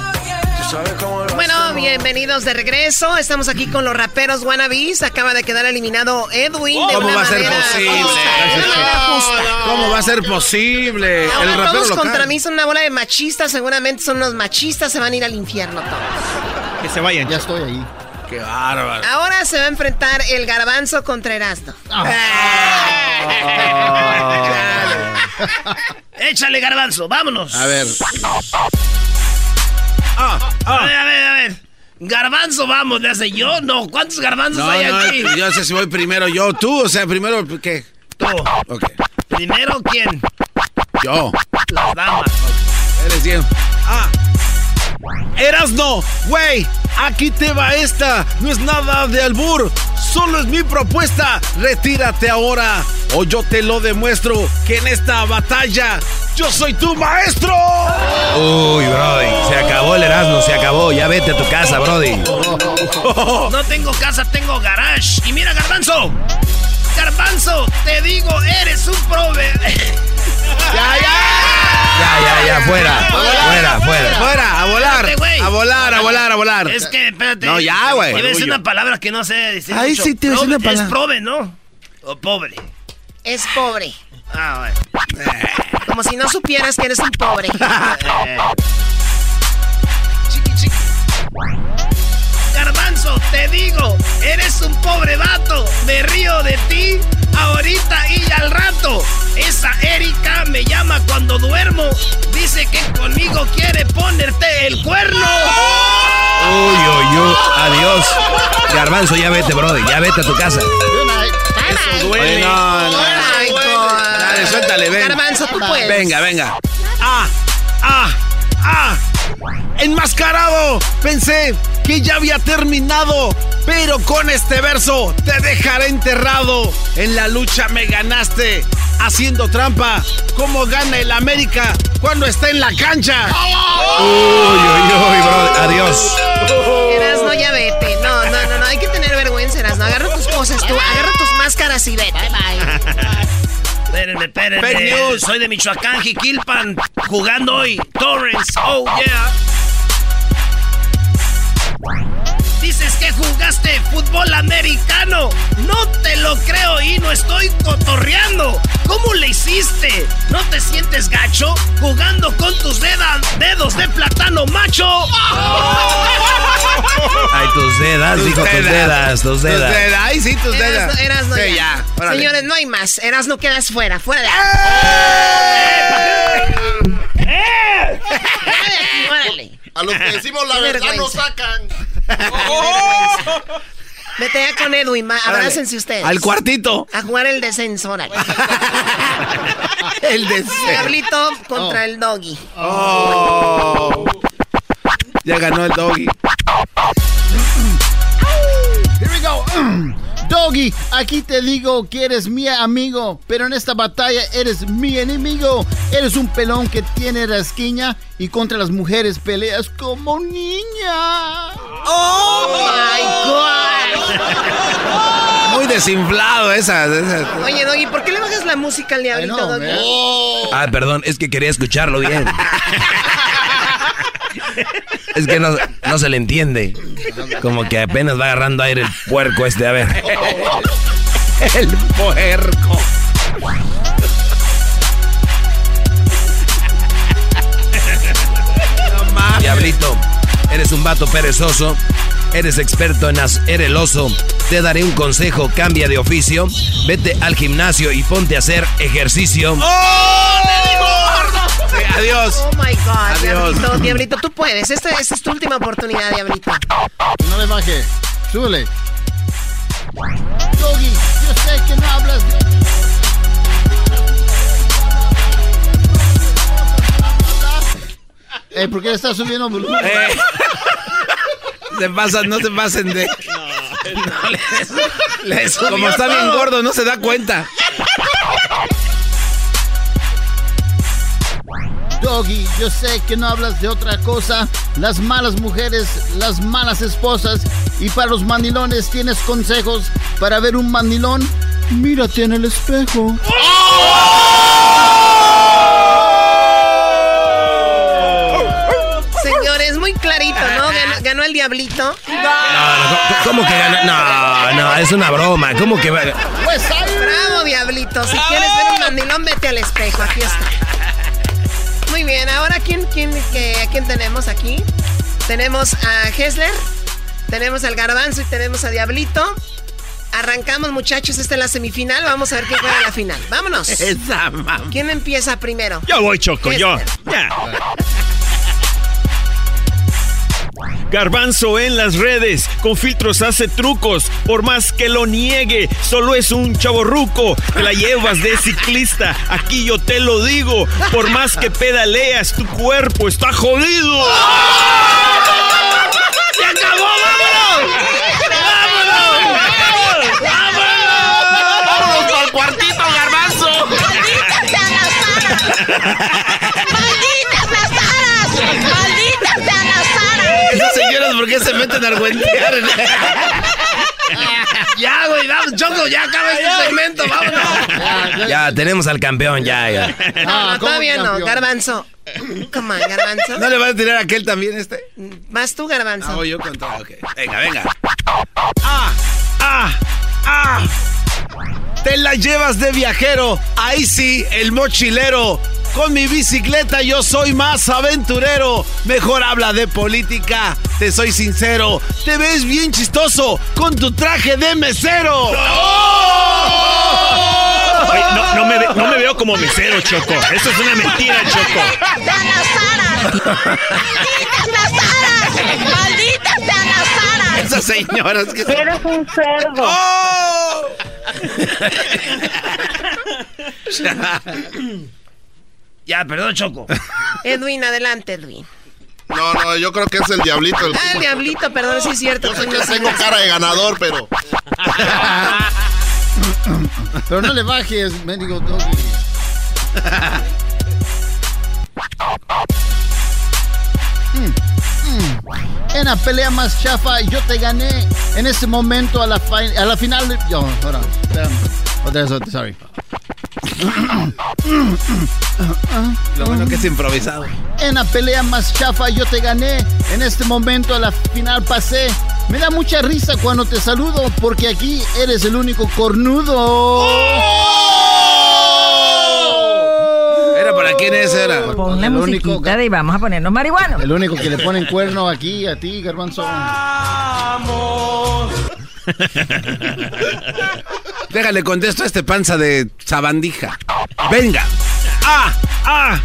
Bienvenidos de regreso. Estamos aquí con los raperos wannabes. Acaba de quedar eliminado Edwin. de ¿Cómo una va a ser posible? ¿Cómo va a ser posible? Ahora el rapero todos local. contra mí son una bola de machistas. Seguramente son unos machistas. Se van a ir al infierno todos. Que se vayan. Ya estoy ahí. Qué bárbaro. Ahora se va a enfrentar el garbanzo contra Erasmo. Échale, garbanzo, vámonos. A ver. A ver, a ver, a ver. Garbanzo, vamos, le hace yo. No, ¿cuántos garbanzos No, hay no, aquí? yo sé si voy primero yo, tú, o sea, primero, ¿qué? Tú. Ok. Primero, ¿quién? Yo. Las damas. Eres bien. Ah. Erasno, güey, aquí te va esta. No es nada de albur, solo es mi propuesta. Retírate ahora o yo te lo demuestro que en esta batalla yo soy tu maestro. Uy, Brody. Se acabó el Erasmo, se acabó. Ya vete a tu casa, Brody. No tengo casa, tengo garage. Y mira, Garbanzo. Garbanzo, te digo, eres un prove. Ya, ya. Ya, ya, ya, fuera. Fuera, fuera. Fuera, a volar. A volar, a volar, a volar. Es que, espérate. No, ya, güey. A decir una palabra que no sé decir. Ay, mucho. sí, te una palabra. Es prove, ¿no? O pobre. Es pobre. Ah, bueno. Como si no supieras que eres un pobre. Eh. Chiqui, chiqui. Garbanzo, te digo, eres un pobre vato. Me río de ti ahorita y al rato. Esa Erika me llama cuando duermo. Dice que conmigo quiere ponerte el cuerno. Uy, uy, uy. Adiós. Garbanzo, ya vete, Brody. Ya vete a tu casa. Eso duele. no, no. Ay, God. Dale, suéltale, ven. Garbanzo, tú puedes. Venga, venga. ¡Ah! ¡Ah! ¡Ah! ¡Enmascarado! Pensé que ya había terminado, pero con este verso te dejaré enterrado. En la lucha me ganaste, haciendo trampa, como gana el América cuando está en la cancha. Uy, uy, uy, Brody. Adiós. Erasno, ya vete. No, no, no, no. Hay que tener vergüenza, Erasno. Agarra tus cosas tú. Agarra tus máscaras y vete. Bye. Espérenme, espérenme. Fake news. Soy de Michoacán, Jiquilpan, jugando hoy. Torrens, oh yeah. Dices que jugaste fútbol americano. No te lo creo y no estoy cotorreando. ¿Cómo le hiciste? ¿No te sientes gacho jugando con tus deda- dedos de plátano macho? Ay, tus dedas, dijo tus dedas, tus dedas. Ay, sí, tus Erasno, Erasno, Sí, ya. ya. órale. Señores, no hay más. Erasno, quedas fuera. Fuera de ¡Eh! Órale. A los que decimos la verdad nos sacan. Vete ya con Edwin. Abrácense ustedes. Al cuartito. A jugar el descenso, órale. El de Diablito contra el doggy. Oh. Ya ganó el doggy. Here we go. Doggy, aquí te digo que eres mi amigo, pero en esta batalla eres mi enemigo. Eres un pelón que tiene rasquiña y contra las mujeres peleas como niña. Desinflado esa. esa. Oye, Doggy, ¿por qué le bajas la música al diablito, no, Doggy? man. Ah, perdón, es que quería escucharlo bien. Es que no, no se le entiende. Como que apenas va agarrando aire el puerco este. A ver. El puerco. Diablito, eres un vato perezoso. Eres experto en as eres el oso. Te daré un consejo, cambia de oficio. Vete al gimnasio y ponte a hacer ejercicio. Sí, adiós. Oh my God, Adiós. Diablito, Diablito, tú puedes. Esta, esta es tu última oportunidad, Diablito. No le baje. Súbele. Doggy, yo sé que no hablas de... Eh, ¿Por qué le estás subiendo volumen? Eh. Se pasan, no se pasen de. No, le- le- como está bien gordo, no se da cuenta. Doggy, yo sé que no hablas de otra cosa. Las malas mujeres, las malas esposas. Y para los mandilones tienes consejos. Para ver un mandilón, mírate en el espejo. Señores, Diablito. No, no, ¿cómo- ¿Cómo que gana? No, no, es una broma. ¿Cómo que va? Pues Bravo, Diablito. Si quieres ver un mandilón, vete al espejo. Aquí está. Muy bien, ahora ¿quién, quién, qué- quién tenemos aquí? Tenemos a Hessler, tenemos al Garbanzo y tenemos a Diablito. Arrancamos, muchachos, esta es la semifinal. Vamos a ver quién juega la final. Vámonos. Esa mamá. ¿Quién empieza primero? Yo voy, Choco, yo. Ya. Garbanzo en las redes, con filtros hace trucos, por más que lo niegue, solo es un chaborruco, te la llevas de ciclista, aquí yo te lo digo, por más que pedaleas, tu cuerpo está jodido. ¡Se acabó! ¡Vámonos! ¡Vámonos! ¡Vámonos! ¡Vámonos para el cuartito, garbanzo! qué se meten a argüentear? ya, güey, vamos, Choco, ya acaba este segmento, vámonos. Ya, tenemos al campeón, ya, ya. No, no, todavía no. Garbanzo. Come on, Garbanzo. ¿No le vas a tirar a aquel también este? Vas tú, Garbanzo. Ah, voy yo contra. Ok. Venga, venga. ¡Ah! ¡Ah! ¡Ah! Te la llevas de viajero. Ahí sí, el mochilero. Con mi bicicleta yo soy más aventurero. Mejor habla de política, te soy sincero. Te ves bien chistoso con tu traje de mesero. Oye, no, no me, ve- no me veo como mesero, Choco. Eso es una mentira, Choco. ¡Sean las aras! ¡Malditas las aras! ¡Malditas! Esas señoras que... Eres un cerdo. ¡Oh! Ya, perdón, Choco. Edwin, adelante, Edwin. No, no, yo creo que es el diablito. El... Ah, el diablito, perdón, sí es cierto. Yo sé que tengo cara de ganador, pero. Pero no le bajes, mendigo En la pelea más chafa, yo te gané. En ese momento, a la, a la final. de- Yo, ahora, espérame. Otra vez, otra, sorry. Lo bueno que es improvisado. En la pelea más chafa yo te gané. En este momento a la final pasé. Me da mucha risa cuando te saludo porque aquí eres el único cornudo. ¿Era para quién es? Era. Pon la El único musiquita y vamos a ponernos marihuanos. El único que le ponen cuerno aquí a ti, garbanzo. Déjale contesto a este panza de sabandija. Venga. ¡Ah! ¡Ah!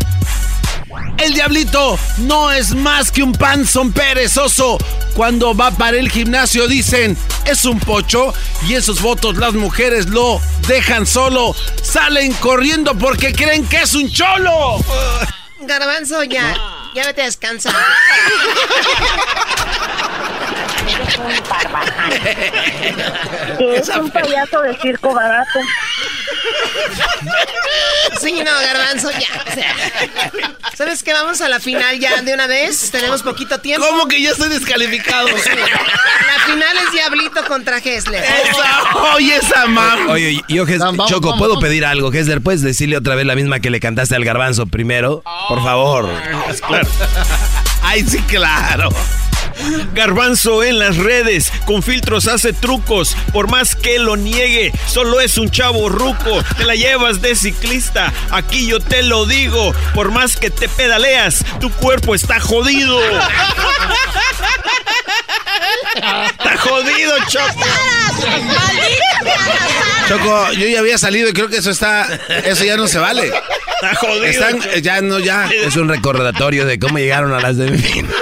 El diablito no es más que un panzón perezoso. Cuando va para el gimnasio dicen, es un pocho. Y esos votos las mujeres lo dejan solo. Salen corriendo porque creen que es un cholo. Garbanzo, ya. Ya vete a descansar. Eres un barbaján. Que es un payaso de circo barato. Sí, no, garbanzo, ya. o sea. ¿Sabes qué? Vamos a la final ya de una vez. Tenemos poquito tiempo. ¿Cómo que ya estoy descalificado? La final es Diablito contra Hessler. Oye, esa mamá. Oye, yo, Vamos, Choco, vamos, ¿puedo vamos. pedir algo? Hesler, ¿puedes decirle otra vez la misma que le cantaste al garbanzo primero? Por favor. Ay, sí, claro. Garbanzo en las redes, con filtros hace trucos, por más que lo niegue, solo es un chavo ruco, te la llevas de ciclista, aquí yo te lo digo, por más que te pedaleas, tu cuerpo está jodido. Está jodido, Choco. Choco, yo ya había salido y creo que eso está. Eso ya no se vale. Está jodido. Están, ya no, ya. Es un recordatorio de cómo llegaron a las semifinales.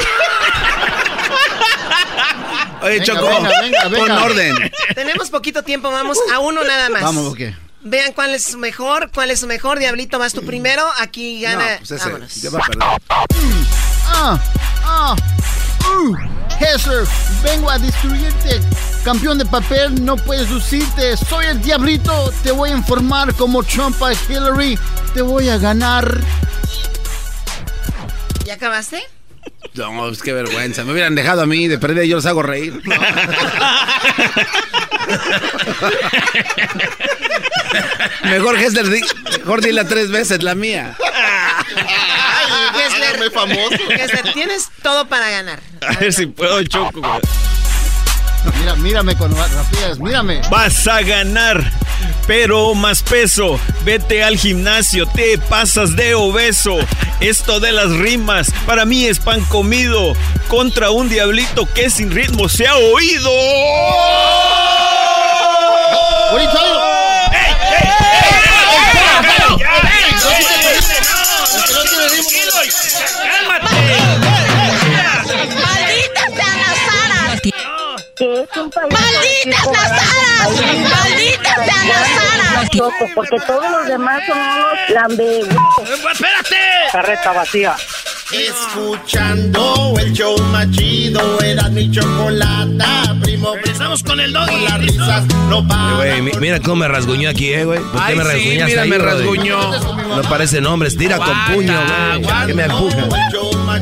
Oye, Venga, Choco, venga, venga, venga. orden. Tenemos poquito tiempo, vamos a uno nada más. Vamos, ok. Vean cuál es su mejor, cuál es su mejor. Diablito, vas tú primero. Aquí gana. No, pues ese, Vámonos. ya va a perder. Ah, ah, uh. Hessler, vengo a destruirte. Campeón de papel, no puedes lucirte. Soy el diablito. Te voy a informar como Trump a Hillary. Te voy a ganar. ¿Ya acabaste? No, pues qué vergüenza. Me hubieran dejado a mí de perder y yo los hago reír. Mejor Hessler, di- mejor dile tres veces la mía. Gessler, famoso. Gessler, tienes todo para ganar. A ver si puedo, Choco. Mira, mírame cuando rapías, mírame. Vas a ganar, pero más peso. Vete al gimnasio, te pasas de obeso. Esto de las rimas, para mí es pan comido. Contra un diablito que sin ritmo se ha oído. Un ¡Malditas las aras! ¡Malditas sean las aras! Porque todos los demás son unos lambe. ¡Espérate! Carreta vacía. Escuchando el show más chido, era mi chocolata, primo. Regresamos con el doggy. Las risas no Eh, paran. Mi- mira cómo me rasguñó aquí, eh, güey. ¿Por qué Ay, me sí, rasguñaste mira, ahí, me brody? rasguñó. No parecen hombres, tira con puño, güey. ¿Por ¿Qué me empuja? El show más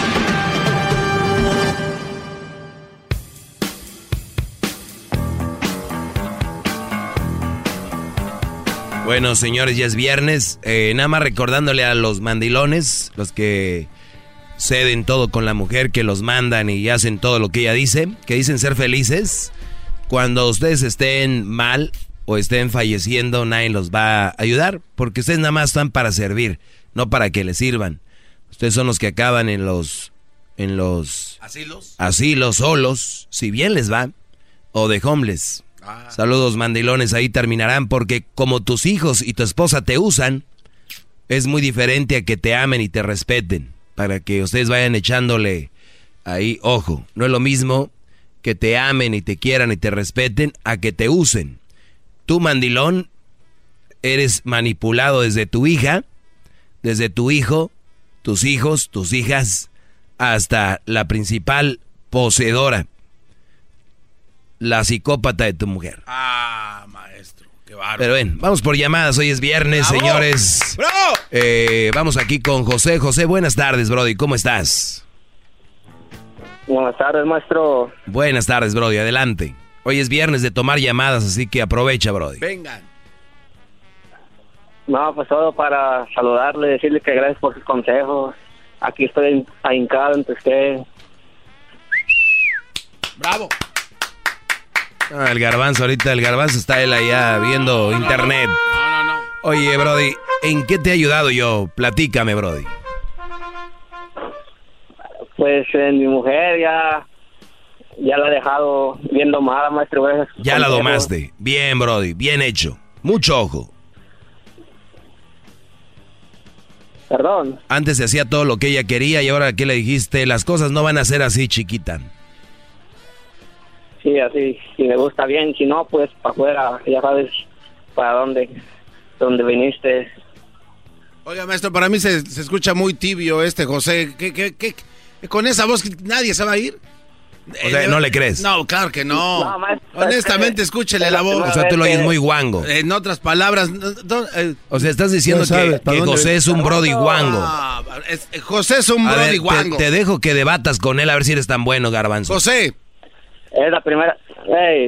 Bueno, señores, ya es viernes. Eh, nada más recordándole a los mandilones, los que ceden todo con la mujer, que los mandan y hacen todo lo que ella dice, que dicen ser felices. Cuando ustedes estén mal o estén falleciendo, nadie los va a ayudar, porque ustedes nada más están para servir, no para que les sirvan. Ustedes son los que acaban en los en los ¿Asilos? asilos solos, si bien les va, o de homeless. Saludos mandilones, ahí terminarán porque como tus hijos y tu esposa te usan, es muy diferente a que te amen y te respeten, para que ustedes vayan echándole ahí ojo. No es lo mismo que te amen y te quieran y te respeten a que te usen. Tú mandilón eres manipulado desde tu hija, desde tu hijo, tus hijos, tus hijas, hasta la principal poseedora, la psicópata de tu mujer. Ah, maestro. Qué bárbaro. Pero ven, vamos por llamadas, hoy es viernes, ¡Bravo! señores. ¡Bravo! Eh, vamos aquí con José. José, buenas tardes, Brody, ¿cómo estás? Buenas tardes, maestro. Buenas tardes, Brody, adelante. Hoy es viernes de tomar llamadas, así que aprovecha, Brody. Vengan. No, pues todo para saludarle, decirle que gracias por sus consejos. Aquí estoy ahincado ante usted. Bravo. Ah, el garbanzo, ahorita el garbanzo está él allá viendo internet. No, no, no. Oye, Brody, ¿en qué te he ayudado yo? Platícame, Brody. Pues en mi mujer ya ya la he dejado bien domada, maestro. Ya la domaste. Bien, Brody. Bien hecho. Mucho ojo. Perdón. Antes se hacía todo lo que ella quería y ahora que le dijiste, las cosas no van a ser así, chiquita. Sí, así, si me gusta bien, si no, pues para afuera, ya sabes para dónde, dónde viniste. Oiga, maestro, para mí se, se escucha muy tibio este José. ¿Qué, qué, qué, con esa voz que nadie se va a ir? O sea, ¿no le crees? No, claro que no. No, maestro, Honestamente, es- escúchele es la voz. O sea, tú lo oyes muy guango. En otras palabras, eh, O sea, estás diciendo sabes, que. José es un Brody guango. ah, es- José es un A brody ver, te, guango. te dejo que debatas con él a ver si eres tan bueno, garbanzo. José, Es la primera.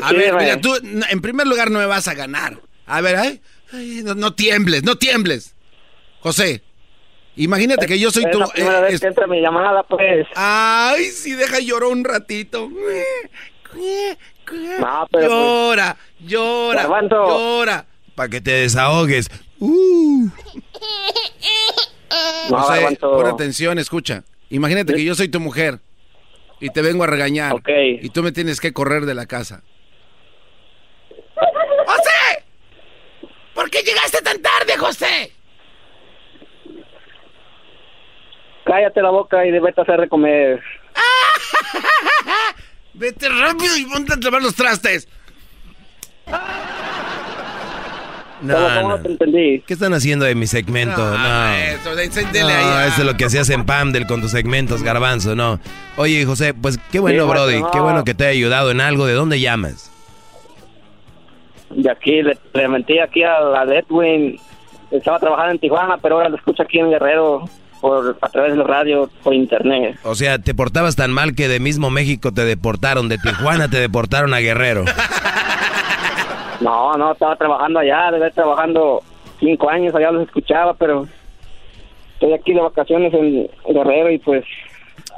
A sí, ver, mira, tú en primer lugar no me vas a ganar. A ver, ay, ay, no, no tiembles, no tiembles. José, imagínate que yo soy es tu... la primera eh, vez es- que entra mi llamada, pues. Ay, sí, deja llorar un ratito. No, pero pues, Llora, llora, Garbanzo. llora. Para que te desahogues. Uh. No, José, pon atención, escucha. Imagínate que yo soy tu mujer y te vengo a regañar. Ok. Y tú me tienes que correr de la casa. ¡José! ¿Por qué llegaste tan tarde, José? cállate la boca y vete a hacer de comer. Vete rápido y ponte a lavar los trastes. No, ¿Cómo, cómo no. no te entendí? ¿Qué están haciendo de mi segmento? No. maestro, encéndele No, ahí. eso es lo que hacías en Pamdel con tus segmentos, garbanzo, no. Oye, José, pues qué bueno, Sí, Brody. Qué no. bueno que te haya ayudado en algo. ¿De dónde llamas? De aquí, le, le mentí aquí a la de Edwin. Estaba trabajando en Tijuana, pero ahora lo escucho aquí en Guerrero por a través de la radio, por internet. O sea, te portabas tan mal que de mismo México te deportaron. De Tijuana te deportaron a Guerrero. No, no, estaba trabajando allá, debe estar trabajando cinco años, allá los escuchaba, pero estoy aquí de vacaciones en Guerrero y pues...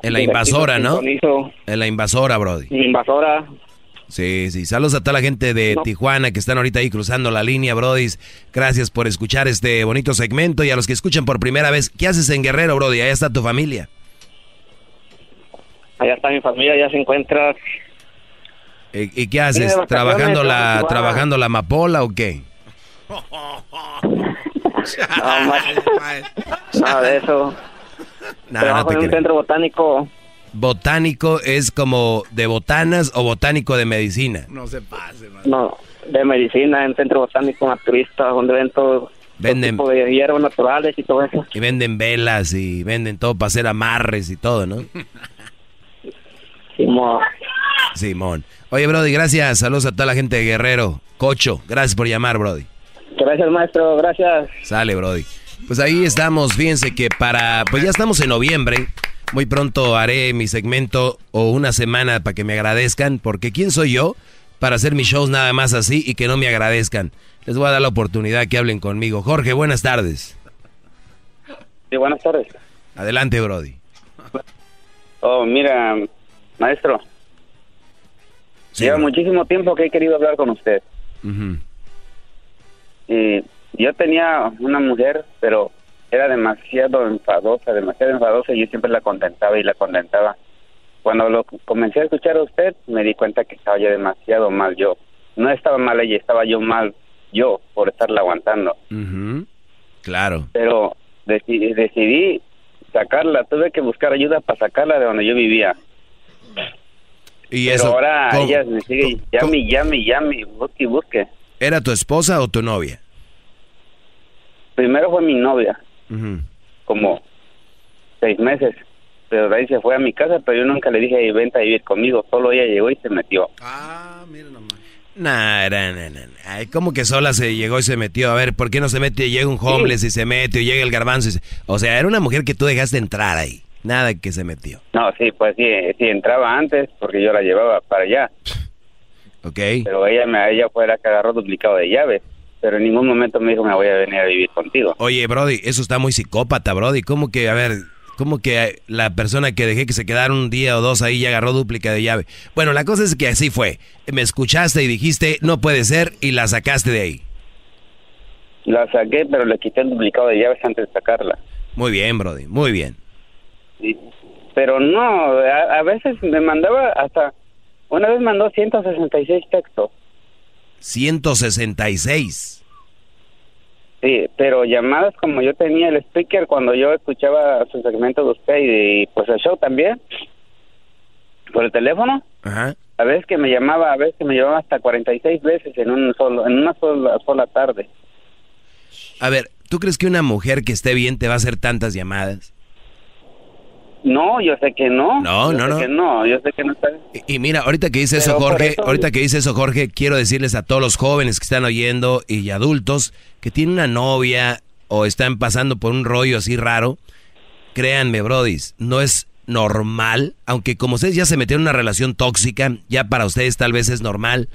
En la invasora, ¿no? En la invasora, Brody. Invasora. Sí, sí. Saludos a toda la gente de No. Tijuana que están ahorita ahí cruzando la línea, Brody. Gracias por escuchar este bonito segmento. Y a los que escuchan por primera vez, ¿qué haces en Guerrero, Brody? Allá está tu familia. Allá está mi familia, ya se encuentra... ¿Y, y qué haces? ¿Trabajando la, Tijuana. ¿Trabajando la amapola o qué? No, más- nada de eso. Nada, Trabajo no te en un creo. centro botánico. ¿Botánico es como de botanas o botánico de medicina? No se pase, man. No, de medicina, en centro botánico naturista, donde ven todo, Venden, tipo de hierbas naturales y todo eso. y venden velas y venden todo para hacer amarres y todo, ¿no? Simón. Simón. Oye, Brody, gracias. Saludos a toda la gente de Guerrero. Cocho, gracias por llamar, Brody. Gracias, maestro, gracias. Sale, Brody. Pues ahí estamos. Fíjense que para. Pues ya estamos en noviembre. Muy pronto haré mi segmento o una semana para que me agradezcan. Porque ¿quién soy yo para hacer mis shows nada más así y que no me agradezcan? Les voy a dar la oportunidad que hablen conmigo. Jorge, buenas tardes. Sí, buenas tardes. Adelante, Brody. Oh, mira, maestro. Lleva muchísimo tiempo que he querido hablar con usted. Y yo tenía una mujer, pero era demasiado enfadosa, demasiado enfadosa y yo siempre la contentaba y la contentaba. Cuando lo comencé a escuchar a usted, me di cuenta que estaba yo demasiado mal yo. No estaba mal ella, estaba yo mal yo por estarla aguantando. Claro. Pero decidí sacarla, tuve que buscar ayuda para sacarla de donde yo vivía. Y Pero eso. ahora ¿cómo- ella me sigue, llame, llame, llame, busque, y busque. ¿Era tu esposa o tu novia? Primero fue mi novia, como seis meses. Pero de ahí se fue a mi casa, pero yo nunca le dije, "Ey, vente a vivir conmigo. Solo ella llegó y se metió. Nah, nah, nah, nah, nah. Ay, ¿cómo que sola se llegó y se metió? A ver, ¿por qué no se mete y llega un homeless y se mete o llega el garbanzo? y se- O sea, era una mujer que tú dejaste entrar ahí. Nada que se metió. No, sí, pues sí, sí entraba antes porque yo la llevaba para allá. ¿Ok? Pero ella me ella fue la que agarró duplicado de llaves. Pero en ningún momento me dijo, me voy a venir a vivir contigo. Oye, Brody, eso está muy psicópata, Brody. ¿Cómo que, a ver, cómo que la persona que dejé que se quedara un día o dos ahí ya agarró dúplica de llave? Bueno, la cosa es que así fue. Me escuchaste y dijiste, no puede ser, y la sacaste de ahí. La saqué, pero le quité el duplicado de llaves antes de sacarla. Muy bien, Brody, muy bien. Pero no, a, a veces me mandaba hasta Una vez mandó 166 textos. 166. Sí, pero llamadas como yo tenía el speaker cuando yo escuchaba su segmento de usted y, pues el show también. Por el teléfono. Ajá. A veces que me llamaba, a veces que me llamaba hasta 46 veces en un solo en una sola, sola tarde. A ver, ¿tú crees que una mujer que esté bien te va a hacer tantas llamadas? No, yo sé que no. No, Yo no, sé no. que no, yo sé que no está. Y, y mira, ahorita que dice eso Pero Jorge, eso- ahorita que dice eso Jorge, quiero decirles a todos los jóvenes que están oyendo y adultos que tienen una novia o están pasando por un rollo así raro, créanme, brodis, no es normal, aunque como ustedes ya se metieron en una relación tóxica, ya para ustedes tal vez es normal,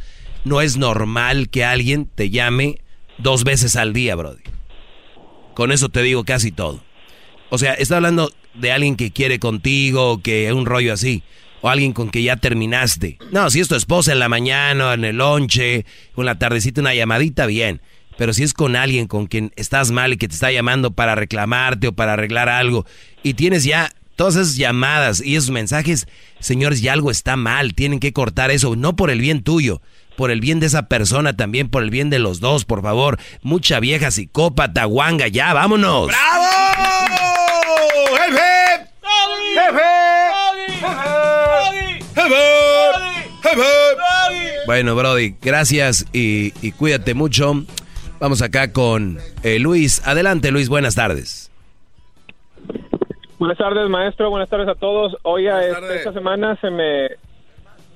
no es normal que alguien te llame dos veces al día, brody. Con eso te digo casi todo. O sea, está hablando de alguien que quiere contigo, que un rollo así. O alguien con que ya terminaste. No, si es tu esposa en la mañana, en el lonche, o en la tardecita una llamadita, bien. Pero si es con alguien con quien estás mal y que te está llamando para reclamarte o para arreglar algo, y tienes ya todas esas llamadas y esos mensajes, señores, ya algo está mal, tienen que cortar eso, no por el bien tuyo, por el bien de esa persona también, por el bien de los dos, por favor. Mucha vieja psicópata, guanga, ya, vámonos. Bueno, Brody, gracias y, y cuídate mucho. Vamos acá con eh, Luis. Adelante, Luis, buenas tardes. Buenas tardes, maestro. Buenas tardes a todos. Oiga, este, esta semana se me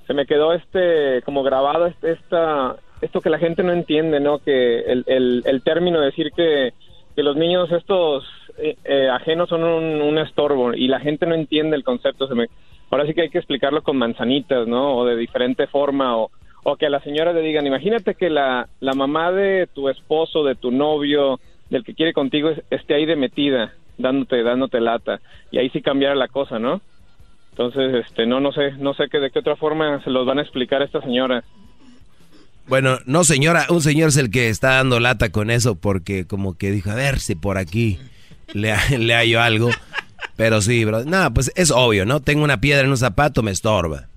se me quedó este como grabado este, esta esto que la gente no entiende, ¿no? Que el, el, el término de decir que, que los niños estos eh, eh, ajenos son un, estorbo y la gente no entiende el concepto. Ahora sí que hay que explicarlo con manzanitas, ¿no? O de diferente forma o, o que a la señora le digan, imagínate que la, la mamá de tu esposo, de tu novio, del que quiere contigo es- esté ahí de metida, dándote, dándote lata, y ahí sí cambiara la cosa, ¿no? Entonces, este, no, no sé, no sé que de qué otra forma se los van a explicar a esta señora. Bueno, no señora, un señor es el que está dando lata con eso porque como que dijo, a ver si por aquí le, le hallo algo. Pero sí, bro. No, pues es obvio, ¿no? Tengo una piedra en un zapato, me estorba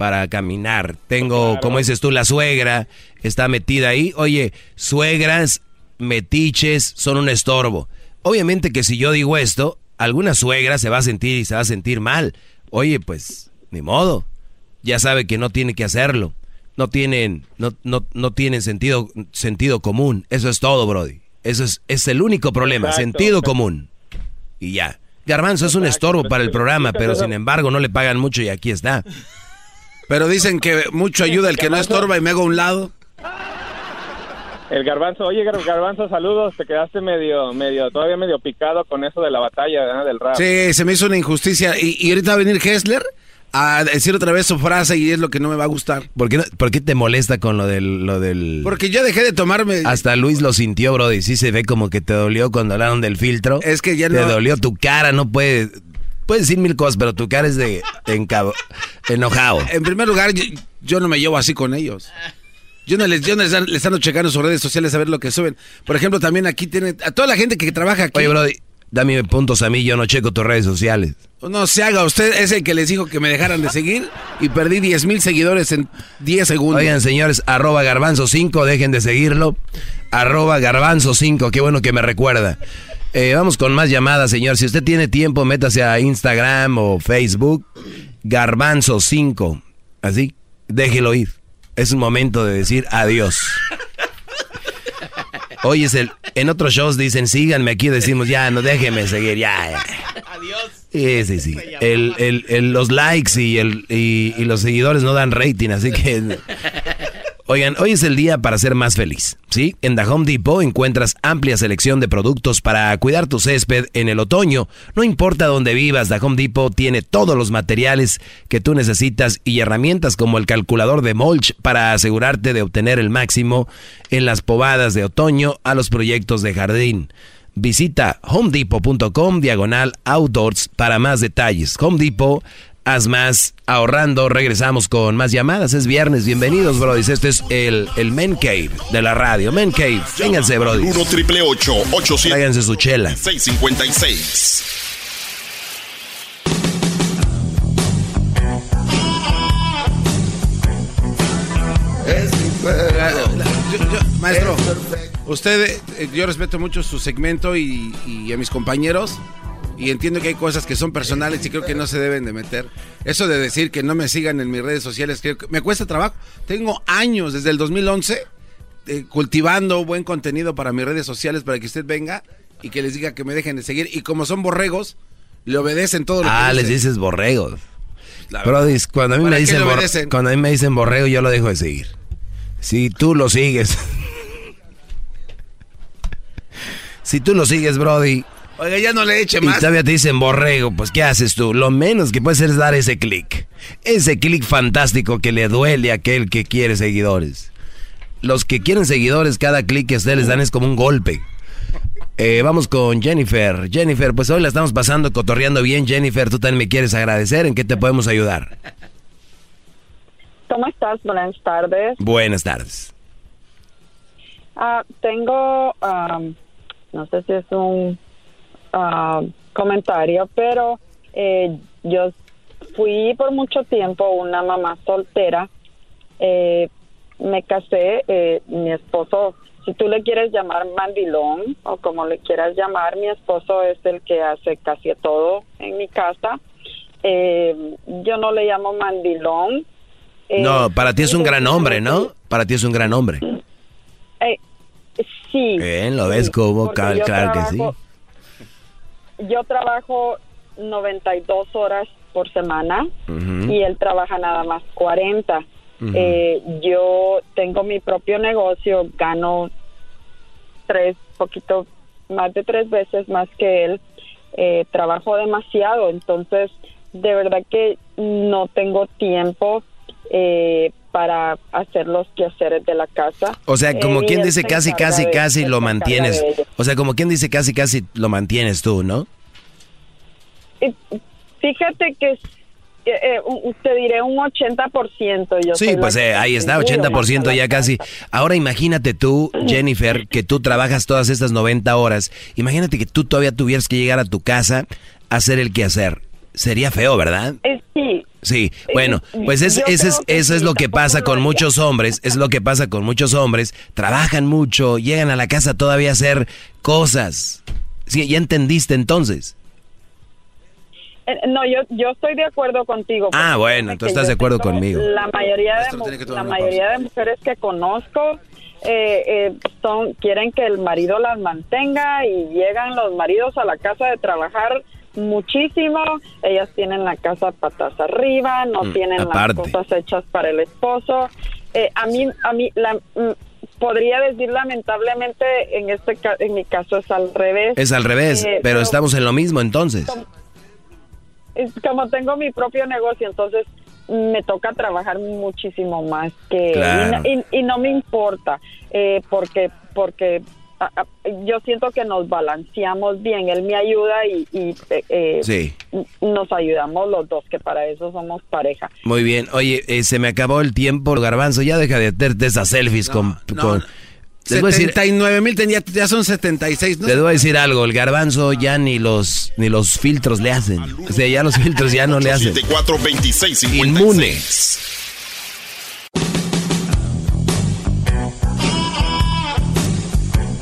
para caminar. Tengo, como dices tú, la suegra está metida ahí. Oye, suegras, metiches, son un estorbo. Obviamente que si yo digo esto, alguna suegra se va a sentir y se va a sentir mal. Oye, pues, ni modo. Ya sabe que no tiene que hacerlo. No tienen, no, no, no tienen sentido, sentido común. Eso es todo, Brody. Eso es, es el único problema, Exacto. sentido común. Y ya. Garbanzo es un estorbo para el programa, pero sin embargo no le pagan mucho y aquí está. Pero dicen que mucho ayuda el que no estorba y me hago a un lado. El garbanzo, oye Gar- garbanzo, saludos, te quedaste medio, medio, todavía medio picado con eso de la batalla del rap. Sí, se me hizo una injusticia. Y, y ahorita va a venir Hessler a decir otra vez su frase y es lo que no me va a gustar. ¿Por qué, no- por qué te molesta con lo del, lo del... Porque yo dejé de tomarme. Hasta Luis lo sintió, Brody. Sí se ve como que te dolió cuando hablaron del filtro. Es que ya Te no- dolió tu cara, no puede... Puedes decir mil cosas, pero tu cara es de encabo- enojado. En primer lugar, yo, yo no me llevo así con ellos. Yo no les, yo no les, les ando checando sus redes sociales a ver lo que suben. Por ejemplo, también aquí tienen a toda la gente que trabaja aquí. Oye, Brody, dame puntos a mí, yo no checo tus redes sociales. No se haga, usted es el que les dijo que me dejaran de seguir y perdí 10 mil seguidores en 10 segundos. Oigan, señores, arroba garbanzo 5, dejen de seguirlo. Arroba garbanzo 5, qué bueno que me recuerda. Eh, vamos con más llamadas, señor. Si usted tiene tiempo, métase a Instagram o Facebook. Garbanzo 5. Así, déjelo ir. Es un momento de decir adiós. Hoy es el. En otros shows dicen síganme aquí, decimos ya, no déjeme seguir, ya, ya. Adiós. Sí, sí, sí. El, el- el- los likes y, el, y, y los seguidores no dan rating, así que... Oigan, hoy es el día para ser más feliz, ¿sí? En The Home Depot encuentras amplia selección de productos para cuidar tu césped en el otoño. No importa dónde vivas, The Home Depot tiene todos los materiales que tú necesitas y herramientas como el calculador de mulch para asegurarte de obtener el máximo en las pobadas de otoño a los proyectos de jardín. Visita homedepot.com diagonal outdoors para más detalles. Home Depot, Haz más ahorrando. Regresamos con más llamadas. Es viernes. Bienvenidos, Brody. Este es el, el Men Cave de la radio. Men Cave. Vénganse, Brody. 1 triple 800. Tráiganse su chela. 656. Es Maestro, usted, eh, yo respeto mucho su segmento y, y a mis compañeros, y entiendo que hay cosas que son personales y creo que no se deben de meter. Eso de decir que no me sigan en mis redes sociales, creo que me cuesta trabajo. Tengo años, desde el 2011, eh, cultivando buen contenido para mis redes sociales para que usted venga y que les diga que me dejen de seguir. Y como son borregos, le obedecen todo lo que Ah, les dice. dices borregos. Brody, cuando a mí ¿Para me dicen cuando a mí me dicen borrego, yo lo dejo de seguir. Si tú lo sigues. si tú lo sigues, Brody, Oiga, ya no le eche y más. todavía te dicen borrego, pues ¿qué haces tú? Lo menos que puedes hacer es dar ese clic. Ese clic fantástico que le duele a aquel que quiere seguidores. Los que quieren seguidores, cada clic que ustedes les dan es como un golpe. Eh, vamos con Jennifer. Jennifer, pues hoy la estamos pasando, cotorreando bien. Jennifer, tú también me quieres agradecer. ¿En qué te podemos ayudar? ¿Cómo estás? Buenas tardes. Buenas tardes. Ah, tengo, am, no sé si es un ah, comentario, pero eh, yo fui por mucho tiempo una mamá soltera. Eh, me casé, eh, mi esposo, si tú le quieres llamar mandilón o como le quieras llamar, mi esposo es el que hace casi todo en mi casa. Eh, yo no le llamo mandilón. Eh, No, para ti es un gran hombre, ¿no? Para ti es un gran hombre. sí. Bien, lo ves Sí, como, yo claro que sí. Trabajo- Yo trabajo 92 horas por semana y él trabaja nada más 40. Ujú. Eh, yo tengo mi propio negocio, gano tres, poquito más de tres veces más que él. Eh, trabajo demasiado, entonces de verdad que no tengo tiempo eh, para hacer los quehaceres de la casa. O sea, como quien dice casi, casi, casi lo mantienes. O sea, como quien dice casi, casi lo mantienes tú, ¿no? Fíjate que eh, eh, un- te diré un 80%. Yo Sí, pues eh, ahí está, contribuyo 80% más a ya casi. Ahora imagínate tú, Jennifer, que tú trabajas todas estas 90 horas. Imagínate que tú todavía tuvieras que llegar a tu casa a hacer el quehacer. Sería feo, ¿verdad? Eh, sí, Sí, bueno, pues es, ese es, eso es lo que pasa con muchos hombres, es lo que pasa con muchos hombres, trabajan mucho, llegan a la casa todavía a hacer cosas. Sí, ya entendiste entonces. Eh, No, yo, yo estoy de acuerdo contigo. Ah, bueno, tú estás de acuerdo conmigo. La mayoría de, la mayoría de mujeres que conozco eh, eh, son quieren que el marido las mantenga y llegan los maridos a la casa de trabajar muchísimo. Ellas tienen la casa patas arriba, no Mm, tienen aparte. las cosas hechas para el esposo. Eh, a mí, a mí, la, mm, podría decir lamentablemente en este, en mi caso es al revés. Es al revés, Eh, pero estamos en lo mismo entonces. es como tengo mi propio negocio, entonces me toca trabajar muchísimo más que Claro. y, no- y- y no me importa eh, porque porque a- a- yo siento que nos balanceamos bien. Él me ayuda y, y, eh, Sí. nos ayudamos los dos, que para eso somos pareja. Muy bien. Oye, eh, se me acabó el tiempo, Garbanzo. Ya deja de hacerte esas selfies con... con- voy a decir, 79 mil tenía, ya son 76, ¿no? les voy a decir algo. El Garbanzo ya ni los, ni los filtros le hacen. O sea, ya los filtros ya no le hacen. 26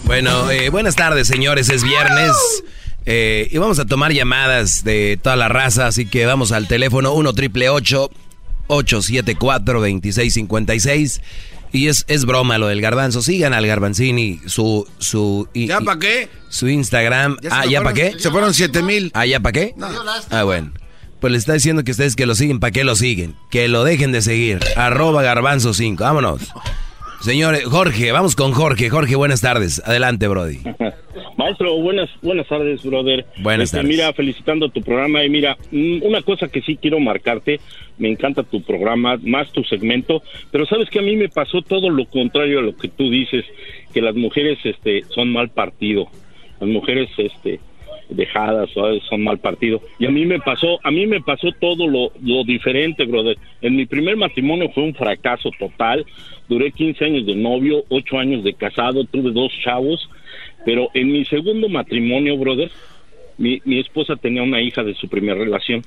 Bueno, eh, buenas tardes, señores. Es viernes. eh, y vamos a tomar llamadas de toda la raza. Así que vamos al teléfono 1 triple 874 2656 Y es, es broma lo del garbanzo. Sigan al garbanzini, su... su ¿Ya para qué? Su Instagram. Ya se ah, ¿ya para qué? se fueron 7 mil. Ah, ¿ya para qué? Ah, bueno. Pues le está diciendo que ustedes que lo siguen, ¿para qué lo siguen? Que lo dejen de seguir. Arroba garbanzo 5. Vámonos. Señores, Jorge, vamos con Jorge. Jorge, buenas tardes. Adelante, Brody. Maestro, buenas buenas tardes, brother. Buenas Este, tardes. Mira, felicitando tu programa y mira, mm, una cosa que sí quiero marcarte, me encanta tu programa, más tu segmento, pero sabes que a mí me pasó todo lo contrario a lo que tú dices, que las mujeres este son mal partido. Las mujeres este dejadas son mal partido. Y a mí me pasó a mí me pasó todo lo, lo diferente brother. En mi primer matrimonio fue un fracaso total. Duré 15 años de novio 8 años de casado tuve dos chavos. Pero en mi segundo matrimonio brother mi, mi esposa tenía una hija de su primera relación.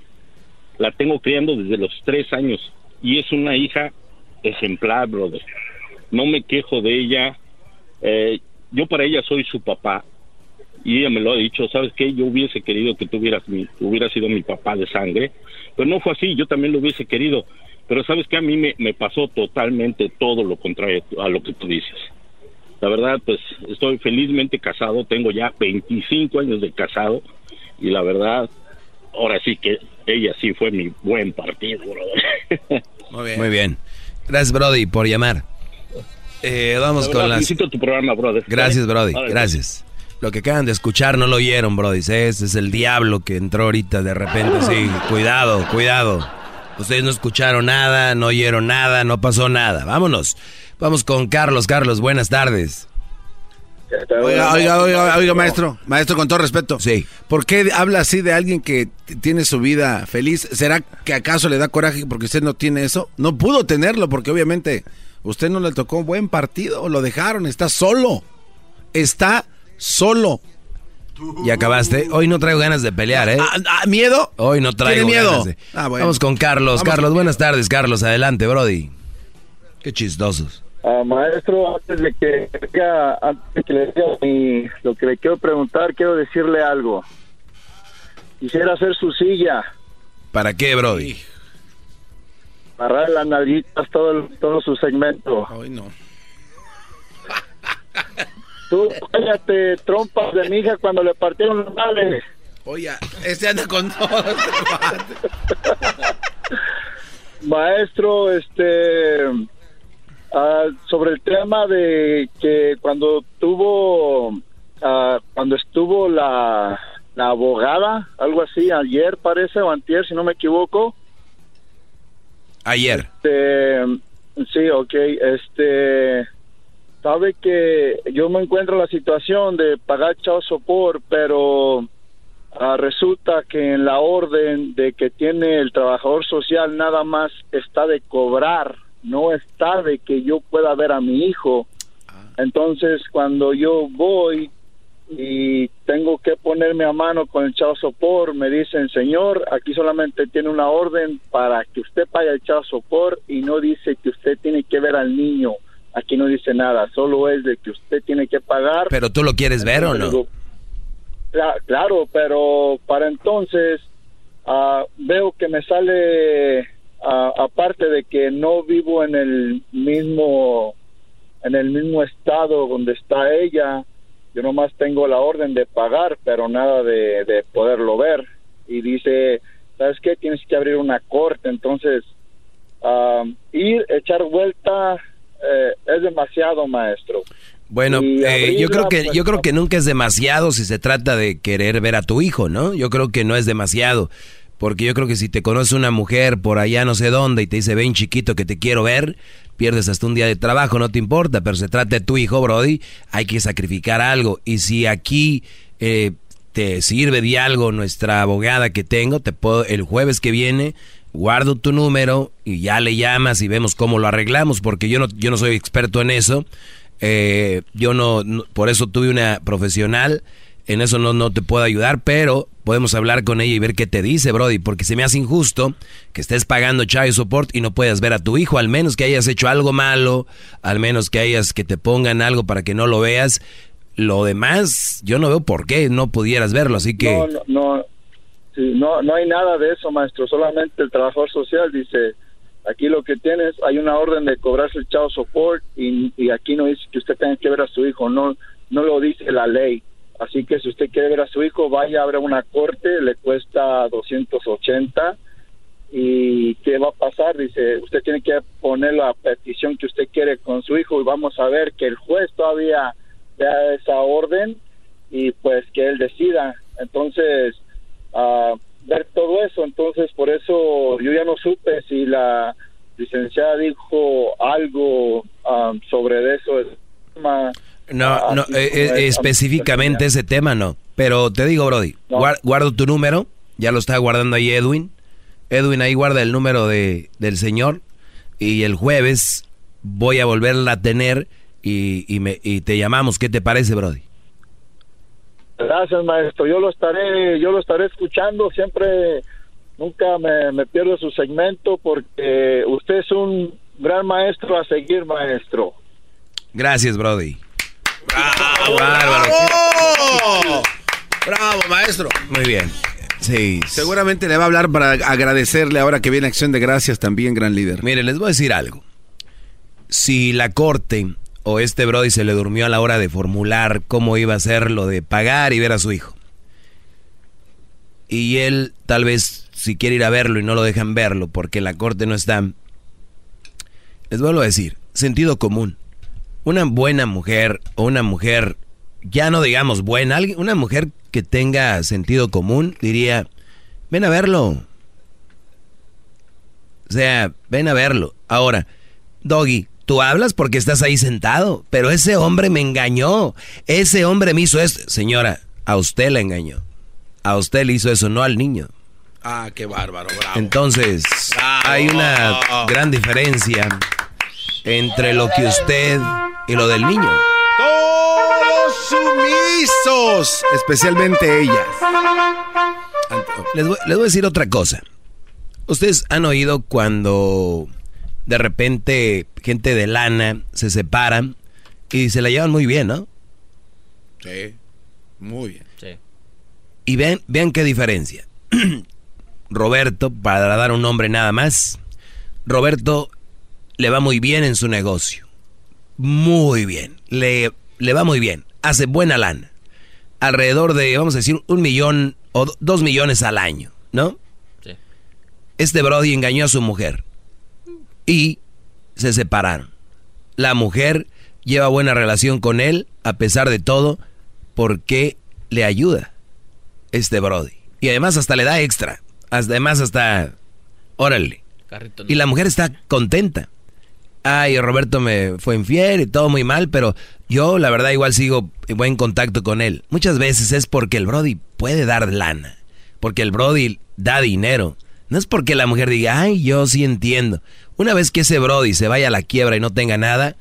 La tengo criando desde los tres años y es una hija ejemplar brother. No me quejo de ella. Eh, yo para ella soy su papá y ella me lo ha dicho, ¿sabes qué? Yo hubiese querido que tuvieras mi, hubiera sido mi papá de sangre, pero no fue así, yo también lo hubiese querido, pero ¿sabes qué? A mí me, me pasó totalmente todo lo contrario a lo que tú dices. La verdad, pues estoy felizmente casado, tengo ya 25 años de casado y la verdad, ahora sí que ella sí fue mi buen partido, brother. Muy bien. Muy bien. Gracias, Brody, por llamar. Eh, vamos La con las... felicito tu programa, brother. Gracias, Brody. Vale, Gracias. Lo que acaban de escuchar no lo oyeron, Brody. Ese es el diablo que entró ahorita de repente. Sí, cuidado, cuidado. Ustedes no escucharon nada, no oyeron nada, no pasó nada. Vámonos. Vamos con Carlos. Carlos, buenas tardes. Oiga, oiga, oiga, oiga, maestro, maestro, con todo respeto. Sí. ¿Por qué habla así de alguien que tiene su vida feliz? ¿Será que acaso le da coraje porque usted no tiene eso? No pudo tenerlo porque obviamente usted no le tocó un buen partido, lo dejaron, está solo. Está solo. ¿Y acabaste? Hoy no traigo ganas de pelear, ¿eh? Ah, ah, ¿Miedo? Hoy no traigo ¿Tiene miedo? ganas de- Ah, bueno. Vamos con Carlos. Vamos Carlos, buenas tardes, Carlos. Adelante, Brody. Qué chistosos. Ah, maestro, antes de que diga- antes de que le diga mi- lo que le quiero preguntar, quiero decirle algo. Quisiera hacer su silla, ¿Para qué, Brody? agarrar las nalguitas todo, el- todo su segmento. Hoy no. Tú cállate, trompas de mi hija cuando le partieron los males. Oye, este anda con todo. Maestro, este, ah, sobre el tema de que cuando tuvo, ah, cuando estuvo la, la abogada, algo así, ayer parece, o antier, si no me equivoco. Ayer. Este, sí, ok, este, sabe que yo me encuentro en la situación de pagar child support, pero ah, resulta que en la orden de que tiene el trabajador social nada más está de cobrar, no está de que yo pueda ver a mi hijo. Entonces, cuando yo voy y tengo que ponerme a mano con el child support, me dicen, señor, aquí solamente tiene una orden para que usted pague el child support y no dice que usted tiene que ver al niño. Aquí no dice nada, solo es de que usted tiene que pagar. ¿Pero tú lo quieres ver o no? Digo, "Cla- Claro, pero para entonces ah, veo que me sale, ah, aparte de que no vivo en el mismo, en el mismo estado donde está ella, yo nomás tengo la orden de pagar, pero nada de, de poderlo ver. Y dice, ¿sabes qué? Tienes que abrir una corte, entonces ah, ir, echar vuelta, eh, es demasiado, maestro. Bueno, eh, yo creo que yo creo que nunca es demasiado si se trata de querer ver a tu hijo, ¿no? Yo creo que no es demasiado, porque yo creo que si te conoce una mujer por allá no sé dónde y te dice ven chiquito que te quiero ver, pierdes hasta un día de trabajo, no te importa, pero se trata de tu hijo, Brody, hay que sacrificar algo y si aquí eh, te sirve de algo nuestra abogada que tengo, te puedo el jueves que viene guardo tu número y ya le llamas y vemos cómo lo arreglamos, porque yo no yo no soy experto en eso. Eh, yo no, por eso tuve una profesional, en eso no, no te puedo ayudar, pero podemos hablar con ella y ver qué te dice, Brody, porque se me hace injusto que estés pagando child support y no puedas ver a tu hijo, al menos que hayas hecho algo malo, al menos que hayas que te pongan algo para que no lo veas. Lo demás, yo no veo por qué no pudieras verlo, así que... No, no, no, sí, no, no hay nada de eso, maestro. Solamente el trabajador social dice, aquí lo que tienes, hay una orden de cobrarse el child support y, aquí no dice que usted tenga que ver a su hijo, no, no lo dice la ley. Así que si usted quiere ver a su hijo, vaya a abrir una corte, le cuesta 280 y qué va a pasar dice usted tiene que poner la petición que usted quiere con su hijo y vamos a ver que el juez todavía vea esa orden y pues que él decida entonces ver todo eso entonces por eso yo ya no supe si la licenciada dijo algo ah, sobre eso No, ah, no, eh, eh, es, específicamente ese tema no. Pero te digo, Brody, guar- guardo tu número, ya lo está guardando ahí Edwin. Edwin ahí guarda el número de, del señor y el jueves voy a volverla a tener y, y, me, y te llamamos. ¿Qué te parece, Brody? Gracias, maestro. Yo lo estaré, yo lo estaré escuchando. Siempre, nunca me, me pierdo su segmento porque usted es un gran maestro a seguir, maestro. Gracias, Brody. ¡Bravo! bárbaro. ¡Bravo! ¡Bravo, maestro! Muy bien. Sí. Seguramente le va a hablar para agradecerle ahora que viene Acción de Gracias también, gran líder. Mire, les voy a decir algo. Si la corte o este Brody se le durmió a la hora de formular cómo iba a ser lo de pagar y ver a su hijo. Y él tal vez si quiere ir a verlo y no lo dejan verlo porque la corte no está. Les vuelvo a decir, sentido común. Una buena mujer o una mujer, ya no digamos buena, una mujer que tenga sentido común diría, ven a verlo. O sea, ven a verlo. Ahora, Doggy, tú hablas porque estás ahí sentado, pero ese hombre me engañó. Ese hombre me hizo esto. Señora, a usted le engañó. A usted le hizo eso, no al niño. Ah, qué bárbaro, bravo. Entonces, Bravo. hay una gran diferencia entre lo que usted y lo del niño. Todos sumisos, especialmente ellas. Les voy, les voy a decir otra cosa. Ustedes han oído cuando de repente gente de lana se separan y se la llevan muy bien, ¿no? Sí, muy bien. Y vean, vean qué diferencia. Roberto, para dar un nombre nada más, Roberto le va muy bien en su negocio. Muy bien. Le, le va muy bien. Hace buena lana. Alrededor de, vamos a decir, un millón o do- dos millones al año, ¿no? Sí. Este Brody engañó a su mujer. Y se separaron. La mujer lleva buena relación con él, a pesar de todo, porque le ayuda este Brody. Y además hasta le da extra. Además hasta... Órale. Carrito, Y la mujer está contenta. Ay, Roberto me fue infiel y todo muy mal, pero yo la verdad igual sigo en buen contacto con él. Muchas veces es porque el Brody puede dar lana, porque el Brody da dinero. No es porque la mujer diga, ay, yo sí entiendo. Una vez que ese Brody se vaya a la quiebra y no tenga nada,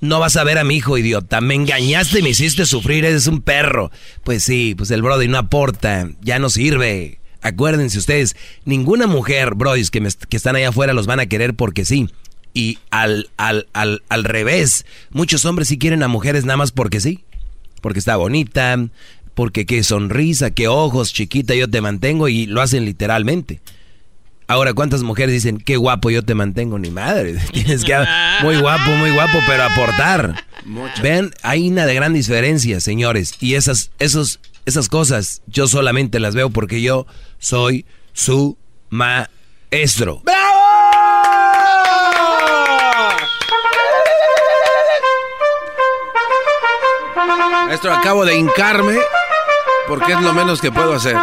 no vas a ver a mi hijo, idiota. Me engañaste me hiciste sufrir, eres un perro. Pues sí, pues el Brody no aporta, ya no sirve. Acuérdense ustedes, ninguna mujer, Brodis, que, me- están allá afuera los van a querer porque sí. Y al, al, al, al revés, muchos hombres sí quieren a mujeres nada más porque sí. Porque está bonita, porque qué sonrisa, qué ojos, chiquita, yo te mantengo y lo hacen literalmente. Ahora, ¿cuántas mujeres dicen, qué guapo yo te mantengo? Ni madre, tienes que... Muy guapo, muy guapo, pero aportar. Vean, hay una de gran diferencia, señores. Y esas, esos, esas cosas yo solamente las veo porque yo soy su maestro. Maestro, acabo de hincarme porque es lo menos que puedo hacer.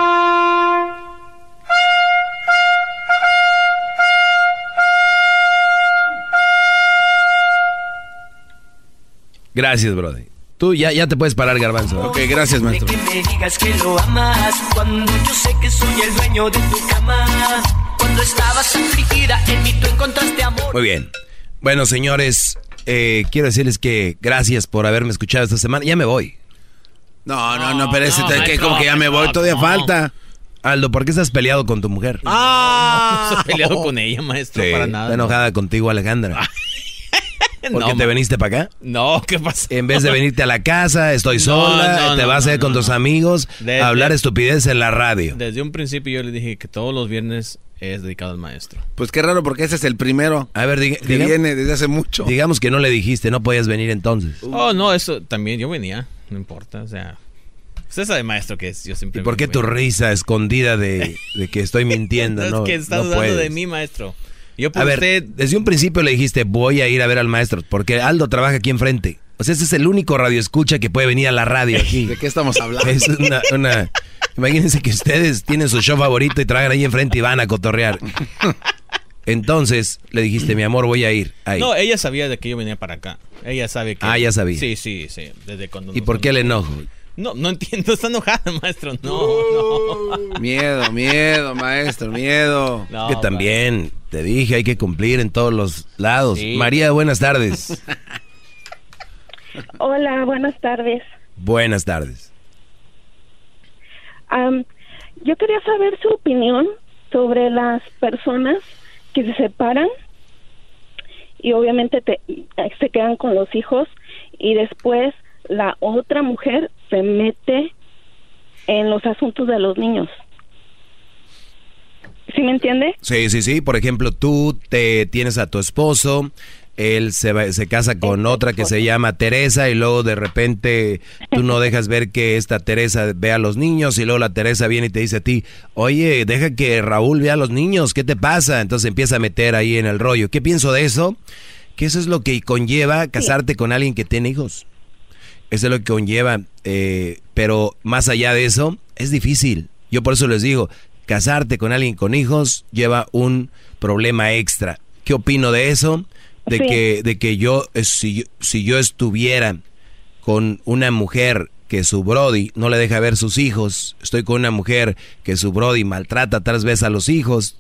Gracias, brother. Tú ya, ya te puedes parar, garbanzo. Ok, gracias, maestro. Que me digas que lo amas cuando yo sé que soy el dueño de tu cama. Cuando estabas afligida en mí tú encontraste amor. Muy bien. Bueno, señores, eh, quiero decirles que gracias por haberme escuchado esta semana. Ya me voy. No, no, no, pero ese no, que como que ya me voy, todavía no. falta. Aldo, ¿por qué estás peleado con tu mujer? Ah, no se ha peleado con ella, maestro, Sí, para nada. Está enojada contigo, Alejandra. ¿Por No, qué te veniste para acá? No, ¿qué pasa? En vez de venirte a la casa, estoy No, sola, no, te no, vas a no, ir con no, tus no. amigos Desde- a hablar estupidez en la radio. Desde un principio yo le dije que todos los viernes es dedicado al maestro. Pues qué raro porque ese es el primero. A ver, diga- que diga- viene desde hace mucho. digamos que no le dijiste, no podías venir entonces. Oh, no, eso también yo venía, no importa, o sea. Usted sabe, maestro, que es, yo siempre. ¿Y por qué tu risa escondida de, de que estoy mintiendo? No, no, es que está no dudando de mí, maestro. Yo A ver, usted. desde un principio le dijiste, voy a ir a ver al maestro, porque Aldo trabaja aquí enfrente. O sea, ese es el único radio escucha que puede venir a la radio aquí. ¿De qué estamos hablando? Es una, una- Imagínense que ustedes tienen su show favorito y tragan ahí enfrente y van a cotorrear. Entonces le dijiste, mi amor, voy a ir. Ahí. No, ella sabía de que yo venía para acá. Ella sabe que. Ah, ya sabía. Sí, sí, sí. Desde cuando. ¿Y por qué el enojo? No, no entiendo, está enojada, maestro. No, no. Miedo, miedo, maestro, miedo. No, que también, te dije, hay que cumplir en todos los lados. María, buenas tardes. Hola, buenas tardes. buenas tardes. Am, yo quería saber su opinión sobre las personas que se separan y obviamente te- se quedan con los hijos y después la otra mujer se mete en los asuntos de los niños. ¿Sí me entiende? Sí, sí, sí. Por ejemplo, tú te tienes a tu esposo, él se, va- se casa con otra que se llama Teresa y luego de repente tú no dejas ver que esta Teresa vea a los niños y luego la Teresa viene y te dice a ti, oye, deja que Raúl vea a los niños, ¿qué te pasa? Entonces empieza a meter ahí en el rollo. ¿Qué pienso de eso? Que eso es lo que conlleva casarte con alguien que tiene hijos. Eso es lo que conlleva, eh, pero más allá de eso, es difícil. Yo por eso les digo, casarte con alguien con hijos lleva un problema extra. ¿Qué opino de eso? De Sí. que, de que yo, si, yo- si yo estuviera con una mujer que su Brody no le deja ver sus hijos, estoy con una mujer que su Brody maltrata tal vez a los hijos,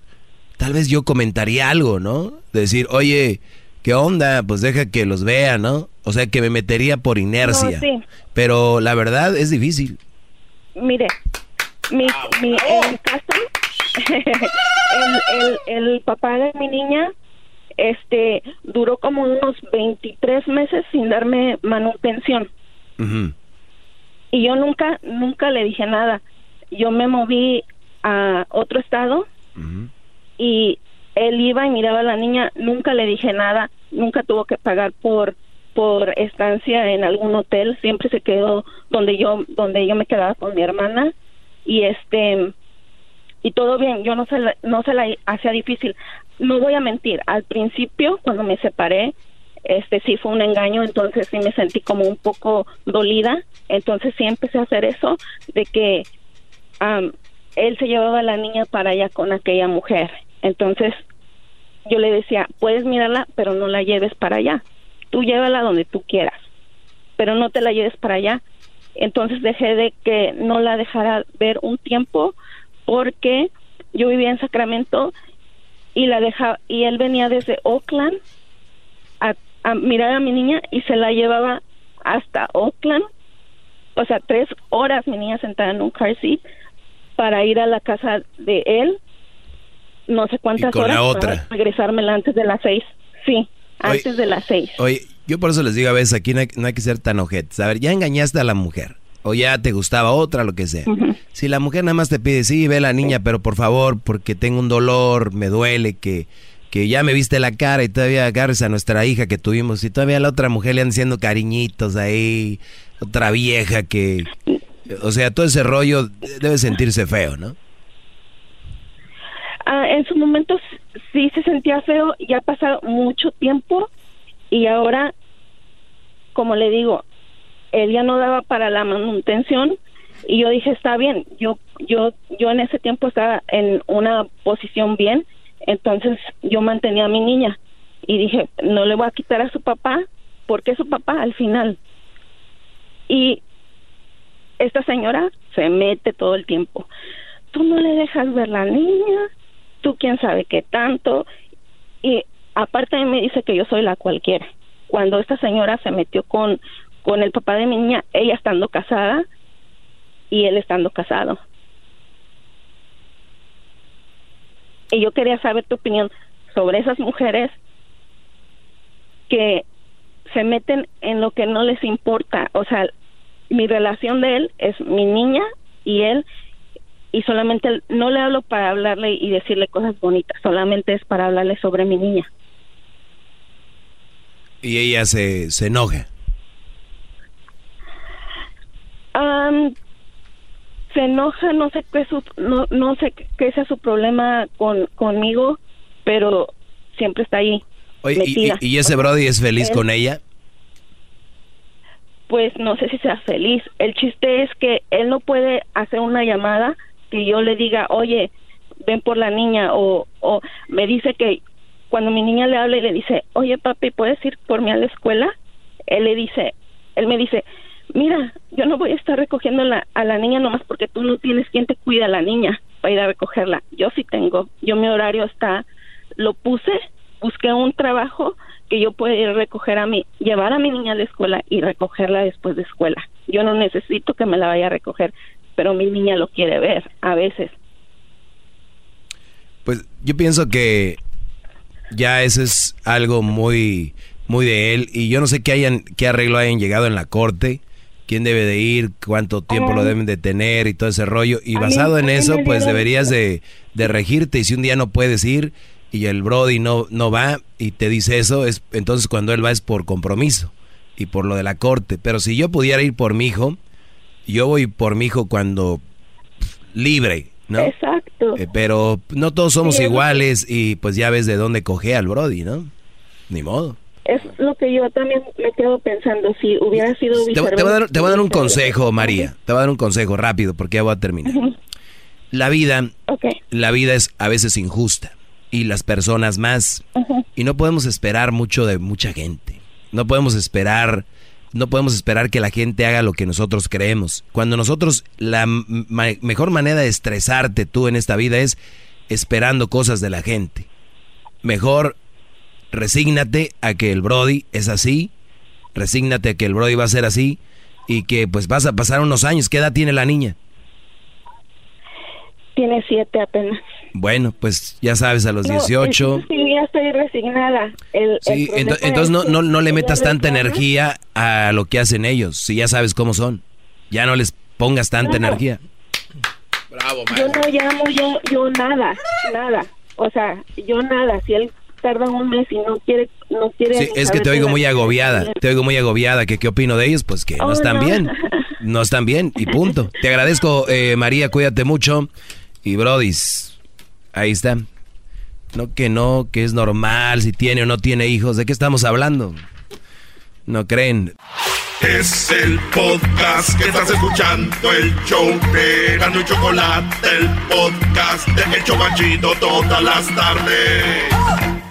tal vez yo comentaría algo, ¿no? Decir, oye, ¿qué onda? Pues deja que los vea, ¿no? O sea, que me metería por inercia. No, sí. Pero la verdad es difícil. Mire, mi, mi, en mi casa, el, el, el papá de mi niña este duró como unos 23 meses sin darme manutención. Y yo nunca nunca le dije nada. Yo me moví a otro estado y él iba y miraba a la niña. Nunca le dije nada. Nunca tuvo que pagar por por estancia en algún hotel. Siempre se quedó donde yo donde yo me quedaba con mi hermana y este y todo bien yo no se la, no se la hacía difícil. No voy a mentir al principio cuando me separé este sí fue un engaño entonces sí me sentí como un poco dolida entonces sí empecé a hacer eso de que am, él se llevaba a la niña para allá con aquella mujer. Entonces yo le decía puedes mirarla pero no la lleves para allá. Tú llévala donde tú quieras pero no te la lleves para allá entonces dejé de que no la dejara ver un tiempo porque yo vivía en Sacramento y la deja y él venía desde Oakland a, a mirar a mi niña y se la llevaba hasta Oakland. O sea tres horas mi niña sentada en un car seat para ir a la casa de él. No sé cuántas horas para regresármela antes de las seis. Sí antes de las seis. Oye, yo por eso les digo a veces aquí no hay, no hay que ser tan ojetes. A ver, ya engañaste a la mujer. O ya te gustaba otra, lo que sea. Si la mujer nada más te pide, sí, ve a la niña, pero por favor, porque tengo un dolor, me duele, que, que ya me viste la cara y todavía agarres a nuestra hija que tuvimos y todavía a la otra mujer le andan haciendo cariñitos ahí, otra vieja que... O sea, todo ese rollo debe sentirse feo, ¿no? Ah, en su momento sí se sentía feo, ya ha pasado mucho tiempo y ahora, como le digo, él ya no daba para la manutención y yo dije está bien, yo yo yo en ese tiempo estaba en una posición bien, entonces yo mantenía a mi niña y dije no le voy a quitar a su papá porque es su papá al final y esta señora se mete todo el tiempo. Tú no le dejas ver la niña, tú quién sabe qué tanto. Y aparte de mí dice que yo soy la cualquiera. Cuando esta señora se metió con, con el papá de mi niña, ella estando casada y él estando casado. Y yo quería saber tu opinión sobre esas mujeres que se meten en lo que no les importa. O sea, mi relación de él es mi niña y él y solamente no le hablo para hablarle y decirle cosas bonitas, solamente es para hablarle sobre mi niña. Y ella se, se enoja. Am, se enoja, no sé qué su, no, no sé qué sea su problema con conmigo, pero siempre está ahí. Oye, y, metida. y- y ese Brody es feliz Él- con ella? pues no sé si sea feliz. El chiste es que él no puede hacer una llamada que yo le diga, oye, ven por la niña, o, o me dice que cuando mi niña le habla y le dice, oye papi, ¿puedes ir por mí a la escuela? Él le dice, él me dice, mira, yo no voy a estar recogiendo la, a la niña nomás porque tú no tienes quien te cuida a la niña para ir a recogerla. Yo sí tengo, yo mi horario está, lo puse, busqué un trabajo que yo pueda ir a recoger a mi, llevar a mi niña a la escuela y recogerla después de escuela. Yo no necesito que me la vaya a recoger, pero mi niña lo quiere ver a veces. Pues yo pienso que ya eso es algo muy, muy de él. Y yo no sé qué hayan, qué arreglo hayan llegado en la corte. quién debe de ir, cuánto tiempo lo deben de tener y todo ese rollo. Y mí- basado en eso, pues deberías de, de regirte. Y si un día no puedes ir y el Brody no, no va y te dice eso, es entonces cuando él va es por compromiso y por lo de la corte. Pero si yo pudiera ir por mi hijo, yo voy por mi hijo cuando libre, ¿no? Exacto. Eh, pero no todos somos Sí, iguales y pues ya ves de dónde coge al Brody, ¿no? Ni modo. Es lo que yo también me quedo pensando, si hubiera sido Te, te voy a dar, te voy a dar un consejo, María. Te voy a dar un consejo rápido porque ya voy a terminar. La vida, la vida es a veces injusta y las personas más. Y no podemos esperar mucho de mucha gente. No podemos esperar, no podemos esperar que la gente haga lo que nosotros creemos. Cuando nosotros la mejor manera de estresarte tú en esta vida es esperando cosas de la gente. Mejor resígnate a que el Brody es así, resígnate a que el Brody va a ser así y que pues vas a pasar unos años. ¿Qué edad tiene la niña? Tiene siete apenas. Bueno, pues ya sabes, a los No, 18. es- Sí, ya estoy resignada. El, el Sí, problema ento- entonces no, no, no le metas tanta reclama. energía a lo que hacen ellos, si ya sabes cómo son. Ya no les pongas tanta Claro. energía. Bravo, Yo no llamo yo, yo nada, nada. O sea, yo nada. Si él tarda un mes y no quiere, no quiere. Sí, es que te oigo muy agobiada, bien. te oigo muy agobiada, que qué opino de ellos, pues que no Oh, están no. bien, no están bien y punto. Te agradezco, eh, María, cuídate mucho y Brodis, ahí está. No que no, que es normal si tiene o no tiene hijos, ¿de qué estamos hablando? No creen. Es el podcast que estás escuchando, el show de Gano y Chocolate, el podcast de El Chobachito todas las tardes.